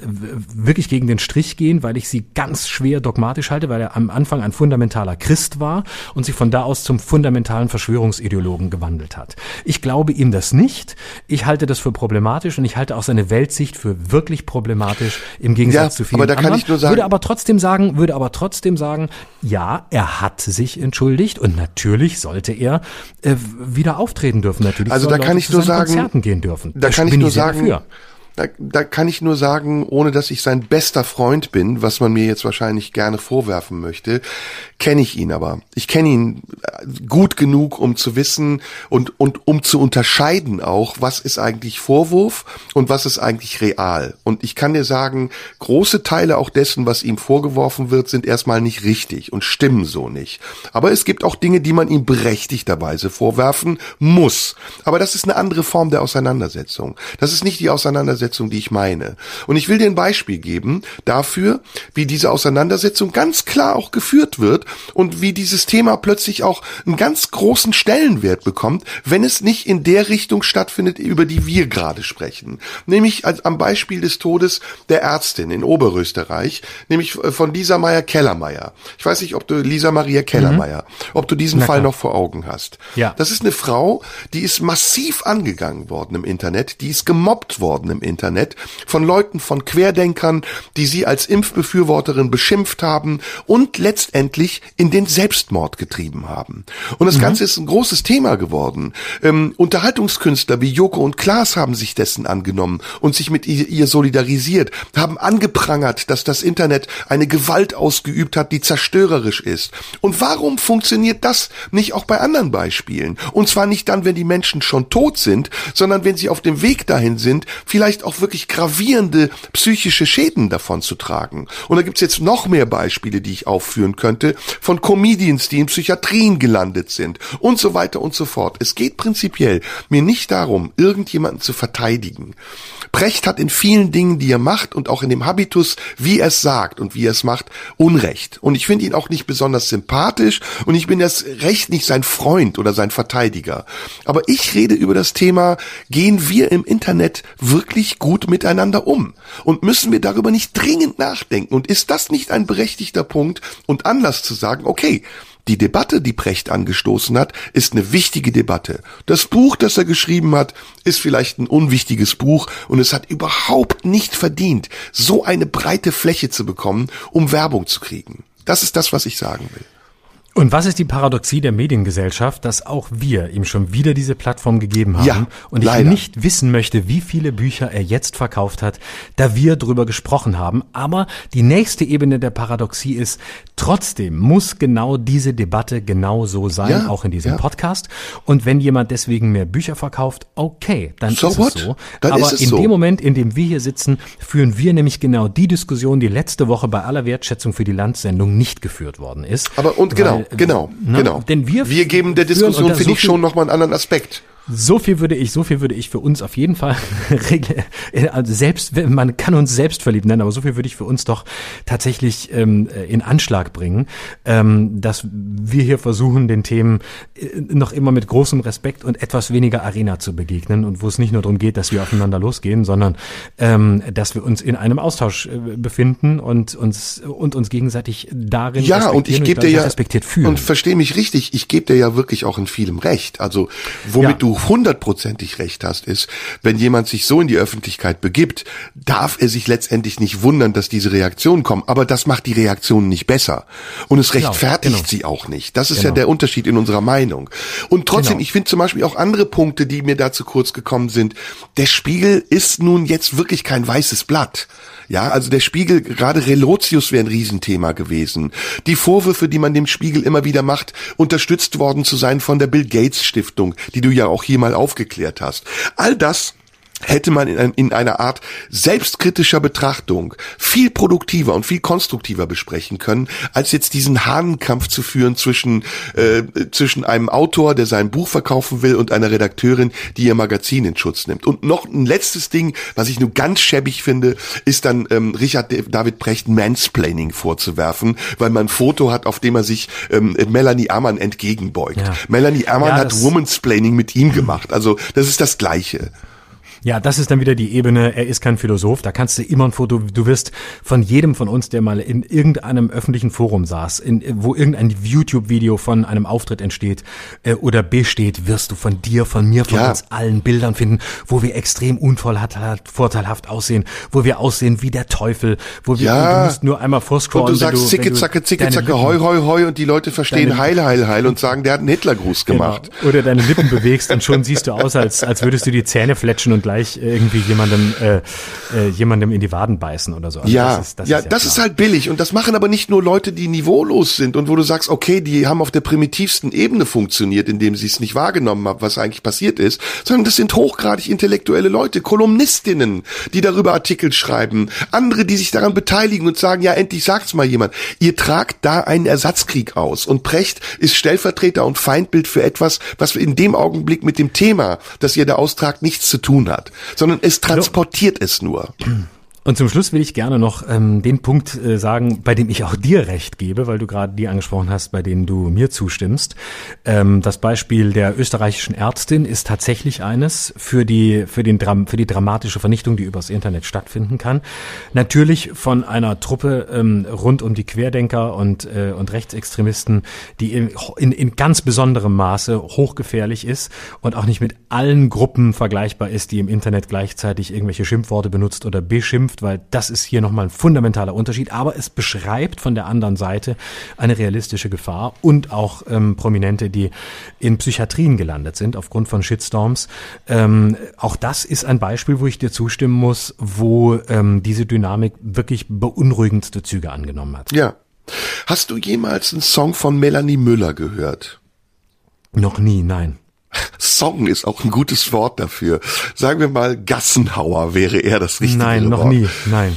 wirklich gegen den Strich gehen, weil ich sie ganz schwer dogmatisch halte, weil er am Anfang ein fundamentaler Christ war und sich von da aus zum fundamentalen Verschwörungsideologen gewandelt hat. Ich glaube ihm das nicht. Ich halte das für problematisch und ich halte auch seine Weltsicht für wirklich problematisch im Gegensatz Ja, zu vielen aber da kann anderen. ich nur sagen- würde aber trotzdem sagen, würde aber trotzdem sagen, ja, er hat sich entschuldigt und natürlich sollte er äh, wieder auftreten dürfen. Natürlich Also da kann Leute ich zu nur sagen, Konzerten gehen dürfen. Da kann ich nur sagen, dafür. Da, da kann ich nur sagen, ohne dass ich sein bester Freund bin, was man mir jetzt wahrscheinlich gerne vorwerfen möchte, kenne ich ihn aber. Ich kenne ihn äh, gut genug, um zu wissen und, und um zu unterscheiden auch, was ist eigentlich Vorwurf und was ist eigentlich real. Und ich kann dir sagen, große Teile auch dessen, was ihm vorgeworfen wird, sind erstmal nicht richtig und stimmen so nicht. Aber es gibt auch Dinge, die man ihm berechtigterweise vorwerfen muss. Aber das ist eine andere Form der Auseinandersetzung. Das ist nicht die Auseinandersetzung, die ich meine. Und ich will dir ein Beispiel geben dafür, wie diese Auseinandersetzung ganz klar auch geführt wird und wie dieses Thema plötzlich auch einen ganz großen Stellenwert bekommt, wenn es nicht in der Richtung stattfindet, über die wir gerade sprechen. Nämlich als, am Beispiel des Todes der Ärztin in Oberösterreich, nämlich von Lisa Meyer Kellermeier. Ich weiß nicht, ob du Lisa Maria Kellermeier, ob du diesen Na Fall klar. noch vor Augen hast. Ja. Das ist eine Frau, die ist massiv angegangen worden im Internet, die ist gemobbt worden im Internet von Leuten, von Querdenkern, die sie als Impfbefürworterin beschimpft haben und letztendlich in den Selbstmord getrieben haben. Und das mhm. Ganze ist ein großes Thema geworden. Ähm, Unterhaltungskünstler wie Joko und Klaas haben sich dessen angenommen und sich mit ihr, ihr solidarisiert, haben angeprangert, dass das Internet eine Gewalt ausgeübt hat, die zerstörerisch ist. Und warum funktioniert das nicht auch bei anderen Beispielen? Und zwar nicht dann, wenn die Menschen schon tot sind, sondern wenn sie auf dem Weg dahin sind, vielleicht auch wirklich gravierende psychische Schäden davon zu tragen. Und da gibt's jetzt noch mehr Beispiele, die ich aufführen könnte, von Comedians, die in Psychiatrien gelandet sind und so weiter und so fort. Es geht prinzipiell mir nicht darum, irgendjemanden zu verteidigen. Brecht hat in vielen Dingen, die er macht und auch in dem Habitus, wie er es sagt und wie er es macht, Unrecht. Und ich finde ihn auch nicht besonders sympathisch und ich bin das Recht nicht sein Freund oder sein Verteidiger. Aber ich rede über das Thema, gehen wir im Internet wirklich gut miteinander um? Und müssen wir darüber nicht dringend nachdenken? Und ist das nicht ein berechtigter Punkt und Anlass zu sagen, okay, die Debatte, die Brecht angestoßen hat, ist eine wichtige Debatte. Das Buch, das er geschrieben hat, ist vielleicht ein unwichtiges Buch und es hat überhaupt nicht verdient, so eine breite Fläche zu bekommen, um Werbung zu kriegen. Das ist das, was ich sagen will. Und was ist die Paradoxie der Mediengesellschaft, dass auch wir ihm schon wieder diese Plattform gegeben haben ja, und ich leider. nicht wissen möchte, wie viele Bücher er jetzt verkauft hat, da wir drüber gesprochen haben. Aber die nächste Ebene der Paradoxie ist, trotzdem muss genau diese Debatte genau so sein, ja, auch in diesem ja. Podcast. Und wenn jemand deswegen mehr Bücher verkauft, okay, dann so ist what? es so. Dann Aber es in so. dem Moment, in dem wir hier sitzen, führen wir nämlich genau die Diskussion, die letzte Woche bei aller Wertschätzung für die Landsendung nicht geführt worden ist. Aber und genau, genau, ne? genau. Denn wir, wir geben der Diskussion, finde ich, schon nochmal einen anderen Aspekt. So viel würde ich, so viel würde ich für uns auf jeden Fall [LAUGHS] also selbst, man kann uns selbst verliebt nennen, aber so viel würde ich für uns doch tatsächlich ähm, in Anschlag bringen, ähm, dass wir hier versuchen, den Themen äh, noch immer mit großem Respekt und etwas weniger Arena zu begegnen und wo es nicht nur darum geht, dass wir aufeinander losgehen, sondern ähm, dass wir uns in einem Austausch äh, befinden und uns und uns gegenseitig darin ja und ich gebe dir ja respektiert fühlen. und verstehe mich richtig, ich gebe dir ja wirklich auch in vielem recht. Also womit ja. du hundertprozentig recht hast, ist, wenn jemand sich so in die Öffentlichkeit begibt, darf er sich letztendlich nicht wundern, dass diese Reaktionen kommen. Aber das macht die Reaktionen nicht besser. Und es genau, rechtfertigt genau, genau. sie auch nicht. Das ist genau. ja der Unterschied in unserer Meinung. Und trotzdem, genau. ich finde zum Beispiel auch andere Punkte, die mir da zu kurz gekommen sind. Der Spiegel ist nun jetzt wirklich kein weißes Blatt. Ja, also der Spiegel, gerade Relotius wäre ein Riesenthema gewesen. Die Vorwürfe, die man dem Spiegel immer wieder macht, unterstützt worden zu sein von der Bill Gates Stiftung, die du ja auch hier mal aufgeklärt hast. All das hätte man in, in, einer Art selbstkritischer Betrachtung viel produktiver und viel konstruktiver besprechen können, als jetzt diesen Hahnenkampf zu führen zwischen, äh, zwischen einem Autor, der sein Buch verkaufen will, und einer Redakteurin, die ihr Magazin in Schutz nimmt. Und noch ein letztes Ding, was ich nur ganz schäbig finde, ist dann ähm, Richard David Brecht Mansplaining vorzuwerfen, weil man ein Foto hat, auf dem er sich ähm, Melanie Amann entgegenbeugt. Ja. Melanie Amann ja, hat Womansplaining mit ihm gemacht. Also das ist das Gleiche. Ja, das ist dann wieder die Ebene, er ist kein Philosoph, da kannst du immer ein Foto, du wirst von jedem von uns, der mal in irgendeinem öffentlichen Forum saß, in, wo irgendein YouTube-Video von einem Auftritt entsteht äh, oder besteht, wirst du von dir, von mir, von ja. uns allen Bildern finden, wo wir extrem unvorteilhaft aussehen, wo wir aussehen wie der Teufel, wo wir, ja. du musst nur einmal vorscrollen. Und du sagst zicke, zacke, zicke, zacke, hoi, hoi, hoi und die Leute verstehen heil, heil, heil und sagen, der hat einen Hitlergruß genau. gemacht. Genau. Oder deine Lippen bewegst und schon siehst du aus, als, als würdest du die Zähne fletschen und gleich irgendwie jemandem, äh, äh, jemandem in die Waden beißen oder so. Also ja, das ist, das ja, ist ja das ist halt billig und das machen aber nicht nur Leute, die niveaulos sind und wo du sagst, okay, die haben auf der primitivsten Ebene funktioniert, indem sie es nicht wahrgenommen haben, was eigentlich passiert ist, sondern das sind hochgradig intellektuelle Leute, Kolumnistinnen, die darüber Artikel schreiben, andere, die sich daran beteiligen und sagen, ja, endlich sagt's mal jemand. Ihr tragt da einen Ersatzkrieg aus und Precht ist Stellvertreter und Feindbild für etwas, was in dem Augenblick mit dem Thema, das ihr da austragt, nichts zu tun hat sondern es transportiert es nur. Und zum Schluss will ich gerne noch ähm, den Punkt äh, sagen, bei dem ich auch dir recht gebe, weil du gerade die angesprochen hast, bei denen du mir zustimmst. Ähm, das Beispiel der österreichischen Ärztin ist tatsächlich eines für die für den Dram für die dramatische Vernichtung, die übers Internet stattfinden kann. Natürlich von einer Truppe ähm, rund um die Querdenker und äh, und Rechtsextremisten, die in, in, in ganz besonderem Maße hochgefährlich ist und auch nicht mit allen Gruppen vergleichbar ist, die im Internet gleichzeitig irgendwelche Schimpfworte benutzt oder beschimpft bekämpft, weil das ist hier nochmal ein fundamentaler Unterschied, aber es beschreibt von der anderen Seite eine realistische Gefahr und auch ähm, Prominente, die in Psychiatrien gelandet sind aufgrund von Shitstorms. Ähm, auch das ist ein Beispiel, wo ich dir zustimmen muss, wo ähm, diese Dynamik wirklich beunruhigendste Züge angenommen hat. Ja. Hast du jemals einen Song von Melanie Müller gehört? Noch nie, nein. Song ist auch ein gutes Wort dafür. Sagen wir mal, Gassenhauer wäre eher das richtige Nein, noch Wort. nie, nein.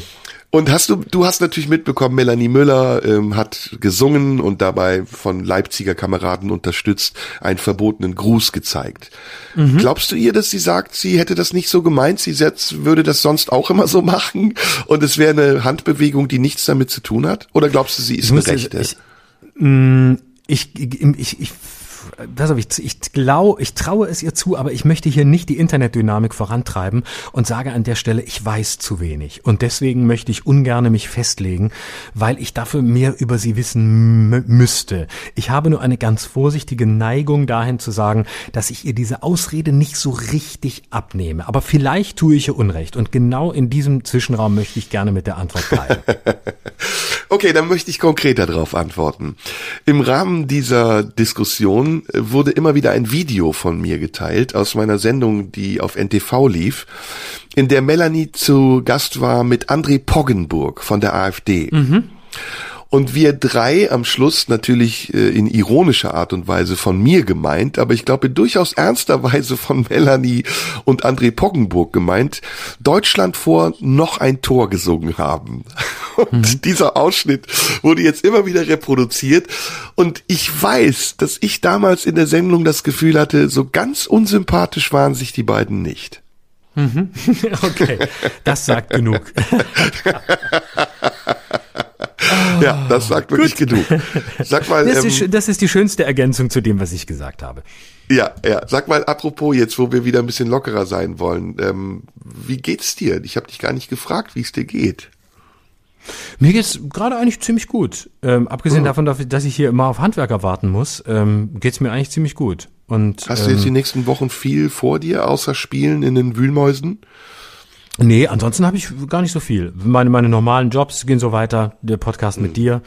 Und hast du, du hast natürlich mitbekommen, Melanie Müller ähm, hat gesungen und dabei von Leipziger Kameraden unterstützt einen verbotenen Gruß gezeigt. Mhm. Glaubst du ihr, dass sie sagt, sie hätte das nicht so gemeint, sie setzt, würde das sonst auch immer so machen und es wäre eine Handbewegung, die nichts damit zu tun hat? Oder glaubst du, sie ist Ich eine Rechte? Ich, mm, ich, ich, ich, pass ich, ich glaube, ich traue es ihr zu, aber ich möchte hier nicht die Internetdynamik vorantreiben und sage an der Stelle, ich weiß zu wenig. Und deswegen möchte ich ungerne mich festlegen, weil ich dafür mehr über sie wissen mü- müsste. Ich habe nur eine ganz vorsichtige Neigung dahin zu sagen, dass ich ihr diese Ausrede nicht so richtig abnehme. Aber vielleicht tue ich ihr Unrecht. Und genau in diesem Zwischenraum möchte ich gerne mit der Antwort bleiben. [LAUGHS] Okay, dann möchte ich konkreter darauf antworten. Im Rahmen dieser Diskussion wurde immer wieder ein Video von mir geteilt aus meiner Sendung, die auf NTV lief, in der Melanie zu Gast war mit André Poggenburg von der AfD. Und wir drei am Schluss natürlich äh, in ironischer Art und Weise von mir gemeint, aber ich glaube in durchaus ernster Weise von Melanie und André Poggenburg gemeint, Deutschland vor noch ein Tor gesungen haben. [LAUGHS] Und dieser Ausschnitt wurde jetzt immer wieder reproduziert. Und ich weiß, dass ich damals in der Sendung das Gefühl hatte, so ganz unsympathisch waren sich die beiden nicht. [LAUGHS] Okay, das sagt genug. [LAUGHS] Ja, das sagt wirklich genug. Sag mal, Das, ähm, ist, das ist die schönste Ergänzung zu dem, was ich gesagt habe. Ja, ja. Sag mal, apropos jetzt, wo wir wieder ein bisschen lockerer sein wollen, ähm, wie geht's dir? Ich habe dich gar nicht gefragt, wie es dir geht. Mir geht's gerade eigentlich ziemlich gut. Ähm, abgesehen Oh. davon, dass ich hier immer auf Handwerker warten muss, ähm, geht's mir eigentlich ziemlich gut. Und Hast du ähm, jetzt die nächsten Wochen viel vor dir, außer Spielen in den Wühlmäusen? Nee, ansonsten habe ich gar nicht so viel. Meine, meine normalen Jobs gehen so weiter, der Podcast Mhm. mit dir.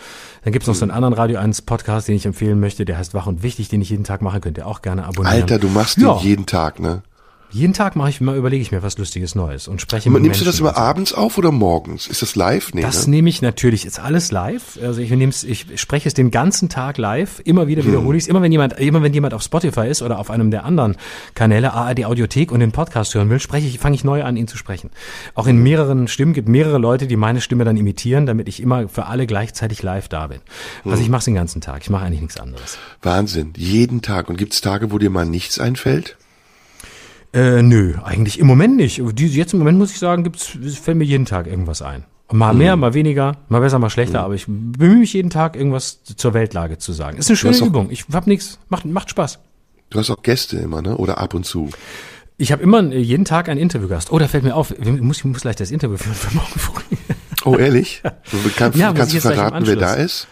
Dann gibt's noch so einen anderen Radio 1 Podcast, den ich empfehlen möchte, der heißt Wach und Wichtig, den ich jeden Tag mache, könnt ihr auch gerne abonnieren. Alter, du machst ja, den jeden Tag, ne? Jeden Tag mache ich mal, überlege ich mir was Lustiges Neues und spreche mit Nimmst du Menschen das immer so. abends auf oder morgens? Ist das live? Nee, Das ne? nehme ich natürlich, ist alles live. Also ich nehme ich spreche es den ganzen Tag live. Immer wieder Hm. wiederhole ich es. Immer wenn jemand, immer wenn jemand auf Spotify ist oder auf einem der anderen Kanäle, ARD Audiothek und den Podcast hören will, spreche ich, fange ich neu an, ihn zu sprechen. Auch in mehreren Stimmen gibt mehrere Leute, die meine Stimme dann imitieren, damit ich immer für alle gleichzeitig live da bin. Hm. Also ich mache es den ganzen Tag. Ich mache eigentlich nichts anderes. Wahnsinn. Jeden Tag. Und gibt's Tage, wo dir mal nichts einfällt? Äh, nö, eigentlich im Moment nicht. Jetzt im Moment muss ich sagen, gibt's, fällt mir jeden Tag irgendwas ein. Mal mehr, Mhm. mal weniger, mal besser, mal schlechter, aber ich bemühe mich jeden Tag, irgendwas zur Weltlage zu sagen. Ist eine schöne Übung. Ich hab nichts, macht, macht Spaß. Du hast auch Gäste immer, ne? Oder ab und zu. Ich habe immer äh, jeden Tag einen Interviewgast. Oh, da fällt mir auf, ich muss, ich muss gleich das Interview führen für morgen [LAUGHS] früh. Oh, ehrlich? Kann, Ja, kannst du verraten, wer da ist?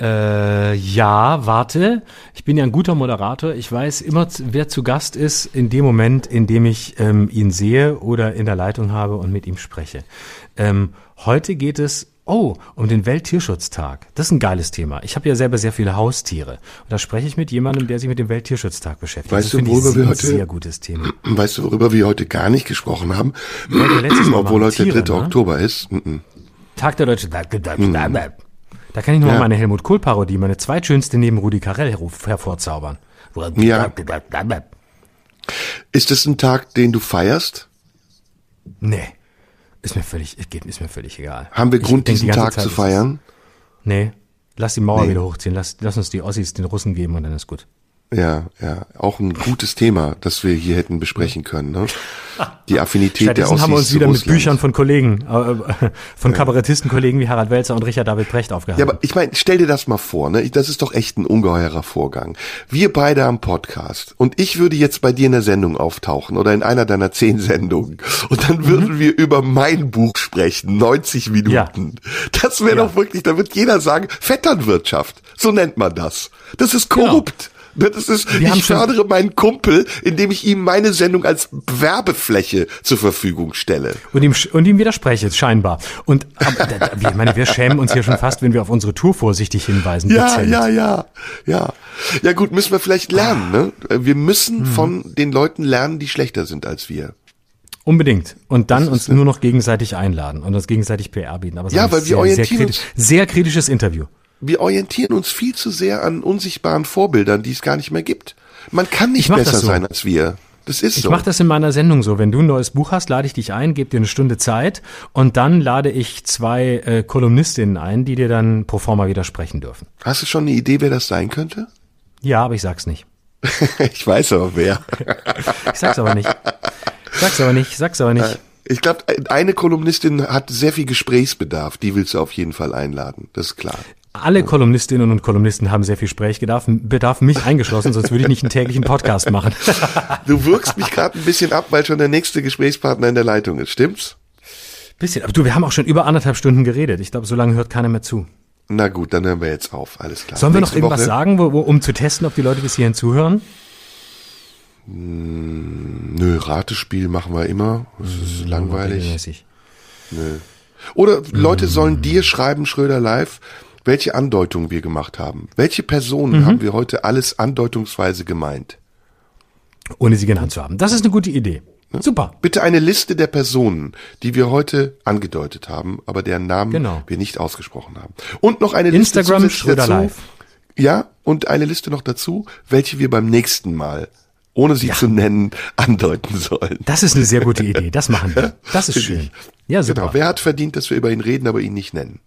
Äh, ja, warte. Ich bin ja ein guter Moderator. Ich weiß immer, wer zu Gast ist, in dem Moment, in dem ich ähm, ihn sehe oder in der Leitung habe und mit ihm spreche. Ähm, heute geht es, oh, um den Welttierschutztag. Das ist ein geiles Thema. Ich habe ja selber sehr viele Haustiere. Und da spreche ich mit jemandem, der sich mit dem Welttierschutztag beschäftigt. Weißt das du, finde ich worüber wir ein heute- sehr gutes Thema. [CLEARS THROAT] Weißt du, worüber wir heute gar nicht gesprochen haben? ja [CLEARS THROAT] Obwohl heute der Tiere, 3. ne? Oktober ist. Mhm. Tag der Deutschen. Da kann ich mal Ja. meine Helmut Kohl-Parodie, meine zweitschönste neben Rudi Carell hervor- hervorzaubern. Ja. Ist es ein Tag, den du feierst? Nee. Ist mir völlig, ist mir völlig egal. Haben wir Ich Grund, die diesen ganze Tag Zeit, zu feiern? Nee. Lass die Mauer Nee. wieder hochziehen. Lass, lass uns die Ossis den Russen geben und dann ist gut. Ja, ja, auch ein gutes Thema, das wir hier hätten besprechen können. Ne? Die Affinität der Stattdessen haben wir uns wieder mit. Büchern von Kollegen, äh, von Kabarettistenkollegen wie Harald Welzer und Richard David Precht aufgehalten. Ja, aber ich meine, stell dir das mal vor, ne? Das ist doch echt ein ungeheurer Vorgang. Wir beide am Podcast und ich würde jetzt bei dir in der Sendung auftauchen oder in einer deiner zehn Sendungen und dann würden wir über mein Buch sprechen, 90 Minuten. Ja. Das wäre Ja. doch wirklich, da wird jeder sagen, Vetternwirtschaft, so nennt man das. Das ist korrupt. Das ist, Wir ich fördere meinen Kumpel, indem ich ihm meine Sendung als Werbefläche zur Verfügung stelle. Und ihm, und ihm widerspreche, scheinbar. Und aber, ich meine, wir schämen uns hier schon fast, wenn wir auf unsere Tour vorsichtig hinweisen. Ja, Dezent. ja, ja, ja. Ja gut, müssen wir vielleicht lernen, ne? Wir müssen Mhm. von den Leuten lernen, die schlechter sind als wir. Unbedingt. Und dann uns nur noch gegenseitig einladen und uns gegenseitig PR bieten. Aber Ja, weil wir sehr, sehr, orientieren kritisch, sehr kritisches Interview. Wir orientieren uns viel zu sehr an unsichtbaren Vorbildern, die es gar nicht mehr gibt. Man kann nicht Ich besser so. sein als wir. Das ist Ich so. mache das in meiner Sendung so. Wenn du ein neues Buch hast, lade ich dich ein, gebe dir eine Stunde Zeit und dann lade ich zwei äh, Kolumnistinnen ein, die dir dann pro forma widersprechen dürfen. Hast du schon eine Idee, wer das sein könnte? Ja, aber ich sag's nicht. [LAUGHS] ich weiß aber wer. [LAUGHS] Ich sag's aber nicht. Ich sag's aber nicht. Ich sag's aber nicht. Ich glaube, eine Kolumnistin hat sehr viel Gesprächsbedarf. Die willst du auf jeden Fall einladen. Das ist klar. Alle Kolumnistinnen und Kolumnisten haben sehr viel Sprechbedarf, Bedarf mich eingeschlossen, sonst würde ich nicht einen täglichen Podcast machen. [LAUGHS] Du wirkst mich gerade ein bisschen ab, weil schon der nächste Gesprächspartner in der Leitung ist. Stimmt's? Bisschen. Aber du, wir haben auch schon über anderthalb Stunden geredet. Ich glaube, so lange hört keiner mehr zu. Na gut, dann hören wir jetzt auf. Alles klar. Sollen wir noch irgendwas Woche, sagen, wo, wo, um zu testen, ob die Leute bis hierhin zuhören? Nö, Ratespiel machen wir immer. Das ist langweilig. Regelmäßig. Oder Leute sollen dir schreiben, Schröder live, welche Andeutungen wir gemacht haben. Welche Personen Mhm. haben wir heute alles andeutungsweise gemeint? Ohne sie genannt zu haben. Das ist eine gute Idee. Super. Bitte eine Liste der Personen, die wir heute angedeutet haben, aber deren Namen Genau. wir nicht ausgesprochen haben. Und noch eine Instagram Liste Schröder dazu. live. Ja, und eine Liste noch dazu, welche wir beim nächsten Mal, ohne sie zu nennen, andeuten sollen. Das ist eine sehr gute Idee. Das machen wir. [LAUGHS] Das ist schön. Ja, super. Genau. Wer hat verdient, dass wir über ihn reden, aber ihn nicht nennen?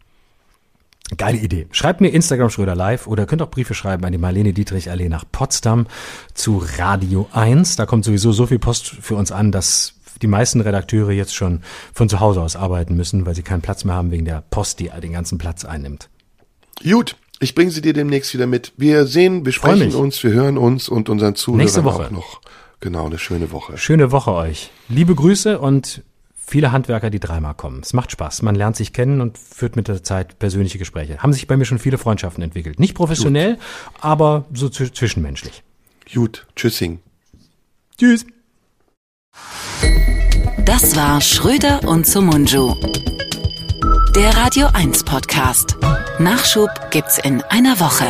Geile Idee. Schreibt mir Instagram Schröder live oder könnt auch Briefe schreiben an die Marlene Dietrich Allee nach Potsdam zu Radio 1. Da kommt sowieso so viel Post für uns an, dass die meisten Redakteure jetzt schon von zu Hause aus arbeiten müssen, weil sie keinen Platz mehr haben wegen der Post, die den ganzen Platz einnimmt. Gut, ich bringe sie dir demnächst wieder mit. Wir sehen, wir sprechen uns, wir hören uns und unseren Zuhörern Nächste Woche. auch noch. Genau, eine schöne Woche. Schöne Woche euch. Liebe Grüße und viele Handwerker, die dreimal kommen. Es macht Spaß. Man lernt sich kennen und führt mit der Zeit persönliche Gespräche. Haben sich bei mir schon viele Freundschaften entwickelt. Nicht professionell, aber so zw- zwischenmenschlich. Gut, tschüssing. Tschüss. Das war Schröder und Sumunju. Der Radio 1 Podcast. Nachschub gibt's in einer Woche.